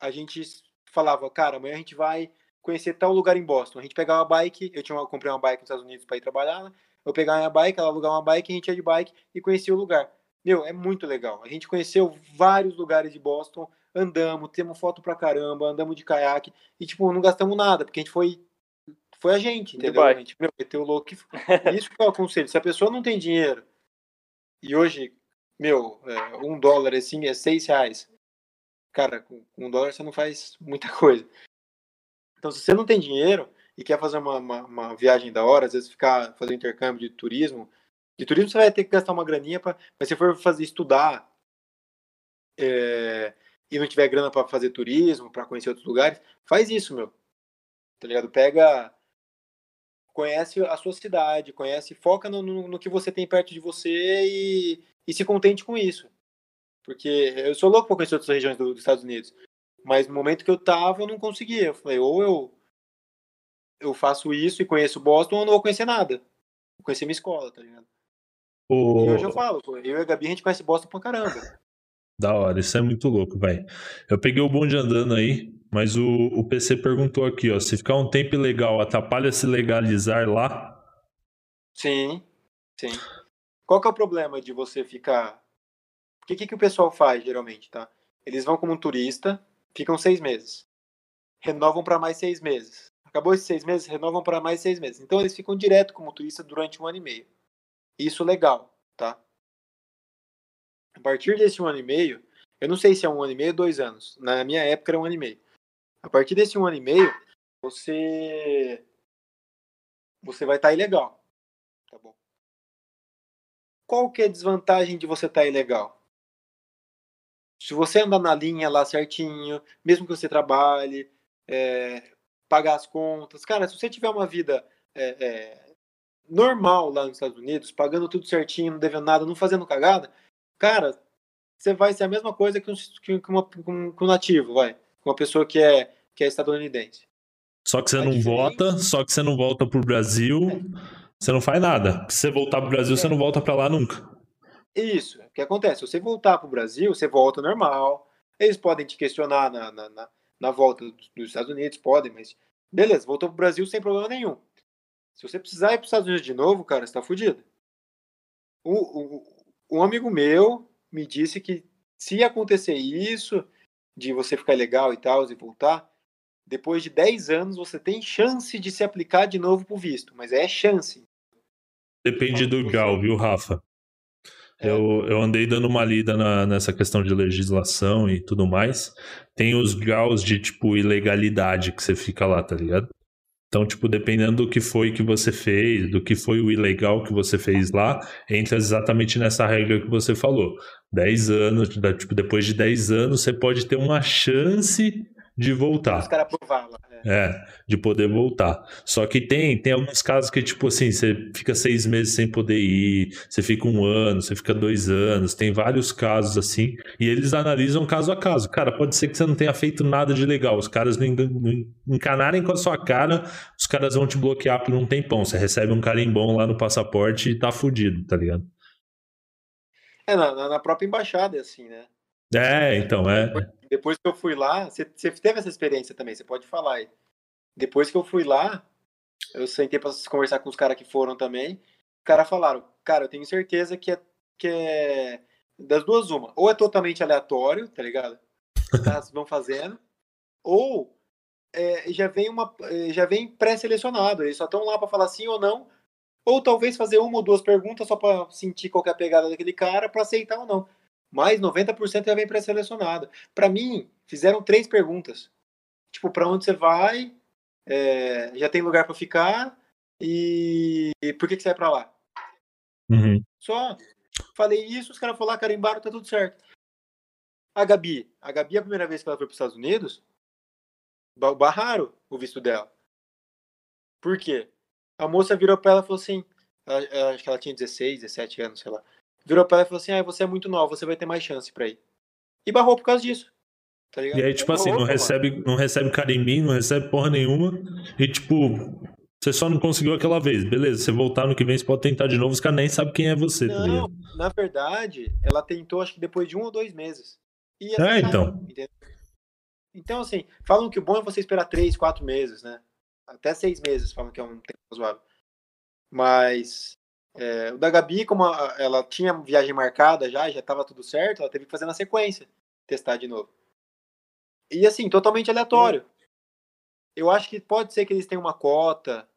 a gente falava, cara, amanhã a gente vai conhecer tal lugar em Boston. A gente pegava a bike, eu tinha eu comprei uma bike nos Estados Unidos para ir trabalhar, né? eu pegava minha bike, ela alugava uma bike, a gente ia de bike e conhecia o lugar. Meu, é muito legal. A gente conheceu vários lugares de Boston, andamos, temos foto pra caramba, andamos de caiaque e, tipo, não gastamos nada, porque a gente foi foi a gente, entendeu? A gente, meu, meteu o louco. Isso que eu aconselho. Se a pessoa não tem dinheiro e hoje, meu, é, um dólar assim é seis reais. Cara, com um dólar você não faz muita coisa. Então, se você não tem dinheiro e quer fazer uma, uma, uma viagem da hora, às vezes ficar fazer intercâmbio de turismo, de turismo você vai ter que gastar uma graninha, pra, mas se for fazer estudar é, e não tiver grana para fazer turismo, para conhecer outros lugares, faz isso, meu. Tá ligado? Pega conhece a sua cidade, conhece, foca no, no, no que você tem perto de você e, e, se contente com isso. Porque eu sou louco para conhecer outras regiões do, dos Estados Unidos, mas no momento que eu tava, eu não conseguia. Eu falei, ou eu eu faço isso e conheço Boston, ou eu não vou conhecer nada. Vou conhecer minha escola, tá ligado? O... E hoje eu falo, eu e a Gabi, a gente conhece Boston pra caramba. Da hora, isso é muito louco, velho. Eu peguei o bonde andando aí, mas o, o PC perguntou aqui, ó, se ficar um tempo ilegal, atrapalha se legalizar lá? Sim, sim. Qual que é o problema de você ficar... O que, que, que o pessoal faz, geralmente, tá? Eles vão como um turista, ficam seis meses. Renovam para mais seis meses. Acabou esses seis meses, renovam para mais seis meses. Então eles ficam direto como turista durante um ano e meio. Isso legal, tá? A partir desse um ano e meio, eu não sei se é um ano e meio ou dois anos. Na minha época era um ano e meio. A partir desse um ano e meio, você você vai estar tá ilegal. Tá bom. Qual que é a desvantagem de você estar tá ilegal? Se você andar na linha lá certinho, mesmo que você trabalhe, é, pagar as contas, cara, se você tiver uma vida é, é, normal lá nos Estados Unidos, pagando tudo certinho, não devendo nada, não fazendo cagada, cara, você vai ser a mesma coisa que um, que uma, que um nativo, vai uma pessoa que é, que é estadunidense. Só que você a não diferença... volta, só que você não volta pro Brasil, é. você não faz nada. Se você voltar pro Brasil, é. você não volta para lá nunca. Isso. O que acontece? Se você voltar pro Brasil, você volta normal. Eles podem te questionar na, na, na, na volta dos Estados Unidos, podem, mas beleza, voltou pro Brasil sem problema nenhum. Se você precisar ir para os Estados Unidos de novo, cara, você tá fudido. Um, um, um amigo meu me disse que se acontecer isso, de você ficar legal e tal, e voltar, depois de 10 anos você tem chance de se aplicar de novo pro visto, mas é chance. Depende do grau, viu, Rafa? Eu, eu andei dando uma lida na, nessa questão de legislação e tudo mais. Tem os graus de, tipo, ilegalidade que você fica lá, tá ligado? Então, tipo, dependendo do que foi que você fez, do que foi o ilegal que você fez lá, entra exatamente nessa regra que você falou. 10 anos, tipo, depois de 10 anos, você pode ter uma chance de voltar. Os caras aprovaram. É, de poder voltar. Só que tem, tem alguns casos que, tipo assim, você fica seis meses sem poder ir, você fica um ano, você fica dois anos, tem vários casos assim, e eles analisam caso a caso. Cara, pode ser que você não tenha feito nada de legal, os caras não, encanarem com a sua cara, os caras vão te bloquear por um tempão. Você recebe um carimbão lá no passaporte e tá fudido, tá ligado? É, na, na própria embaixada é assim, né? É, então, é. Depois que eu fui lá, você, você teve essa experiência também, você pode falar aí. Depois que eu fui lá, eu sentei para conversar com os caras que foram também. Os caras falaram, cara, eu tenho certeza que é, que é das duas uma. Ou é totalmente aleatório, tá ligado? Caras vão fazendo. Ou é, já vem uma já vem pré-selecionado. Eles só estão lá para falar sim ou não. Ou talvez fazer uma ou duas perguntas só para sentir qual é a pegada daquele cara para aceitar ou não mas 90% já vem pré-selecionado. Para mim, fizeram três perguntas. Tipo, para onde você vai? É, já tem lugar para ficar? E, e, por que, que você vai para lá? Uhum. Só. Falei isso, os caras falaram, ah, carimbaram, tá tudo certo. A Gabi, a Gabi, a primeira vez que ela foi para os Estados Unidos, barraram o visto dela. Por quê? A moça virou para ela e falou assim, acho que ela tinha 16, 17 anos, sei lá virou pra ela e falou assim: ah, você é muito nova, você vai ter mais chance pra ir. E barrou por causa disso. Tá e aí, tipo assim, não recebe, não recebe carimbinho, não recebe porra nenhuma. E tipo, você só não conseguiu aquela vez. Beleza, você voltar no que vem, você pode tentar de novo, os caras nem sabem quem é você. Tá não, tá na verdade, ela tentou acho que depois de um ou dois meses. E é, então. Entendeu? Então, assim, falam que o bom é você esperar três, quatro meses, né? Até seis meses falam que é um tempo razoável. Mas é, o da Gabi, como ela tinha viagem marcada já, já estava tudo certo, ela teve que fazer na sequência, testar de novo. E assim, totalmente aleatório. Eu acho que pode ser que eles tenham uma cota,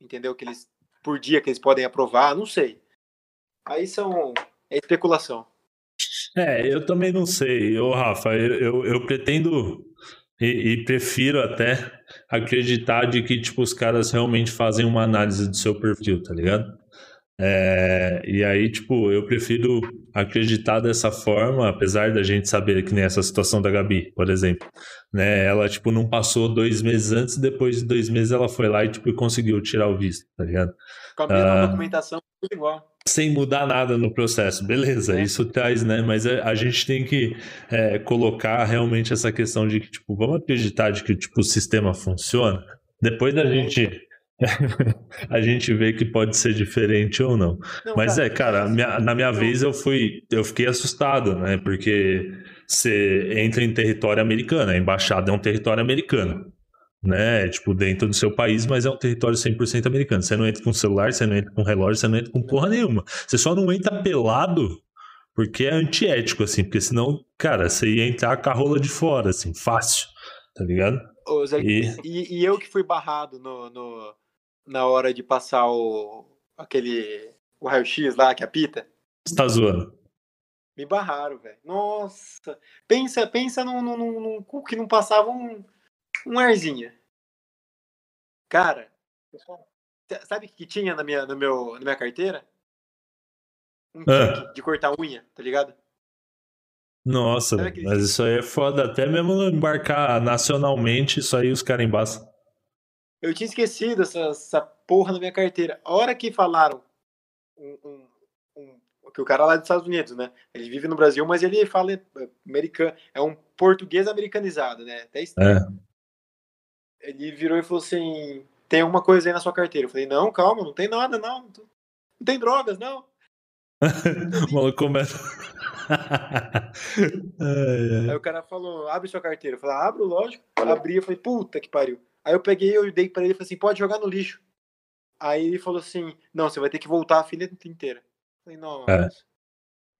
entendeu? Que eles por dia que eles podem aprovar, não sei. Aí são é especulação. É, eu também não sei. Eu, Rafa, eu, eu, eu pretendo e, e, prefiro até acreditar de que tipo os caras realmente fazem uma análise do seu perfil, tá ligado? É, e aí, tipo, eu prefiro acreditar dessa forma, apesar da gente saber que nem essa situação da Gabi, por exemplo. Né? Ela, tipo, não passou dois meses antes, depois de dois meses ela foi lá e, tipo, conseguiu tirar o visto, tá ligado? Com a mesma ah, documentação, tudo igual. Sem mudar nada no processo, beleza, é. isso traz, né? Mas a, a gente tem que é, colocar realmente essa questão de que, tipo, vamos acreditar de que, tipo, o sistema funciona. Depois da gente a gente vê que pode ser diferente ou não. não Mas cara, é, cara, minha, na minha vez eu fui, eu fiquei assustado, né? Porque você entra em território americano, a embaixada é um território americano, né? Tipo, dentro do seu país, mas é um território 100% americano. Você não entra com celular, você não entra com relógio, você não entra com porra nenhuma. Você só não entra pelado porque é antiético, assim, porque senão, cara, você ia entrar com a rola de fora, assim, fácil, tá ligado? Ô, Zé, e... E, e... eu que fui barrado no, no na hora de passar o aquele o raio-x lá que apita. Você tá zoando. Me barraram, velho. Nossa. Pensa, pensa num, num, num, num que não passava um, um arzinho. Cara, sabe o que tinha na minha, no meu, na minha carteira? Um ah. de cortar unha, tá ligado? Nossa, mas isso aí é foda. Até mesmo embarcar nacionalmente, isso aí os caras embaçam. Eu tinha esquecido essa, essa porra na minha carteira. A hora que falaram um, um, um, que o cara lá dos Estados Unidos, né? Ele vive no Brasil, mas ele fala americano. É um português americanizado, né? Até estranho. É. Ele virou e falou assim: tem alguma coisa aí na sua carteira? Eu falei, não, calma, não tem nada, não. Não tem drogas, não. o maluco começa. ai, ai. Aí o cara falou: abre sua carteira. Eu falei, abro, lógico. Abri, eu falei, puta que pariu. Aí eu peguei, eu dei para ele e falei assim: pode jogar no lixo. Aí ele falou assim: não, você vai ter que voltar a filha inteira. Eu falei, não. É.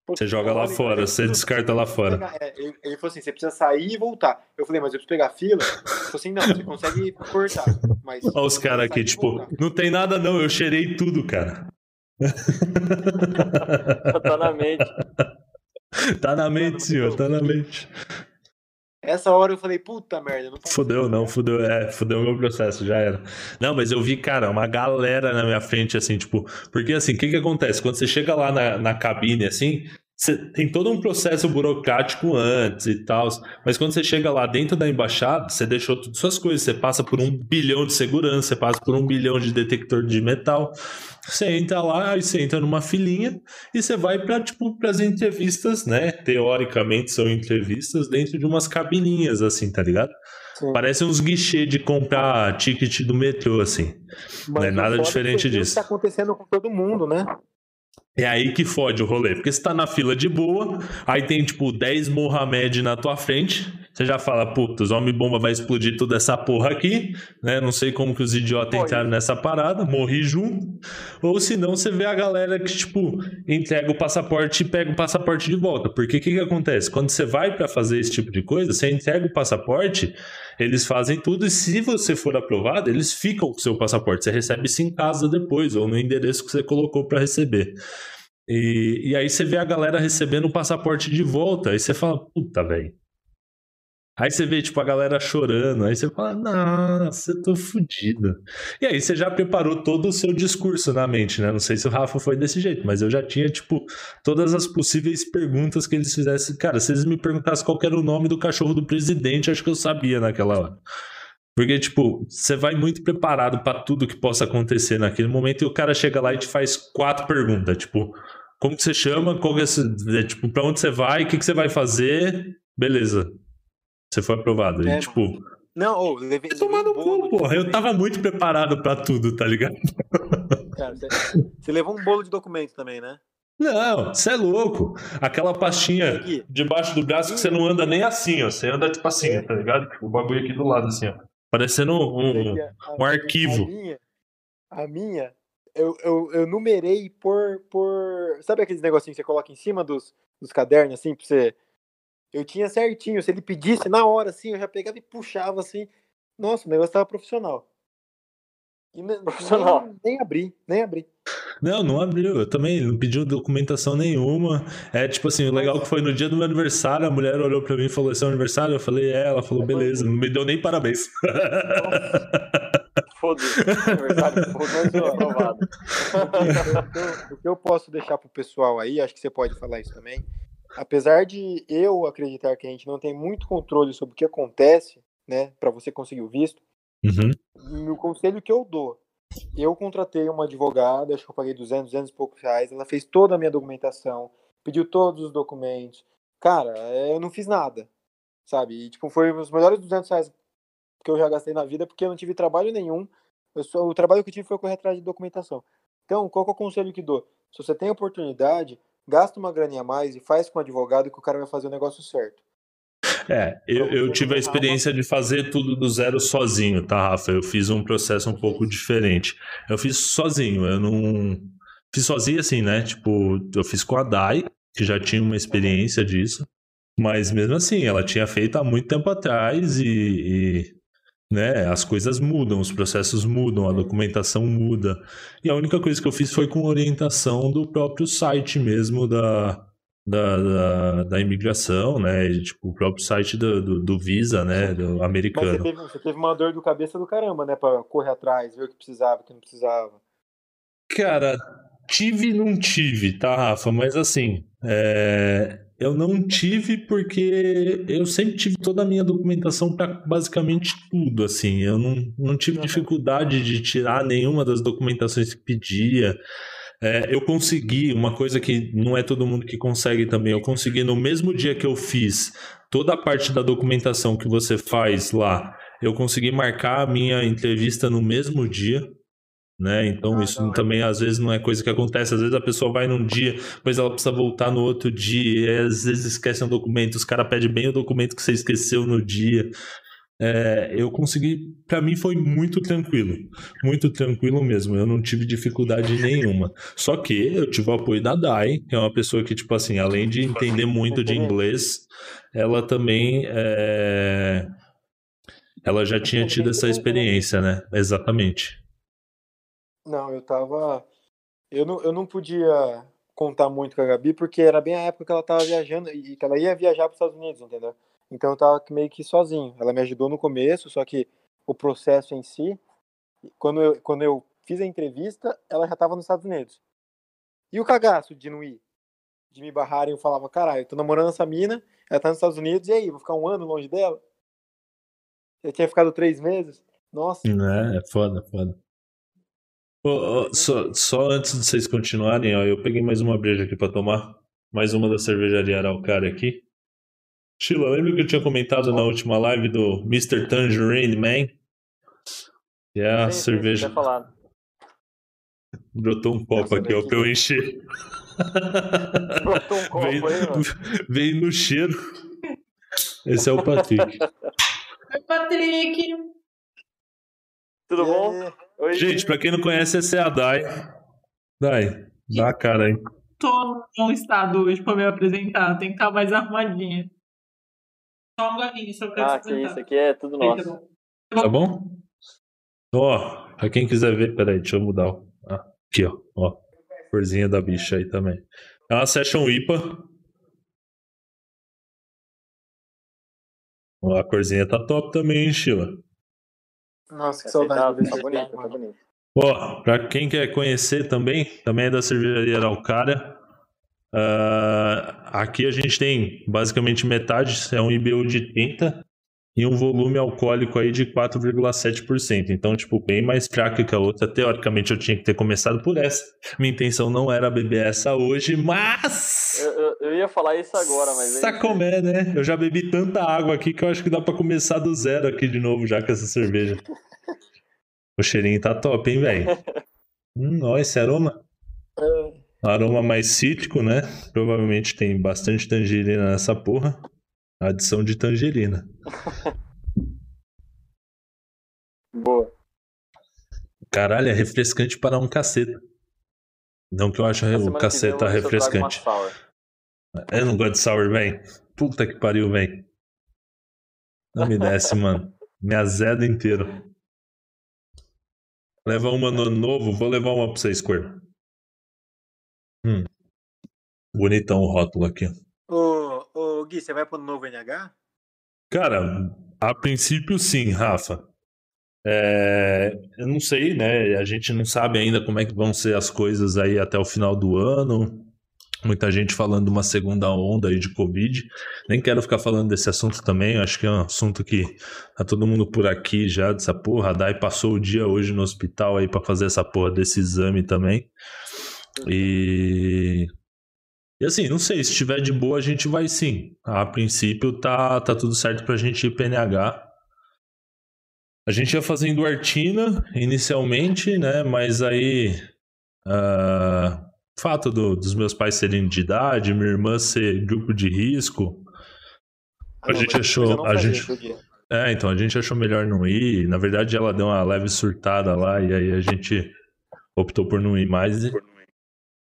Você joga lá fora, você descarta lá fora. É, ele, ele, falou assim: você precisa sair e voltar. Eu falei, mas eu preciso pegar a fila? Ele falou assim: não, você consegue cortar. Mas Olha os caras aqui, tipo, não tem nada não, eu cheirei tudo, cara. tá na mente. Tá na mente, senhor, tá na mente. Essa hora eu falei, puta merda. Não fudeu, não, fudeu, é, fudeu o meu processo, já era. Não, mas eu vi, cara, uma galera na minha frente, assim, tipo, porque assim, o que que acontece? Quando você chega lá na, na cabine, assim, você tem todo um processo burocrático antes e tal, mas quando você chega lá dentro da embaixada, você deixou todas suas coisas, você passa por um bilhão de segurança, você passa por um bilhão de detector de metal, você entra lá e você entra numa filinha e você vai para tipo as entrevistas, né? Teoricamente são entrevistas dentro de umas cabininhas assim, tá ligado? Sim. Parece uns guichês de comprar ticket do metrô assim. Mas não é nada diferente disso. Tá acontecendo com todo mundo, né? É aí que fode o rolê. Porque você tá na fila de boa, aí tem tipo 10 Mohamed na tua frente. Você já fala, puta, os homem-bomba vai explodir toda essa porra aqui, né? Não sei como que os idiotas entraram nessa parada, morri junto. Ou senão você vê a galera que, tipo, entrega o passaporte e pega o passaporte de volta. Porque o que, que acontece? Quando você vai para fazer esse tipo de coisa, você entrega o passaporte, eles fazem tudo e se você for aprovado, eles ficam com o seu passaporte. Você recebe isso em casa depois, ou no endereço que você colocou para receber. E, e aí você vê a galera recebendo o passaporte de volta, aí você fala, puta, velho. Aí você vê, tipo, a galera chorando, aí você fala, nossa, eu tô fudido. E aí você já preparou todo o seu discurso na mente, né? Não sei se o Rafa foi desse jeito, mas eu já tinha, tipo, todas as possíveis perguntas que eles fizessem. Cara, se eles me perguntassem qual era o nome do cachorro do presidente, acho que eu sabia naquela hora. Porque, tipo, você vai muito preparado para tudo que possa acontecer naquele momento e o cara chega lá e te faz quatro perguntas, tipo, como que você chama, qual é, é tipo, pra onde você vai, o que, que você vai fazer, beleza. Você foi aprovado. É, e, tipo. Não, oh, levei. Tomar no cu, porra. Eu tava muito preparado pra tudo, tá ligado? Cara, você, você levou um bolo de documento também, né? Não, você é louco. Aquela pastinha debaixo do braço que você não anda nem assim, ó. Você anda tipo assim, tá ligado? O bagulho aqui do lado, assim, ó. Parecendo um, um arquivo. A minha, a minha eu, eu, eu numerei por, por. Sabe aqueles negocinhos que você coloca em cima dos, dos cadernos, assim, pra você. Eu tinha certinho. Se ele pedisse na hora, assim, eu já pegava e puxava assim. Nossa, o negócio tava profissional. E profissional. Nem, nem abri, nem abri. Não, não abriu. Eu também não pediu documentação nenhuma. É tipo assim, o legal que foi no dia do meu aniversário, a mulher olhou pra mim e falou: Esse é o aniversário? Eu falei, é, ela falou, beleza, não me deu nem parabéns. Foda-se. Aniversário aprovado. O que eu posso deixar pro pessoal aí, acho que você pode falar isso também. Apesar de eu acreditar que a gente não tem muito controle sobre o que acontece, né, para você conseguir o visto, uhum. o conselho que eu dou, eu contratei uma advogada, acho que eu paguei 200, 200 e poucos reais, ela fez toda a minha documentação, pediu todos os documentos. Cara, eu não fiz nada, sabe? E, tipo, foi os melhores 200 reais que eu já gastei na vida, porque eu não tive trabalho nenhum. Só, o trabalho que eu tive foi correr atrás de documentação. Então, qual é o conselho que dou? Se você tem oportunidade, gasta uma graninha a mais e faz com o advogado que o cara vai fazer o negócio certo. É, eu, eu tive a experiência de fazer tudo do zero sozinho, tá, Rafa? Eu fiz um processo um pouco diferente. Eu fiz sozinho, eu não. Fiz sozinho assim, né? Tipo, eu fiz com a Dai, que já tinha uma experiência disso. Mas mesmo assim, ela tinha feito há muito tempo atrás e, e né? As coisas mudam, os processos mudam, a documentação muda. E a única coisa que eu fiz foi com orientação do próprio site mesmo da, da, da, da imigração, né? Tipo, o próprio site do, do, do Visa, né? Do americano. Mas você teve, você teve uma dor do cabeça do caramba, né? Pra correr atrás, ver o que precisava, o que não precisava. Cara, tive e não tive, tá, Rafa? Mas assim, é... Eu não tive porque eu sempre tive toda a minha documentação para basicamente tudo, assim. Eu não, não tive dificuldade de tirar nenhuma das documentações que pedia. É, eu consegui, uma coisa que não é todo mundo que consegue também, eu consegui no mesmo dia que eu fiz toda a parte da documentação que você faz lá, eu consegui marcar a minha entrevista no mesmo dia né? Então ah, isso não, também às vezes não é coisa que acontece. Às vezes a pessoa vai num dia, depois ela precisa voltar no outro dia, e às vezes esquece um documento, os caras pedem bem o documento que você esqueceu no dia. É, eu consegui, para mim foi muito tranquilo, muito tranquilo mesmo. Eu não tive dificuldade nenhuma. Só que eu tive o apoio da Dai, que é uma pessoa que, tipo assim, além de entender muito de inglês, ela também é... ela já tinha tido essa experiência, né? Exatamente. Não, eu tava. Eu não, eu não podia contar muito com a Gabi, porque era bem a época que ela tava viajando e que ela ia viajar para os Estados Unidos, entendeu? Então eu tava meio que sozinho. Ela me ajudou no começo, só que o processo em si, quando eu, quando eu fiz a entrevista, ela já estava nos Estados Unidos. E o cagaço de não ir? De me barrarem, eu falava, caralho, eu tô namorando essa mina, ela tá nos Estados Unidos, e aí, vou ficar um ano longe dela? Eu tinha ficado três meses? Nossa. É, é foda, foda. Só, só antes de vocês continuarem, ó, eu peguei mais uma breja aqui pra tomar. Mais uma da cervejaria Araucária aqui. Sheila, lembra que eu tinha comentado na última live do Mr. Tangerine Man? Que é a Sim, sim, cerveja. tinha falado. Brotou um copo aqui, ó, pra eu encher. Brotou um copo veio, aí, veio no cheiro. Esse é o Patrick. Oi, Patrick. Tudo bom? Oi, Gente, pra quem não conhece, essa é a Dai. Dai, dá a cara aí. tô num estado hoje pra me apresentar. Tem que estar mais arrumadinha. Só um golinho, só pra Ah, que isso aqui é tudo nosso. bom. Tá bom? Ó, pra quem quiser ver, peraí, deixa eu mudar. o- ah, aqui, ó. ó. Corzinha da bicha aí também. É uma Session IPA. Ó, a corzinha tá top também, hein, Sheila? Nossa, que saudade tá bonito, tá bonito. Ó, pra quem quer conhecer também, também é da cervejaria Araucária. Ah, aqui a gente tem basicamente metade, é um IBU de 30 e um volume alcoólico aí de 4,7%. Então, tipo, bem mais fraca que a outra. Teoricamente eu tinha que ter começado por essa. Minha intenção não era beber essa hoje, mas. Eu, eu- eu ia falar isso agora, mas. Sacomé, né? Eu já bebi tanta água aqui que eu acho que dá pra começar do zero aqui de novo já com essa cerveja. O cheirinho tá top, hein, velho? Hum, ó, esse aroma. Aroma mais cítrico, né? Provavelmente tem bastante tangerina nessa porra. Adição de tangerina. Boa. Caralho, é refrescante para um caceta. Não que eu acho Na o que vem caceta eu eu refrescante. Eu não gosto de sour, velho. Puta que pariu, velho. Não me desce, mano. Me azeda inteiro. Leva uma no novo, vou levar uma pra vocês, cor. Hum. Bonitão o rótulo aqui. Ô, Gui, você vai pro novo NH? Cara, a princípio sim, Rafa. É, eu não sei, né? A gente não sabe ainda como é que vão ser as coisas aí até o final do ano. Muita gente falando de uma segunda onda aí de Covid. Nem quero ficar falando desse assunto também. Acho que é um assunto que tá todo mundo por aqui já dessa porra. A Dai passou o dia hoje no hospital aí pra fazer essa porra desse exame também. E e assim, não sei, se estiver de boa, a gente vai sim. A princípio tá, tá tudo certo pra gente ir PNH. A gente ia fazendo Artina inicialmente, né? Mas aí. ah, fato do- dos meus pais serem de idade, minha irmã ser grupo de risco. A não, gente achou- a gente-. É, então a gente achou melhor não ir. Na verdade, ela deu uma leve surtada lá e aí a gente optou por não ir mais. E,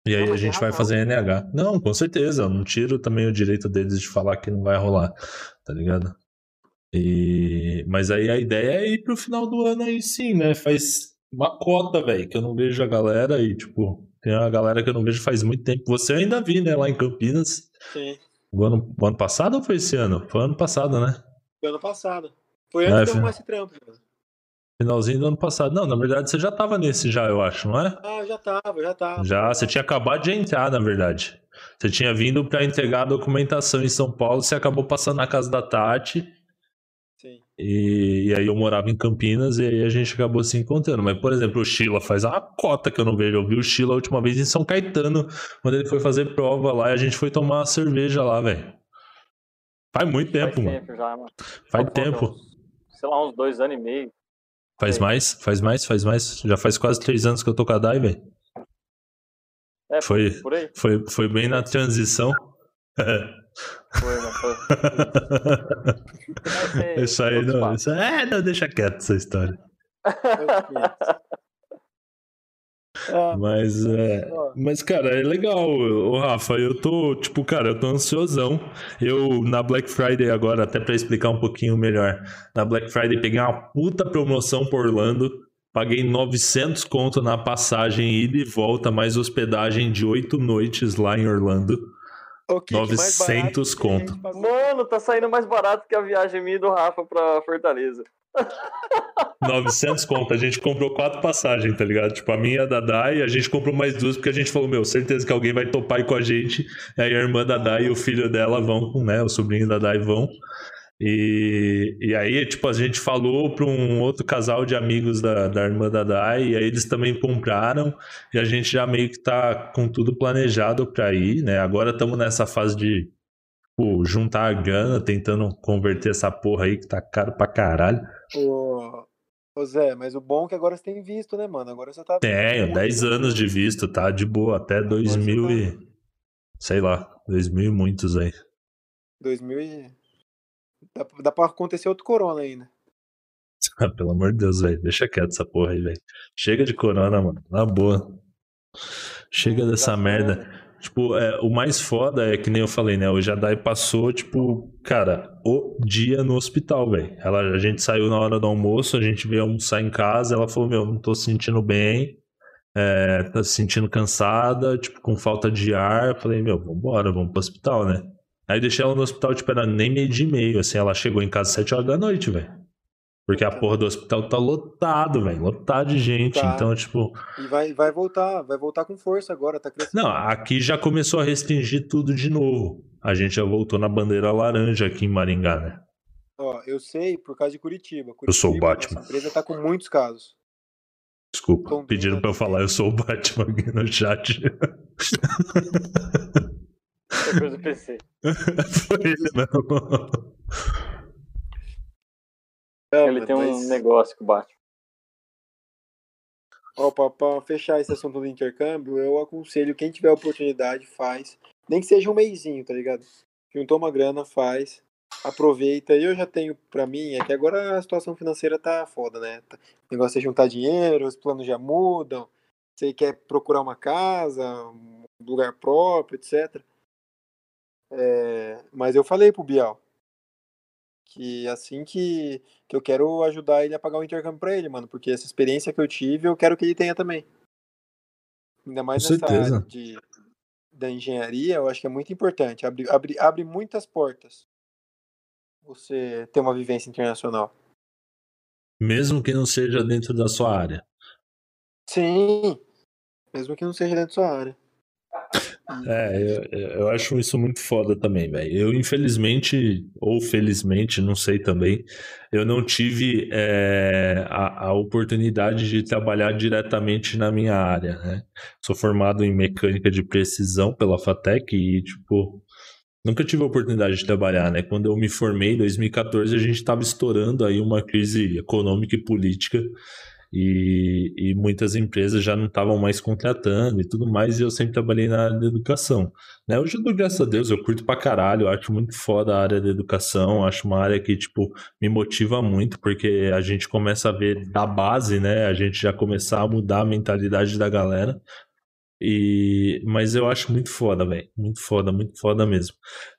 e aí Não, a tem gente vai fazer NH. Não, com certeza. Eu não tiro também o direito deles de falar que não vai rolar, tá ligado? E... Mas aí a ideia é ir pro final do ano aí sim, né? Faz uma cota, velho, que eu não vejo a galera e, tipo, tem uma galera que eu não vejo faz muito tempo. Você ainda vi, né, lá em Campinas. Sim, O ano, o ano passado ou foi esse ano? Foi ano passado, né? foi ano passado. Foi É, antes de eu foi- esse trampo. mano. Finalzinho do ano passado. Não, na verdade você já tava nesse já, eu acho, não é? Ah, já tava, já tava. Já, você tinha acabado de entrar, na verdade. Você tinha vindo pra entregar a documentação em São Paulo, você acabou passando na casa da Tati, Sim. e, e aí eu morava em Campinas, e aí a gente acabou se encontrando. Mas, por exemplo, o Sheila faz uma cota que eu não vejo. Eu vi o Sheila a última vez em São Caetano, quando ele foi fazer prova lá, e a gente foi tomar uma cerveja lá, velho. Faz muito Faz tempo, mano. tempo já, mano. Faz Só tempo. uns, Sei lá, uns dois anos e meio. Faz É. mais, faz mais, faz mais. Já faz quase três anos que eu tô com a Dai, velho. É, Foi. Foi, foi bem na transição. Foi, mano. Foi. Isso aí não. Isso, é, não, deixa quieto essa história. Ah, Mas, é, ó, mas, cara, é legal, ô Rafa. Eu tô, tipo, cara, eu tô ansiosão. Eu, na Black Friday agora, até pra explicar um pouquinho melhor, na Black Friday peguei uma puta promoção por Orlando. Paguei 900 conto na passagem ida e volta, mais hospedagem de oito noites lá em Orlando. Mais 900 barato que a gente conto. Mano, tá saindo mais barato que a viagem minha e do Rafa pra Fortaleza. 900 conto. A gente comprou quatro passagens, tá ligado? Tipo, a minha, a da Dai, a gente comprou mais duas porque a gente falou, meu, certeza que alguém vai topar aí com a gente. Aí a irmã da Dai e o filho dela vão, né? O sobrinho da Dai vão. E, e aí, tipo, a gente falou para um outro casal de amigos da, da irmã da Dai, e aí eles também compraram, e a gente já meio que tá com tudo planejado para ir, né? Agora estamos nessa fase de tipo, juntar a grana, tentando converter essa porra aí que tá caro pra caralho. Ô, ô, Zé, mas o bom é que agora você tem visto, né, mano? Agora você tá. Tenho, 10 anos de visto, tá de boa, até 2000 e. sei lá, 2000 e muitos aí. 2000 e. Dá, dá pra acontecer outro corona ainda. Ah, Pelo amor de Deus, velho, deixa quieto essa porra aí, velho. Chega de corona, mano, na boa. Chega dessa merda. Tipo, é, o mais foda é que nem eu falei, né? O Jadai passou, tipo, cara, o dia no hospital, velho. A gente saiu na hora do almoço, a gente veio almoçar em casa, ela falou, meu, não tô se sentindo bem, é, tá se sentindo cansada, tipo, com falta de ar. Eu falei, meu, vambora, vamos pro hospital, né? Aí deixei ela no hospital, tipo, era nem meio de meio, assim, ela chegou em casa às 7 horas da noite, velho. Porque a porra do hospital tá lotado, velho, lotado de gente, Tá. então, tipo... E vai, vai voltar, vai voltar com força agora, tá crescendo. Não, aqui já começou a restringir tudo de novo. A gente já voltou na bandeira laranja aqui em Maringá, né? Ó, eu sei por causa de Curitiba. Eu sou o Curitiba, Batman. Nossa empresa tá com muitos casos. Desculpa, Tom pediram pra eu falar, eu sou o Batman aqui no chat. É coisa do PC. Foi ele mesmo. Ele tem um mas- negócio que bate. Ó, pra fechar esse assunto do intercâmbio, eu aconselho quem tiver oportunidade, faz. Nem que seja um meizinho, tá ligado? Juntou uma grana, faz. Aproveita. Eu já tenho pra mim, é que agora a situação financeira tá foda, né? Tá- O negócio é juntar dinheiro, os planos já mudam. Você quer procurar uma casa, um lugar próprio, etc. É, mas eu falei pro Bial que assim que, que eu quero ajudar ele a pagar o intercâmbio pra ele, mano, porque essa experiência que eu tive, eu quero que ele tenha também. Ainda mais Com nessa certeza. área de, da engenharia, eu acho que é muito importante. Abre, abre, abre muitas portas você ter uma vivência internacional. Mesmo que não seja dentro da sua área. Sim, mesmo que não seja dentro da sua área. É, eu, eu acho isso muito foda também, velho. Eu, infelizmente, ou felizmente, não sei também, eu não tive é, a, a oportunidade de trabalhar diretamente na minha área, né? Sou formado em mecânica de precisão pela FATEC e, tipo, nunca tive a oportunidade de trabalhar, né? Quando eu me formei em 2014, a gente estava estourando aí uma crise econômica e política e, e muitas empresas já não estavam mais contratando e tudo mais, e eu sempre trabalhei na área da educação. Né? Hoje eu dou graças a Deus, eu curto pra caralho, acho muito foda a área da educação, acho uma área que, tipo, me motiva muito, porque a gente começa a ver da base, né? A gente já começar a mudar a mentalidade da galera. E, mas eu acho muito foda, velho. Muito foda, muito foda mesmo.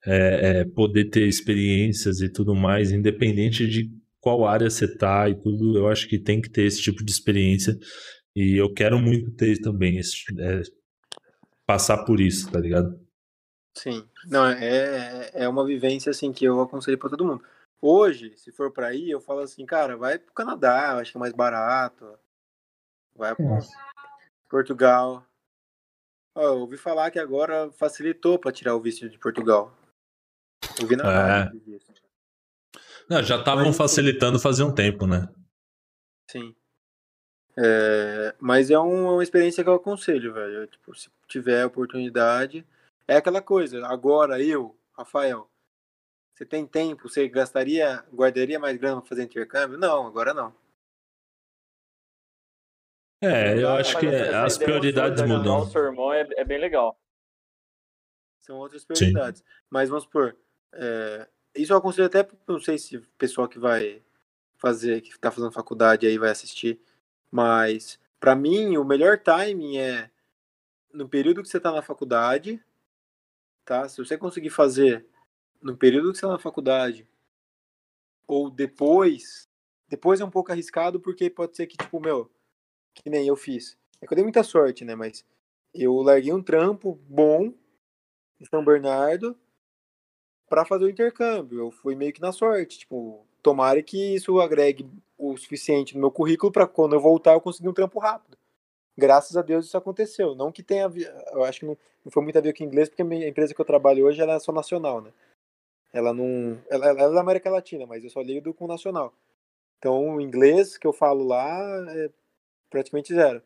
É, é, poder ter experiências e tudo mais, independente de qual área você tá e tudo, eu acho que tem que ter esse tipo de experiência. E eu quero muito ter também, esse, é, passar por isso, tá ligado? Sim. Não, é, é uma vivência assim que eu aconselho pra todo mundo. Hoje, se for pra ir, eu falo assim, cara, vai pro Canadá, eu acho que é mais barato. Vai pro Portugal. Ó, eu ouvi falar que agora facilitou pra tirar o visto de Portugal. Eu vi na É. disso. Não, já estavam Mas, facilitando fazia um tempo, né? Sim. É, mas é um- é uma experiência que eu aconselho, velho. Eu, Tipo, se tiver oportunidade. É aquela coisa, agora eu, Rafael, você tem tempo, você gastaria, guardaria mais grana pra fazer intercâmbio? Não, agora não. É, eu acho que as prioridades mudam. O seu irmão é, é bem legal. São outras prioridades. Mas vamos supor, é, isso eu aconselho até, não sei se o pessoal que vai fazer, que tá fazendo faculdade aí vai assistir, mas pra mim o melhor timing é no período que você tá na faculdade, tá? Se você conseguir fazer no período que você tá na faculdade ou depois, depois é um pouco arriscado porque pode ser que tipo, meu, que nem eu fiz. É que eu dei muita sorte, né? Mas eu larguei um trampo bom em São Bernardo para fazer o intercâmbio. Eu fui meio que na sorte, tipo, tomara que isso agregue o suficiente no meu currículo para quando eu voltar eu conseguir um trampo rápido. Graças a Deus isso aconteceu. Não que tenha, eu acho que não, não foi muito a ver com inglês, porque a empresa que eu trabalho hoje ela é só nacional, né? Ela não, ela, ela é da América Latina, mas eu só lido com nacional. Então, o inglês que eu falo lá é praticamente zero.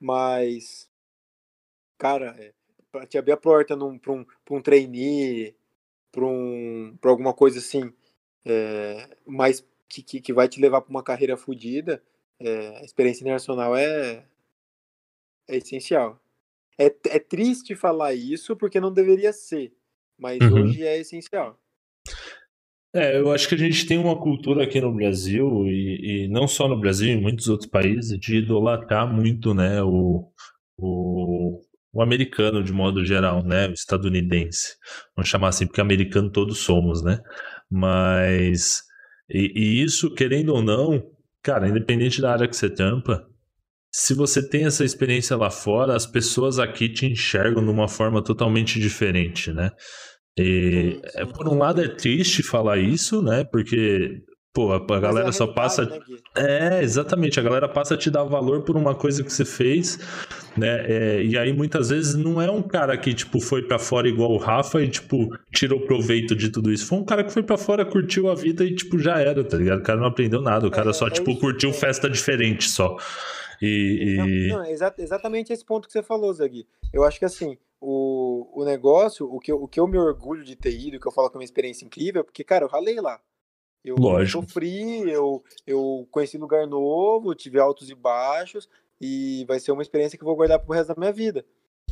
Mas, cara, é, te abrir a porta para um, um trainee, para um, alguma coisa assim, é, mais que, que, que, vai te levar para uma carreira fodida, é, a experiência internacional é, é essencial. É, é triste falar isso porque não deveria ser, mas uhum. hoje é essencial. É, eu acho que a gente tem uma cultura aqui no Brasil, e, e não só no Brasil, em muitos outros países, de idolatrar muito né, o, o, o americano de modo geral, né, o estadunidense. Vamos chamar assim, porque americano todos somos, né? Mas, e, e isso, querendo ou não, cara, independente da área que você tampa, se você tem essa experiência lá fora, as pessoas aqui te enxergam de uma forma totalmente diferente, né? E, sim. por um lado é triste falar isso, né? Porque Pô, a, a galera é a só passa. Né, é, exatamente. A galera passa a te dar valor por uma coisa que você fez, né? É, e aí muitas vezes não é um cara que, tipo, foi para fora igual o Rafa e, tipo, tirou proveito de tudo isso. Foi um cara que foi para fora, curtiu a vida e, tipo, já era, tá ligado? O cara não aprendeu nada. O cara é, só, é tipo, curtiu festa diferente só. E. Não, e... não é exatamente esse ponto que você falou, Zagui. Eu acho que assim o, o negócio, o que, eu, o que eu me orgulho de ter ido, que eu falo que é uma experiência incrível, porque, cara, eu ralei lá. Eu Lógico. sofri, eu, eu conheci lugar novo, tive altos e baixos, e vai ser uma experiência que eu vou guardar pro resto da minha vida.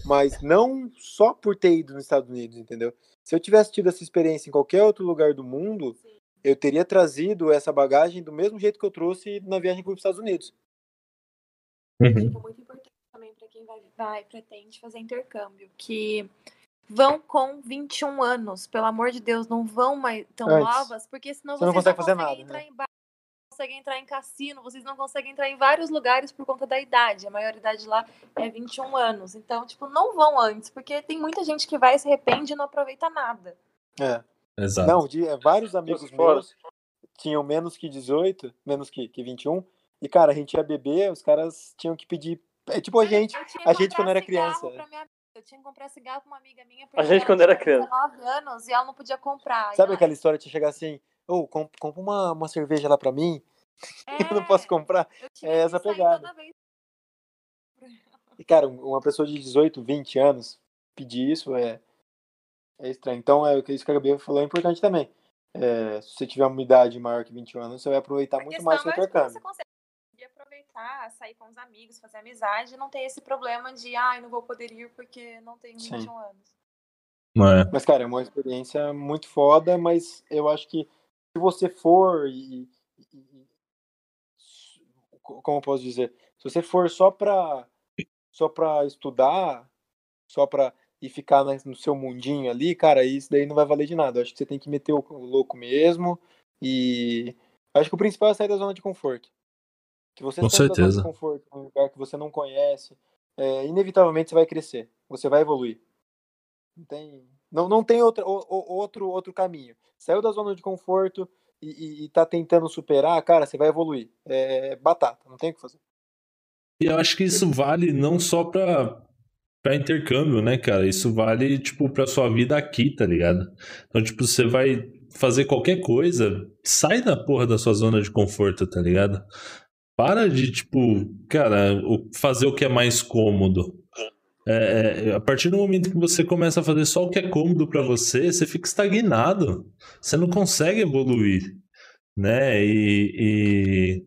Mas não só por ter ido nos Estados Unidos, entendeu? Se eu tivesse tido essa experiência em qualquer outro lugar do mundo, eu teria trazido essa bagagem do mesmo jeito que eu trouxe na viagem para os Estados Unidos. Uhum. Tipo, muito importante também para quem vai, vai pretende fazer intercâmbio, que vão com 21 anos, pelo amor de Deus, não vão mais tão Antes. novas, porque senão Você vocês não, consegue não fazer nada, entrar né? em bar, não conseguem entrar em cassino, vocês não conseguem entrar em vários lugares por conta da idade. A maioridade lá é 21 anos. Então, tipo, não vão antes, porque tem muita gente que vai se arrepende e não aproveita nada. É. Exato. Não, de, é, vários amigos meus tinham menos que 18, menos que, que 21, e, cara, a gente ia beber, os caras tinham que pedir. É tipo a é, gente, a gente quando era criança. Eu tinha que comprar cigarro pra uma amiga minha. A gente quando era criança. 19 anos e ela não podia comprar. Sabe aquela história de chegar assim, ô, oh, comp compra uma, uma cerveja lá pra mim? É, eu não posso comprar. É essa pegada. E, cara, uma pessoa de 18, 20 anos pedir isso é, é estranho. Então, é, isso que a Gabi falou é importante também. É, se você tiver uma idade maior que 21 anos, você vai aproveitar muito mais o seu intercâmbio. Você consegue aproveitar, sair com os amigos, fazer amizade, não ter esse problema de, ai, ah, não vou poder ir porque não tenho 21 Sim. anos. É. Mas, cara, é uma experiência muito foda, mas eu acho que se você for e, e como eu posso dizer, se você for só pra só para estudar, só para e ficar no seu mundinho ali, cara, isso daí não vai valer de nada. Eu acho que você tem que meter o louco mesmo e acho que o principal é sair da zona de conforto. Que você Com certeza. Da conforto, um lugar que você não conhece, é, inevitavelmente você vai crescer, você vai evoluir. Não tem, não, não tem outra, o, outro, outro caminho. Saiu da zona de conforto e, e, e tá tentando superar, cara, você vai evoluir. É batata, não tem o que fazer. E eu acho que isso vale não só pra, pra intercâmbio, né, cara? Isso vale, tipo, pra sua vida aqui, tá ligado? Então, tipo, você vai fazer qualquer coisa, sai da porra da sua zona de conforto, tá ligado? Para de, tipo, cara, fazer o que é mais cômodo. É, é, a partir do momento que você começa a fazer só o que é cômodo para você, você fica estagnado. Você não consegue evoluir, né? E, e,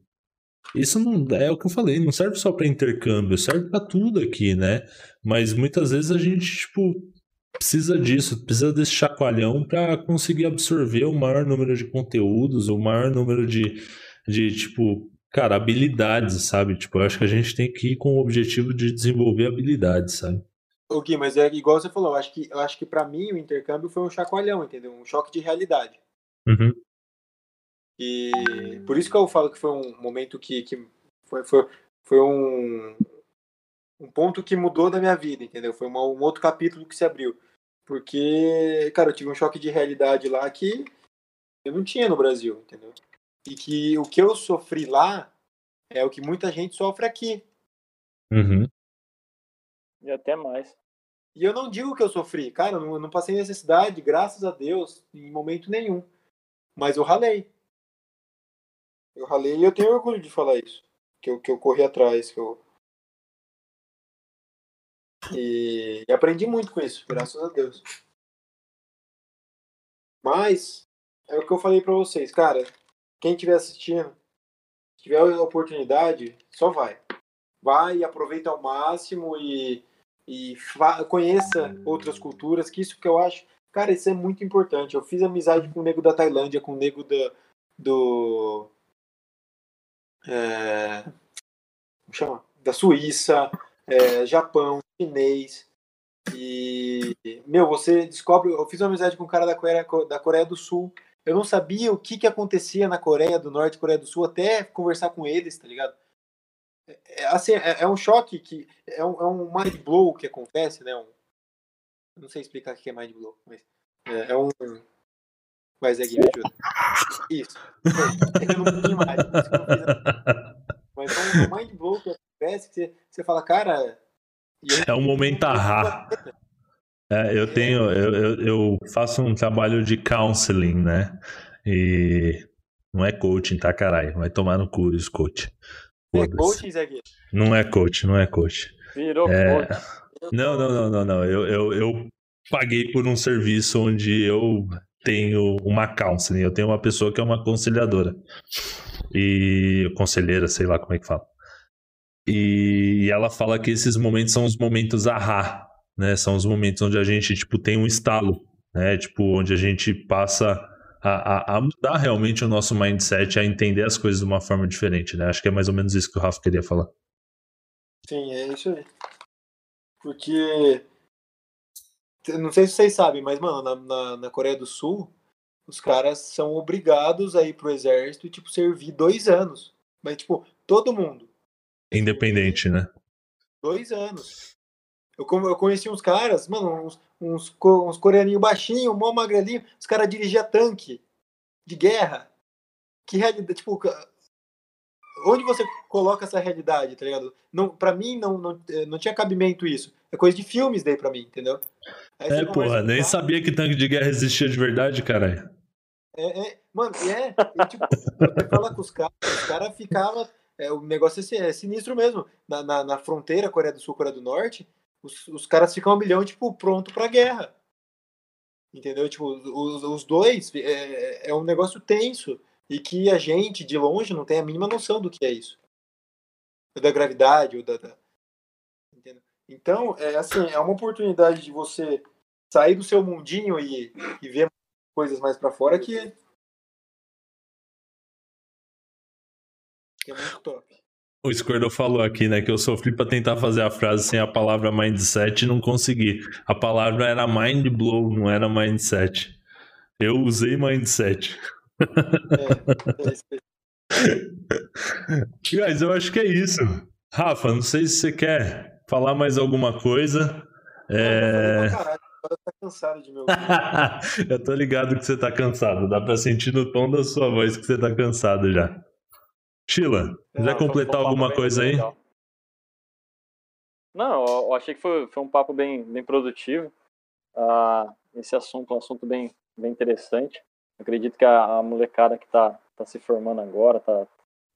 isso não é o que eu falei, não serve só para intercâmbio, serve para tudo aqui, né? Mas muitas vezes a gente, tipo, precisa disso, precisa desse chacoalhão para conseguir absorver o maior número de conteúdos, o maior número de, de tipo, Cara, habilidades, sabe? Tipo, eu acho que a gente tem que ir com o objetivo de desenvolver habilidades, sabe? O Gui, mas é igual você falou, eu acho que, eu acho que para mim o intercâmbio foi um chacoalhão, entendeu? Um choque de realidade. Uhum. E por isso que eu falo que foi um momento que, que foi, foi, foi um, um ponto que mudou da minha vida, entendeu? Foi uma, um outro capítulo que se abriu. Porque, cara, eu tive um choque de realidade lá que eu não tinha no Brasil, entendeu? E que o que eu sofri lá é o que muita gente sofre aqui. Uhum. E até mais. E eu não digo que eu sofri, cara, eu não, não passei necessidade, graças a Deus, em momento nenhum. Mas eu ralei. Eu ralei e eu tenho orgulho de falar isso. Que eu, que eu corri atrás, que eu. E, e aprendi muito com isso, graças a Deus. Mas, é o que eu falei pra vocês, cara. Quem estiver assistindo, se tiver a oportunidade, só vai. Vai e aproveita ao máximo e, e conheça outras culturas, que isso que eu acho. Cara, isso é muito importante. Eu fiz amizade com o nego da Tailândia, com o nego da, do. É, como chama? Da Suíça, é, Japão, chinês. E, meu, você descobre. Eu fiz uma amizade com um cara da Coreia, da Coreia do Sul. Eu não sabia o que, que acontecia na Coreia do Norte e Coreia do Sul até conversar com eles, tá ligado? É, é assim, é, é, um choque que. É um, é um mind blow que acontece, né? Um, não sei explicar o que é mind blow, mas. É, é um. Mas é que me ajuda. Isso. É eu não tenho mais. Mas é um mind blow que acontece que você, você fala, cara. É um momento arra. É, eu tenho, eu, eu, eu, faço um trabalho de counseling, né? E não é coaching, tá, caralho? Vai tomar no cu esse coach. É coaching, Zé Não é coach, não é coach. Virou é... coach. Não, não, não, não, não. Eu, eu, eu paguei por um serviço onde eu tenho uma counseling, eu tenho uma pessoa que é uma aconselhadora. E conselheira, sei lá como é que fala. E ela fala que esses momentos são os momentos ahá, né? São os momentos onde a gente, tipo, tem um estalo, né? Tipo, onde a gente passa a, a, a, mudar realmente o nosso mindset, a entender as coisas de uma forma diferente, né? Acho que é mais ou menos isso que o Rafa queria falar. Sim, é isso aí. Porque não sei se vocês sabem, mas, mano, na, na, na, Coreia do Sul, os caras são obrigados a ir pro exército e, tipo, servir dois anos. Mas, tipo, todo mundo. Independente, né? Dois anos. Eu, eu conheci uns caras, mano, uns, uns, uns coreaninhos baixinhos, mó magrelinho, os caras dirigiam tanque de guerra. Que realidade, tipo, onde você coloca essa realidade, tá ligado? Não, pra mim não, não, não tinha cabimento isso. É coisa de filmes daí pra mim, entendeu? Aí é, porra, nem sabia que tanque de guerra existia de verdade, caralho. É, é, mano, é, e, tipo, você fala com os caras, os caras ficavam. É, o negócio é, é sinistro mesmo. Na, na, na, fronteira Coreia do Sul, Coreia do Norte, os, os caras ficam um milhão, tipo, pronto pra guerra. Entendeu? Tipo, os, os dois é, é um negócio tenso. E que a gente, de longe, não tem a mínima noção do que é isso. Da gravidade, ou da, da então, é assim, é uma oportunidade de você sair do seu mundinho e, e ver coisas mais para fora que é, que é muito top. O Squirtle falou aqui, né, que eu sofri para tentar fazer a frase sem a palavra mindset e não consegui. A palavra era mind blow, não era mindset. Eu usei mindset. É, é Mas eu acho que é isso. Rafa, não sei se você quer falar mais alguma coisa. É... Tá cansado de meu Eu tô ligado que você tá cansado. Dá pra sentir no tom da sua voz que você tá cansado já. Sheila, quiser completar alguma coisa aí? Legal. Não, eu achei que foi, foi um papo bem, bem produtivo. Uh, esse assunto é um assunto bem, bem interessante. Acredito que a, a molecada que está tá se formando agora, está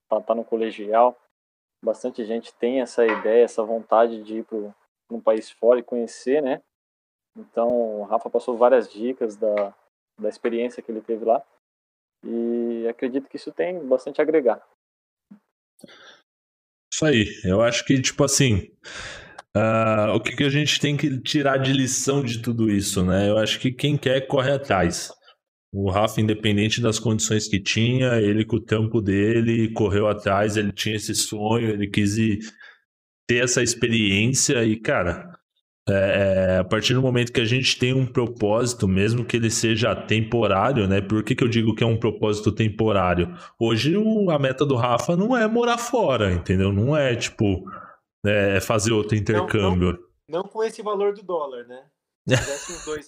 tá, tá no colegial, bastante gente tem essa ideia, essa vontade de ir para um país fora e conhecer, né? Então, o Rafa passou várias dicas da, da experiência que ele teve lá e acredito que isso tem bastante a agregar. Isso aí, eu acho que, tipo assim, uh, o que, que a gente tem que tirar de lição de tudo isso, né? Eu acho que quem quer corre atrás. O Rafa, independente das condições que tinha, ele com o tempo dele correu atrás, ele tinha esse sonho, ele quis ir, ter essa experiência e, cara, É, é, a partir do momento que a gente tem um propósito, mesmo que ele seja temporário, né? Por que, que eu digo que é um propósito temporário? Hoje o, a meta do Rafa não é morar fora, entendeu? Não é tipo é, fazer outro intercâmbio. Não, não, não com esse valor do dólar, né? Dois...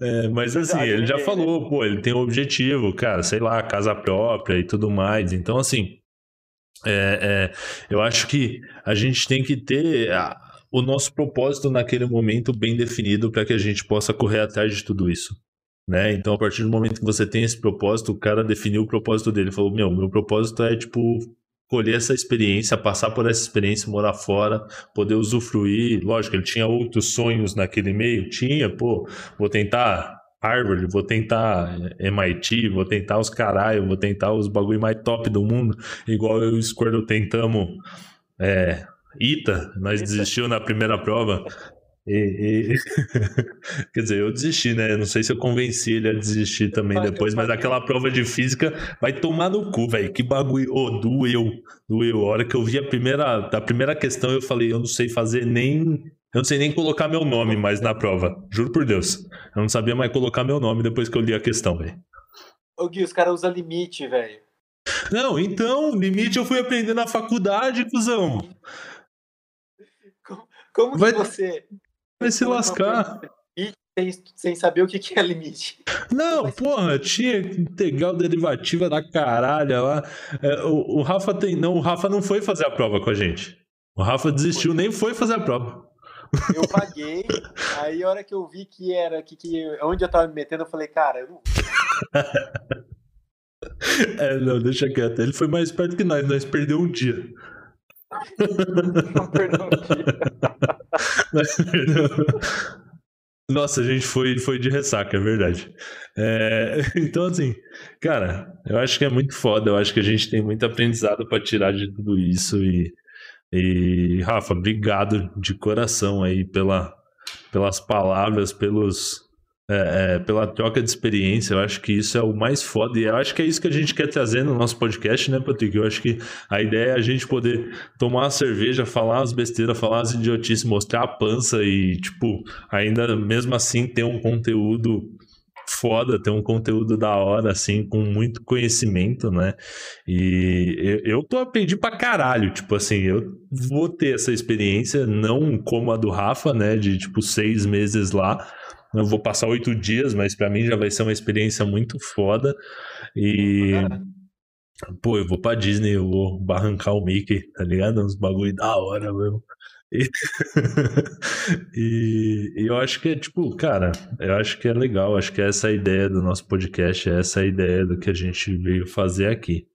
é, mas assim, ele já falou, pô, ele tem um objetivo, cara, sei lá, casa própria e tudo mais. Então, assim, é, é, eu acho que a gente tem que ter a, o nosso propósito naquele momento bem definido para que a gente possa correr atrás de tudo isso. Né? Então, a partir do momento que você tem esse propósito, o cara definiu o propósito dele. Falou: Meu, meu propósito é tipo colher essa experiência, passar por essa experiência, morar fora, poder usufruir. Lógico, ele tinha outros sonhos naquele meio, tinha, pô, vou tentar Harvard, vou tentar MIT, vou tentar os caralho, vou tentar os bagulho mais top do mundo, igual eu e o Squirtle tentamos é, ITA, nós desistiu na primeira prova. E, e... Quer dizer, eu desisti, né? Não sei se eu convenci ele a desistir também depois, mas aquela prova de física vai tomar no cu, velho. Que bagulho. Oh, doeu, doeu. A hora que eu vi a primeira, a primeira questão, eu falei, eu não sei fazer nem. Eu não sei nem colocar meu nome mais na prova. Juro por Deus. Eu não sabia mais colocar meu nome depois que eu li a questão, velho. Ô Gui, os caras usam limite, velho. Não, então, limite eu fui aprender na faculdade, cuzão. Como, vai... que você Vai se lascar. Sem, sem saber o que, que é limite. Não, porra, tinha integral derivativa da caralho lá. É, o, o, Rafa tem. Não, o Rafa não foi fazer a prova com a gente. O Rafa desistiu, foi. nem foi fazer a prova. Eu paguei, aí a hora que eu vi que era que, que onde eu tava me metendo, eu falei, cara, eu não. é, não, deixa quieto. Ele foi mais perto que nós, nós perdeu um dia. Não. Nossa, a gente foi, foi de ressaca, é verdade. É, então, assim, cara, eu acho que é muito foda. Eu acho que a gente tem muito aprendizado para tirar de tudo isso. E, e, Rafa, obrigado de coração aí pela, pelas palavras, pelos, é, é, pela troca de experiência. Eu acho que isso é o mais foda. E eu acho que é isso que a gente quer trazer no nosso podcast, né, Patrick? Eu acho que a ideia é a gente poder tomar uma cerveja, falar as besteiras, falar as idiotices, mostrar a pança e, tipo, ainda mesmo assim ter um conteúdo foda, ter um conteúdo da hora, assim, com muito conhecimento, né? E eu, eu tô aprendi pra caralho, tipo assim, eu vou ter essa experiência, não como a do Rafa, né, de tipo seis meses lá, eu vou passar oito dias, mas para mim já vai ser uma experiência muito foda. E. Pô, eu vou pra Disney, eu vou barrancar o Mickey, tá ligado? Uns bagulho da hora mesmo. E... e, e, eu acho que é tipo, cara, eu acho que é legal, acho que é essa a ideia do nosso podcast, é essa a ideia do que a gente veio fazer aqui.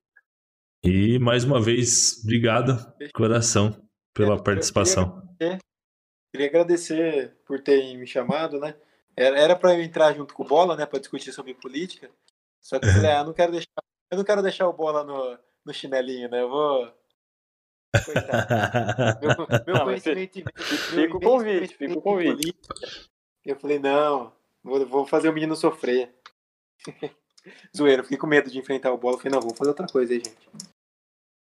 E mais uma vez, obrigado, coração, pela participação. Queria, queria agradecer por terem me chamado, né? Era para eu entrar junto com o Bola, né, para discutir sobre política. Só que eu falei, ah, eu não quero deixar, eu não quero deixar o Bola no, no chinelinho, né? Eu vou meu, meu não, conhecimento, fica o convite, fica o convite. Eu falei, não, vou, vou fazer o menino sofrer. Zoeiro, fiquei com medo de enfrentar o bola. Eu falei, não, vou fazer outra coisa aí, gente.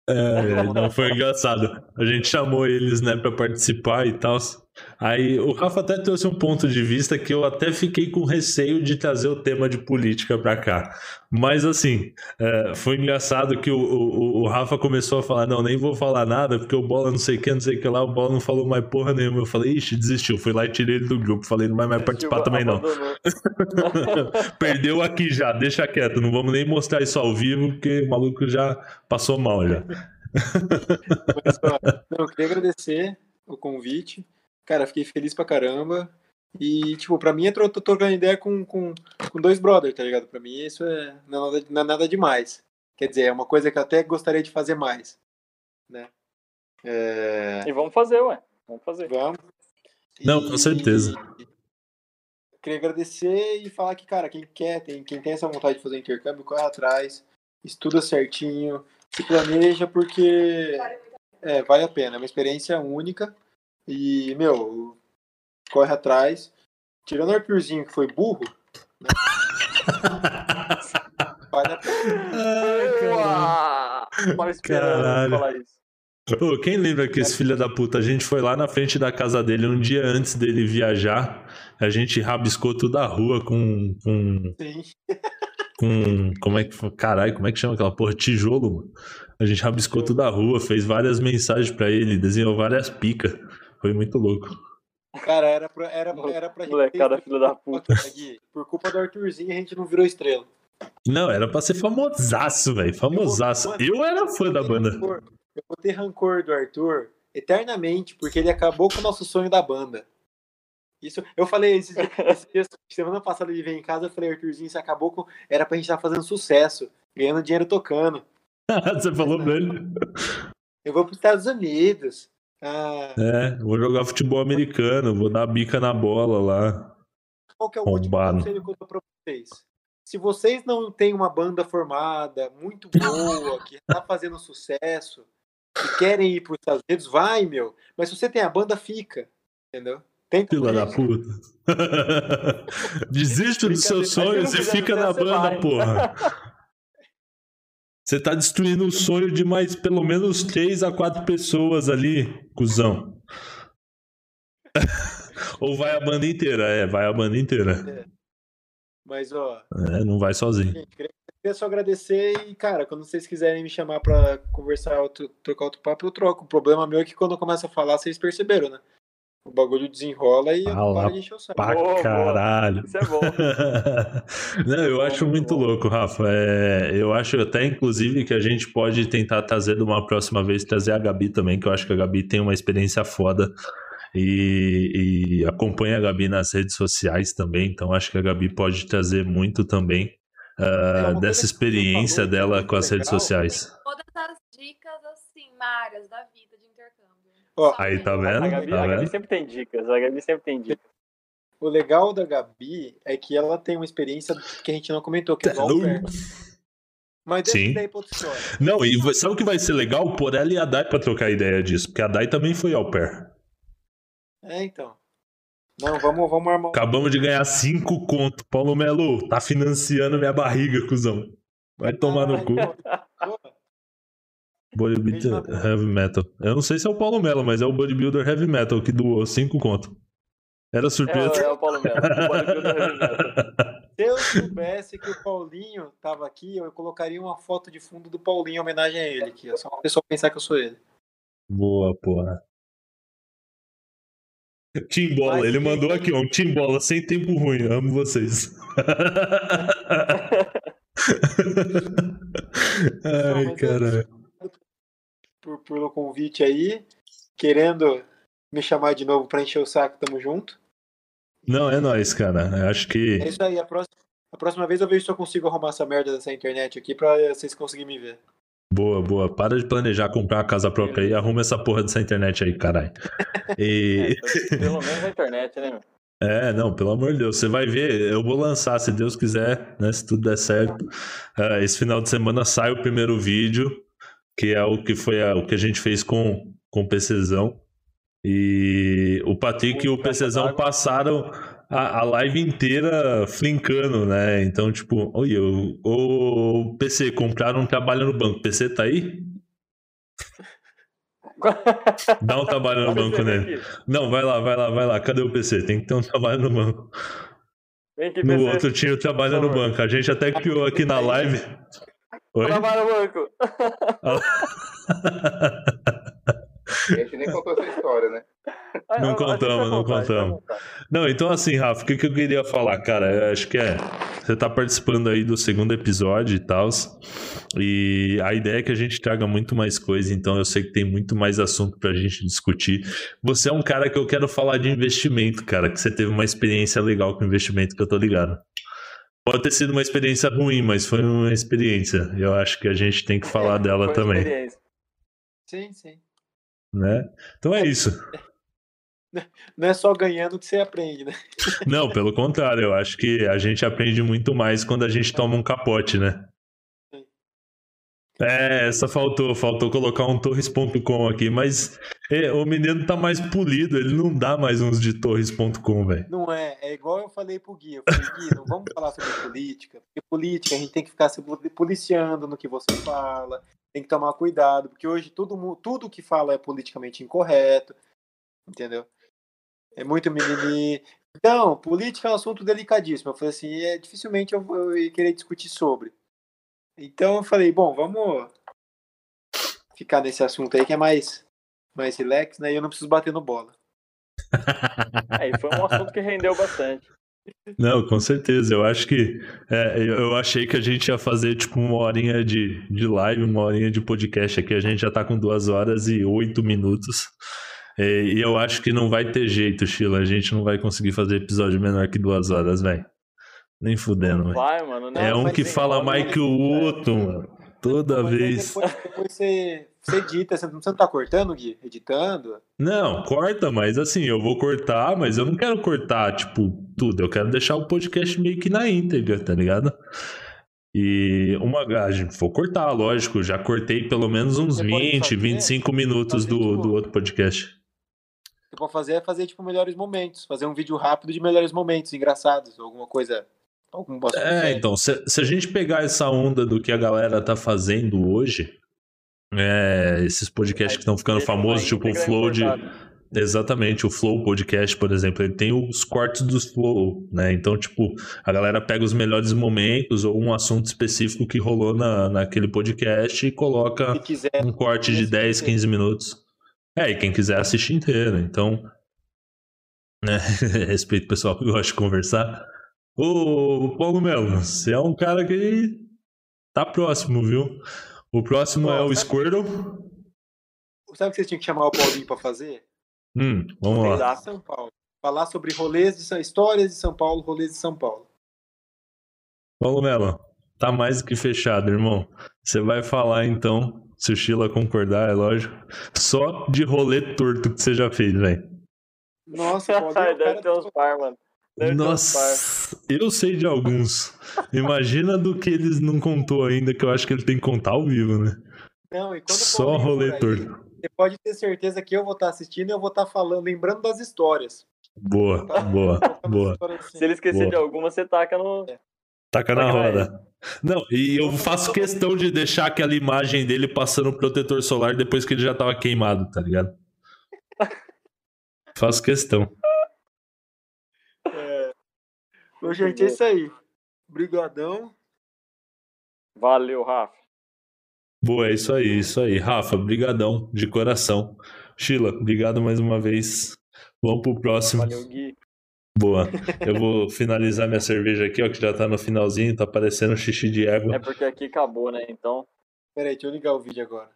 É, não foi engraçado. A gente chamou eles, né, para participar e tal. Aí o Rafa até trouxe um ponto de vista que eu até fiquei com receio de trazer o tema de política para cá. Mas assim, é, foi engraçado que o, o, o, Rafa começou a falar: não, nem vou falar nada, porque o bola não sei o que, não sei o que lá, o bola não falou mais porra nenhuma. Eu falei, ixi, desistiu. Fui lá e tirei ele do grupo. Falei, não vai mais participar também não. Perdeu aqui já, deixa quieto, não vamos nem mostrar isso ao vivo, porque o maluco já passou mal já. Mas, ó, não, eu queria agradecer o convite. Cara, fiquei feliz pra caramba. E, tipo, pra mim, eu tô, tô trocando ideia com, com, com dois brothers, tá ligado? Pra mim, isso é, não, é nada, não é nada demais. Quer dizer, é uma coisa que eu até gostaria de fazer mais, né? É... E vamos fazer, ué. Vamos fazer. Vamos. Não, com certeza. E... Queria agradecer e falar que, cara, quem quer, tem, quem tem essa vontade de fazer intercâmbio, corre atrás, estuda certinho, se planeja, porque é, vale a pena. É uma experiência única e, meu, corre atrás. Tirando o Arthurzinho, que foi burro, né? vale a pena. Ai, esperando falar isso. Ô, quem lembra que esse filho da puta, a gente foi lá na frente da casa dele um dia antes dele viajar, a gente rabiscou toda a rua com. com, Sim. com como é que. foi? Caralho, como é que chama aquela porra? Tijolo, mano. A gente rabiscou toda a rua, fez várias mensagens pra ele, desenhou várias picas. Foi muito louco. Cara, era pra, era, era pra gente. Molecada, ter filho da puta. aqui. Por culpa do Arthurzinho, a gente não virou estrela. Não, era pra ser famosaço, velho. Famosaço. Eu era fã da banda. Rancor- Eu vou ter rancor do Arthur eternamente, porque ele acabou com o nosso sonho da banda. Isso, eu falei esse, esse dia, semana passada ele veio em casa, eu falei, Arthurzinho, você acabou com. Era pra gente estar fazendo sucesso, ganhando dinheiro tocando. Você falou pra ele. Eu vou pros Estados Unidos. Ah, É, vou jogar futebol americano, vou dar bica na bola lá. qual que é o último Arrombado. conselho que eu dou pra vocês? Se vocês não têm uma banda formada, muito boa, que tá fazendo sucesso, e querem ir pros Estados Unidos, vai, meu. Mas se você tem a banda, fica. Entendeu? Tenta Fila da puta. Desiste dos seus sonhos e fica que na banda, vai. porra. Você tá destruindo o sonho de mais pelo menos 3 a 4 pessoas ali, cuzão. Ou vai a banda inteira? É, vai a banda inteira. Mas, ó, É, não vai sozinho. gente, queria queria só agradecer e, cara, quando vocês quiserem me chamar pra conversar, outro, trocar outro papo, eu troco. O problema meu é que quando eu começo a falar, vocês perceberam, né? O bagulho desenrola e Fala paro de encher o saco. Pra Boa, boa. caralho. Isso é bom. Não, eu acho muito louco, Rafa. É, eu acho até, inclusive, que a gente pode tentar trazer de uma próxima vez, trazer a Gabi também, que eu acho que a Gabi tem uma experiência foda e, e acompanha a Gabi nas redes sociais também, então acho que a Gabi pode trazer muito também ah, É, dessa experiência falou é dela com as redes legal. sociais. Todas as dicas, assim, Marias da vida. Ó, Aí, tá A vendo? Gabi, Tá a Gabi vendo? sempre tem dicas. A Gabi sempre tem dicas. O legal da Gabi é que ela tem uma experiência que a gente não comentou, que é pair. Mas deixa Sim. daí pra outra história. Não, e sabe o que vai ser legal? Pôr ela e a Dai pra trocar ideia disso, porque a Dai também foi ao pair. É, então. Não, vamos, vamos armar Acabamos de ganhar 5 conto. Paulo Melo, tá financiando minha barriga, cuzão. Vai tomar no cu. Bodybuilder Heavy Metal. Eu não sei se é o Paulo Melo, mas é o Bodybuilder Heavy Metal que doou 5 conto. Era É, surpresa. é o Paulo Melo. o bodybuilder heavy metal. Se eu soubesse que o Paulinho tava aqui, eu colocaria uma foto de fundo do Paulinho em homenagem a ele aqui. ó, Só pra o pessoal pensar que eu sou ele. Boa, porra. Timbola, Mas ele mandou aqui, ó. Um Timbola sem tempo ruim. Amo vocês. Ai, é caralho. Por, pelo convite aí. Querendo me chamar de novo pra encher o saco, tamo junto. Não, é nóis, cara. Eu acho que. É isso aí. A próxima, a próxima vez eu vejo se eu consigo arrumar essa merda dessa internet aqui pra vocês conseguirem me ver. Boa, boa. Para de planejar comprar uma casa própria aí. Arruma essa porra dessa internet aí, caralho. E. É, pelo menos na internet, né, meu? É, não, pelo amor de Deus. Você vai ver, eu vou lançar, se Deus quiser, né? Se tudo der certo. Ah, esse final de semana sai o primeiro vídeo, que é o que foi a- o que a gente fez com, com o PCzão. E o Patrick e o Muito PCzão passaram a, a live inteira flincando, né? Então, tipo, olha, o, o PC, compraram um trabalho no banco. PC tá aí? Dá um trabalho no banco nele. Não, vai lá, vai lá, vai lá. Cadê o PC? Tem que ter um trabalho no banco. No outro tinha o trabalho no banco. A gente até criou aqui na live. Oi? Trabalha no banco. A gente nem contou essa história, né? Ah, Não contamos, não contamos. Não, então assim, Rafa, o que, que eu queria falar, cara? Eu acho que é. Você tá participando aí do segundo episódio e tal. E a ideia é que a gente traga muito mais coisa, então eu sei que tem muito mais assunto pra gente discutir. Você é um cara que eu quero falar de investimento, cara, que você teve uma experiência legal com investimento, que eu tô ligado. Pode ter sido uma experiência ruim, mas foi uma experiência. Eu acho que a gente tem que falar dela Foi também. Sim, sim. né? Então é isso. Não é só ganhando que você aprende, né? Não, pelo contrário, eu acho que a gente aprende muito mais quando a gente toma um capote, né? É, essa faltou, faltou colocar um torres.com aqui, mas é, o menino tá mais polido, ele não dá mais uns de torres.com, velho. Não é. É igual eu falei pro Gui. Eu falei, Gui, não vamos falar sobre política. Porque política a gente tem que ficar se policiando no que você fala. tem que tomar cuidado, porque hoje tudo, mu- tudo que fala é politicamente incorreto, entendeu? É muito mimimi. Então, política é um assunto delicadíssimo. Eu falei assim, é, dificilmente eu eu ia querer discutir sobre. Então eu falei, bom, vamos ficar nesse assunto aí que é mais, mais relax, né? E eu não preciso bater no bola. Aí foi um assunto que rendeu bastante. Não, com certeza. Eu acho que. é, eu achei que a gente ia fazer tipo uma horinha de, de live, uma horinha de podcast aqui. A gente já tá com duas horas e oito minutos. É, E eu acho que não vai ter jeito, Sheila. A gente não vai conseguir fazer episódio menor que duas horas, velho. Nem fudendo, velho. Vai, mano. É não, um mas que fala que o outro, mano. Toda vez. Depois, depois você, você edita, você não, tá cortando, Gui? Editando? Não, corta, mas assim, eu vou cortar, mas eu não quero cortar, tipo, tudo. Eu quero deixar o podcast meio que na íntegra, tá ligado? E uma. A gente vou cortar, lógico. Já cortei pelo menos uns Você pode 20, fazer- 25 minutos fazer, do, tipo, do outro podcast. O que pode fazer é fazer, tipo, melhores momentos. Fazer um vídeo rápido de melhores momentos, engraçados. Alguma coisa. Algum assunto É, então, se, se a gente pegar essa onda do que a galera tá fazendo hoje, é, esses podcasts que estão ficando famosos, tipo o Flow de. Exatamente, o Flow Podcast, por exemplo, ele tem os cortes dos Flow, né? Então, tipo, a galera pega os melhores momentos ou um assunto específico que rolou na, naquele podcast e coloca Se quiser. um corte de 10, 15 minutos. É, e quem quiser assistir inteiro. Então, né? respeito o pessoal que gosta de conversar. Ô, Paulo Melo, você é um cara que tá próximo, viu? O próximo é o. Squirtle. Sabe o que vocês tinham que chamar o Paulinho pra fazer? Hum, vamos lá. de São Paulo. Falar sobre rolês de São... histórias de São Paulo, rolês de São Paulo. Paulo Melo, tá mais do que fechado, irmão. Você vai falar então, se o Sheila concordar, é lógico, só de rolê torto que você já fez, velho. Nossa, Paulinho, é Deve ter uns par, mano. Uns par. Nossa, eu sei de alguns. Imagina do que eles não contou ainda, que eu acho que ele tem que contar ao vivo, né? Não, e quando o Só rolê torto. Você pode ter certeza que eu vou estar assistindo e eu vou estar falando, lembrando das histórias. Boa, boa, boa. Se ele esquecer Boa. de alguma, você taca no. Taca na Taca na roda. Não, e eu faço questão de deixar aquela imagem dele passando o protetor solar depois que ele já tava queimado, tá ligado? Faço questão. Ô, gente, é isso aí. Brigadão. Valeu, Rafa. Boa, é isso aí, isso aí. Rafa, brigadão, de coração. Sheila, obrigado mais uma vez. Vamos pro próximo. Valeu, Gui. Boa. Eu vou finalizar minha cerveja aqui, ó, que já tá no finalzinho, tá parecendo xixi de É égua. porque aqui acabou, né? Então. Peraí, deixa eu ligar o vídeo agora.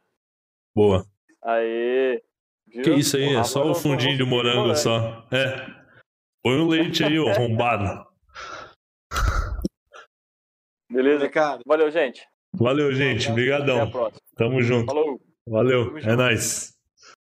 Boa. Aê. Viu? Que isso aí? É só o fundinho de não- morango só. É. Põe o leite aí, ô arrombado. Beleza? Molecada, Valeu, gente. Valeu, gente. Até a Obrigadão. próxima. Tamo junto. Falou. Valeu. Tamo É junto. nóis.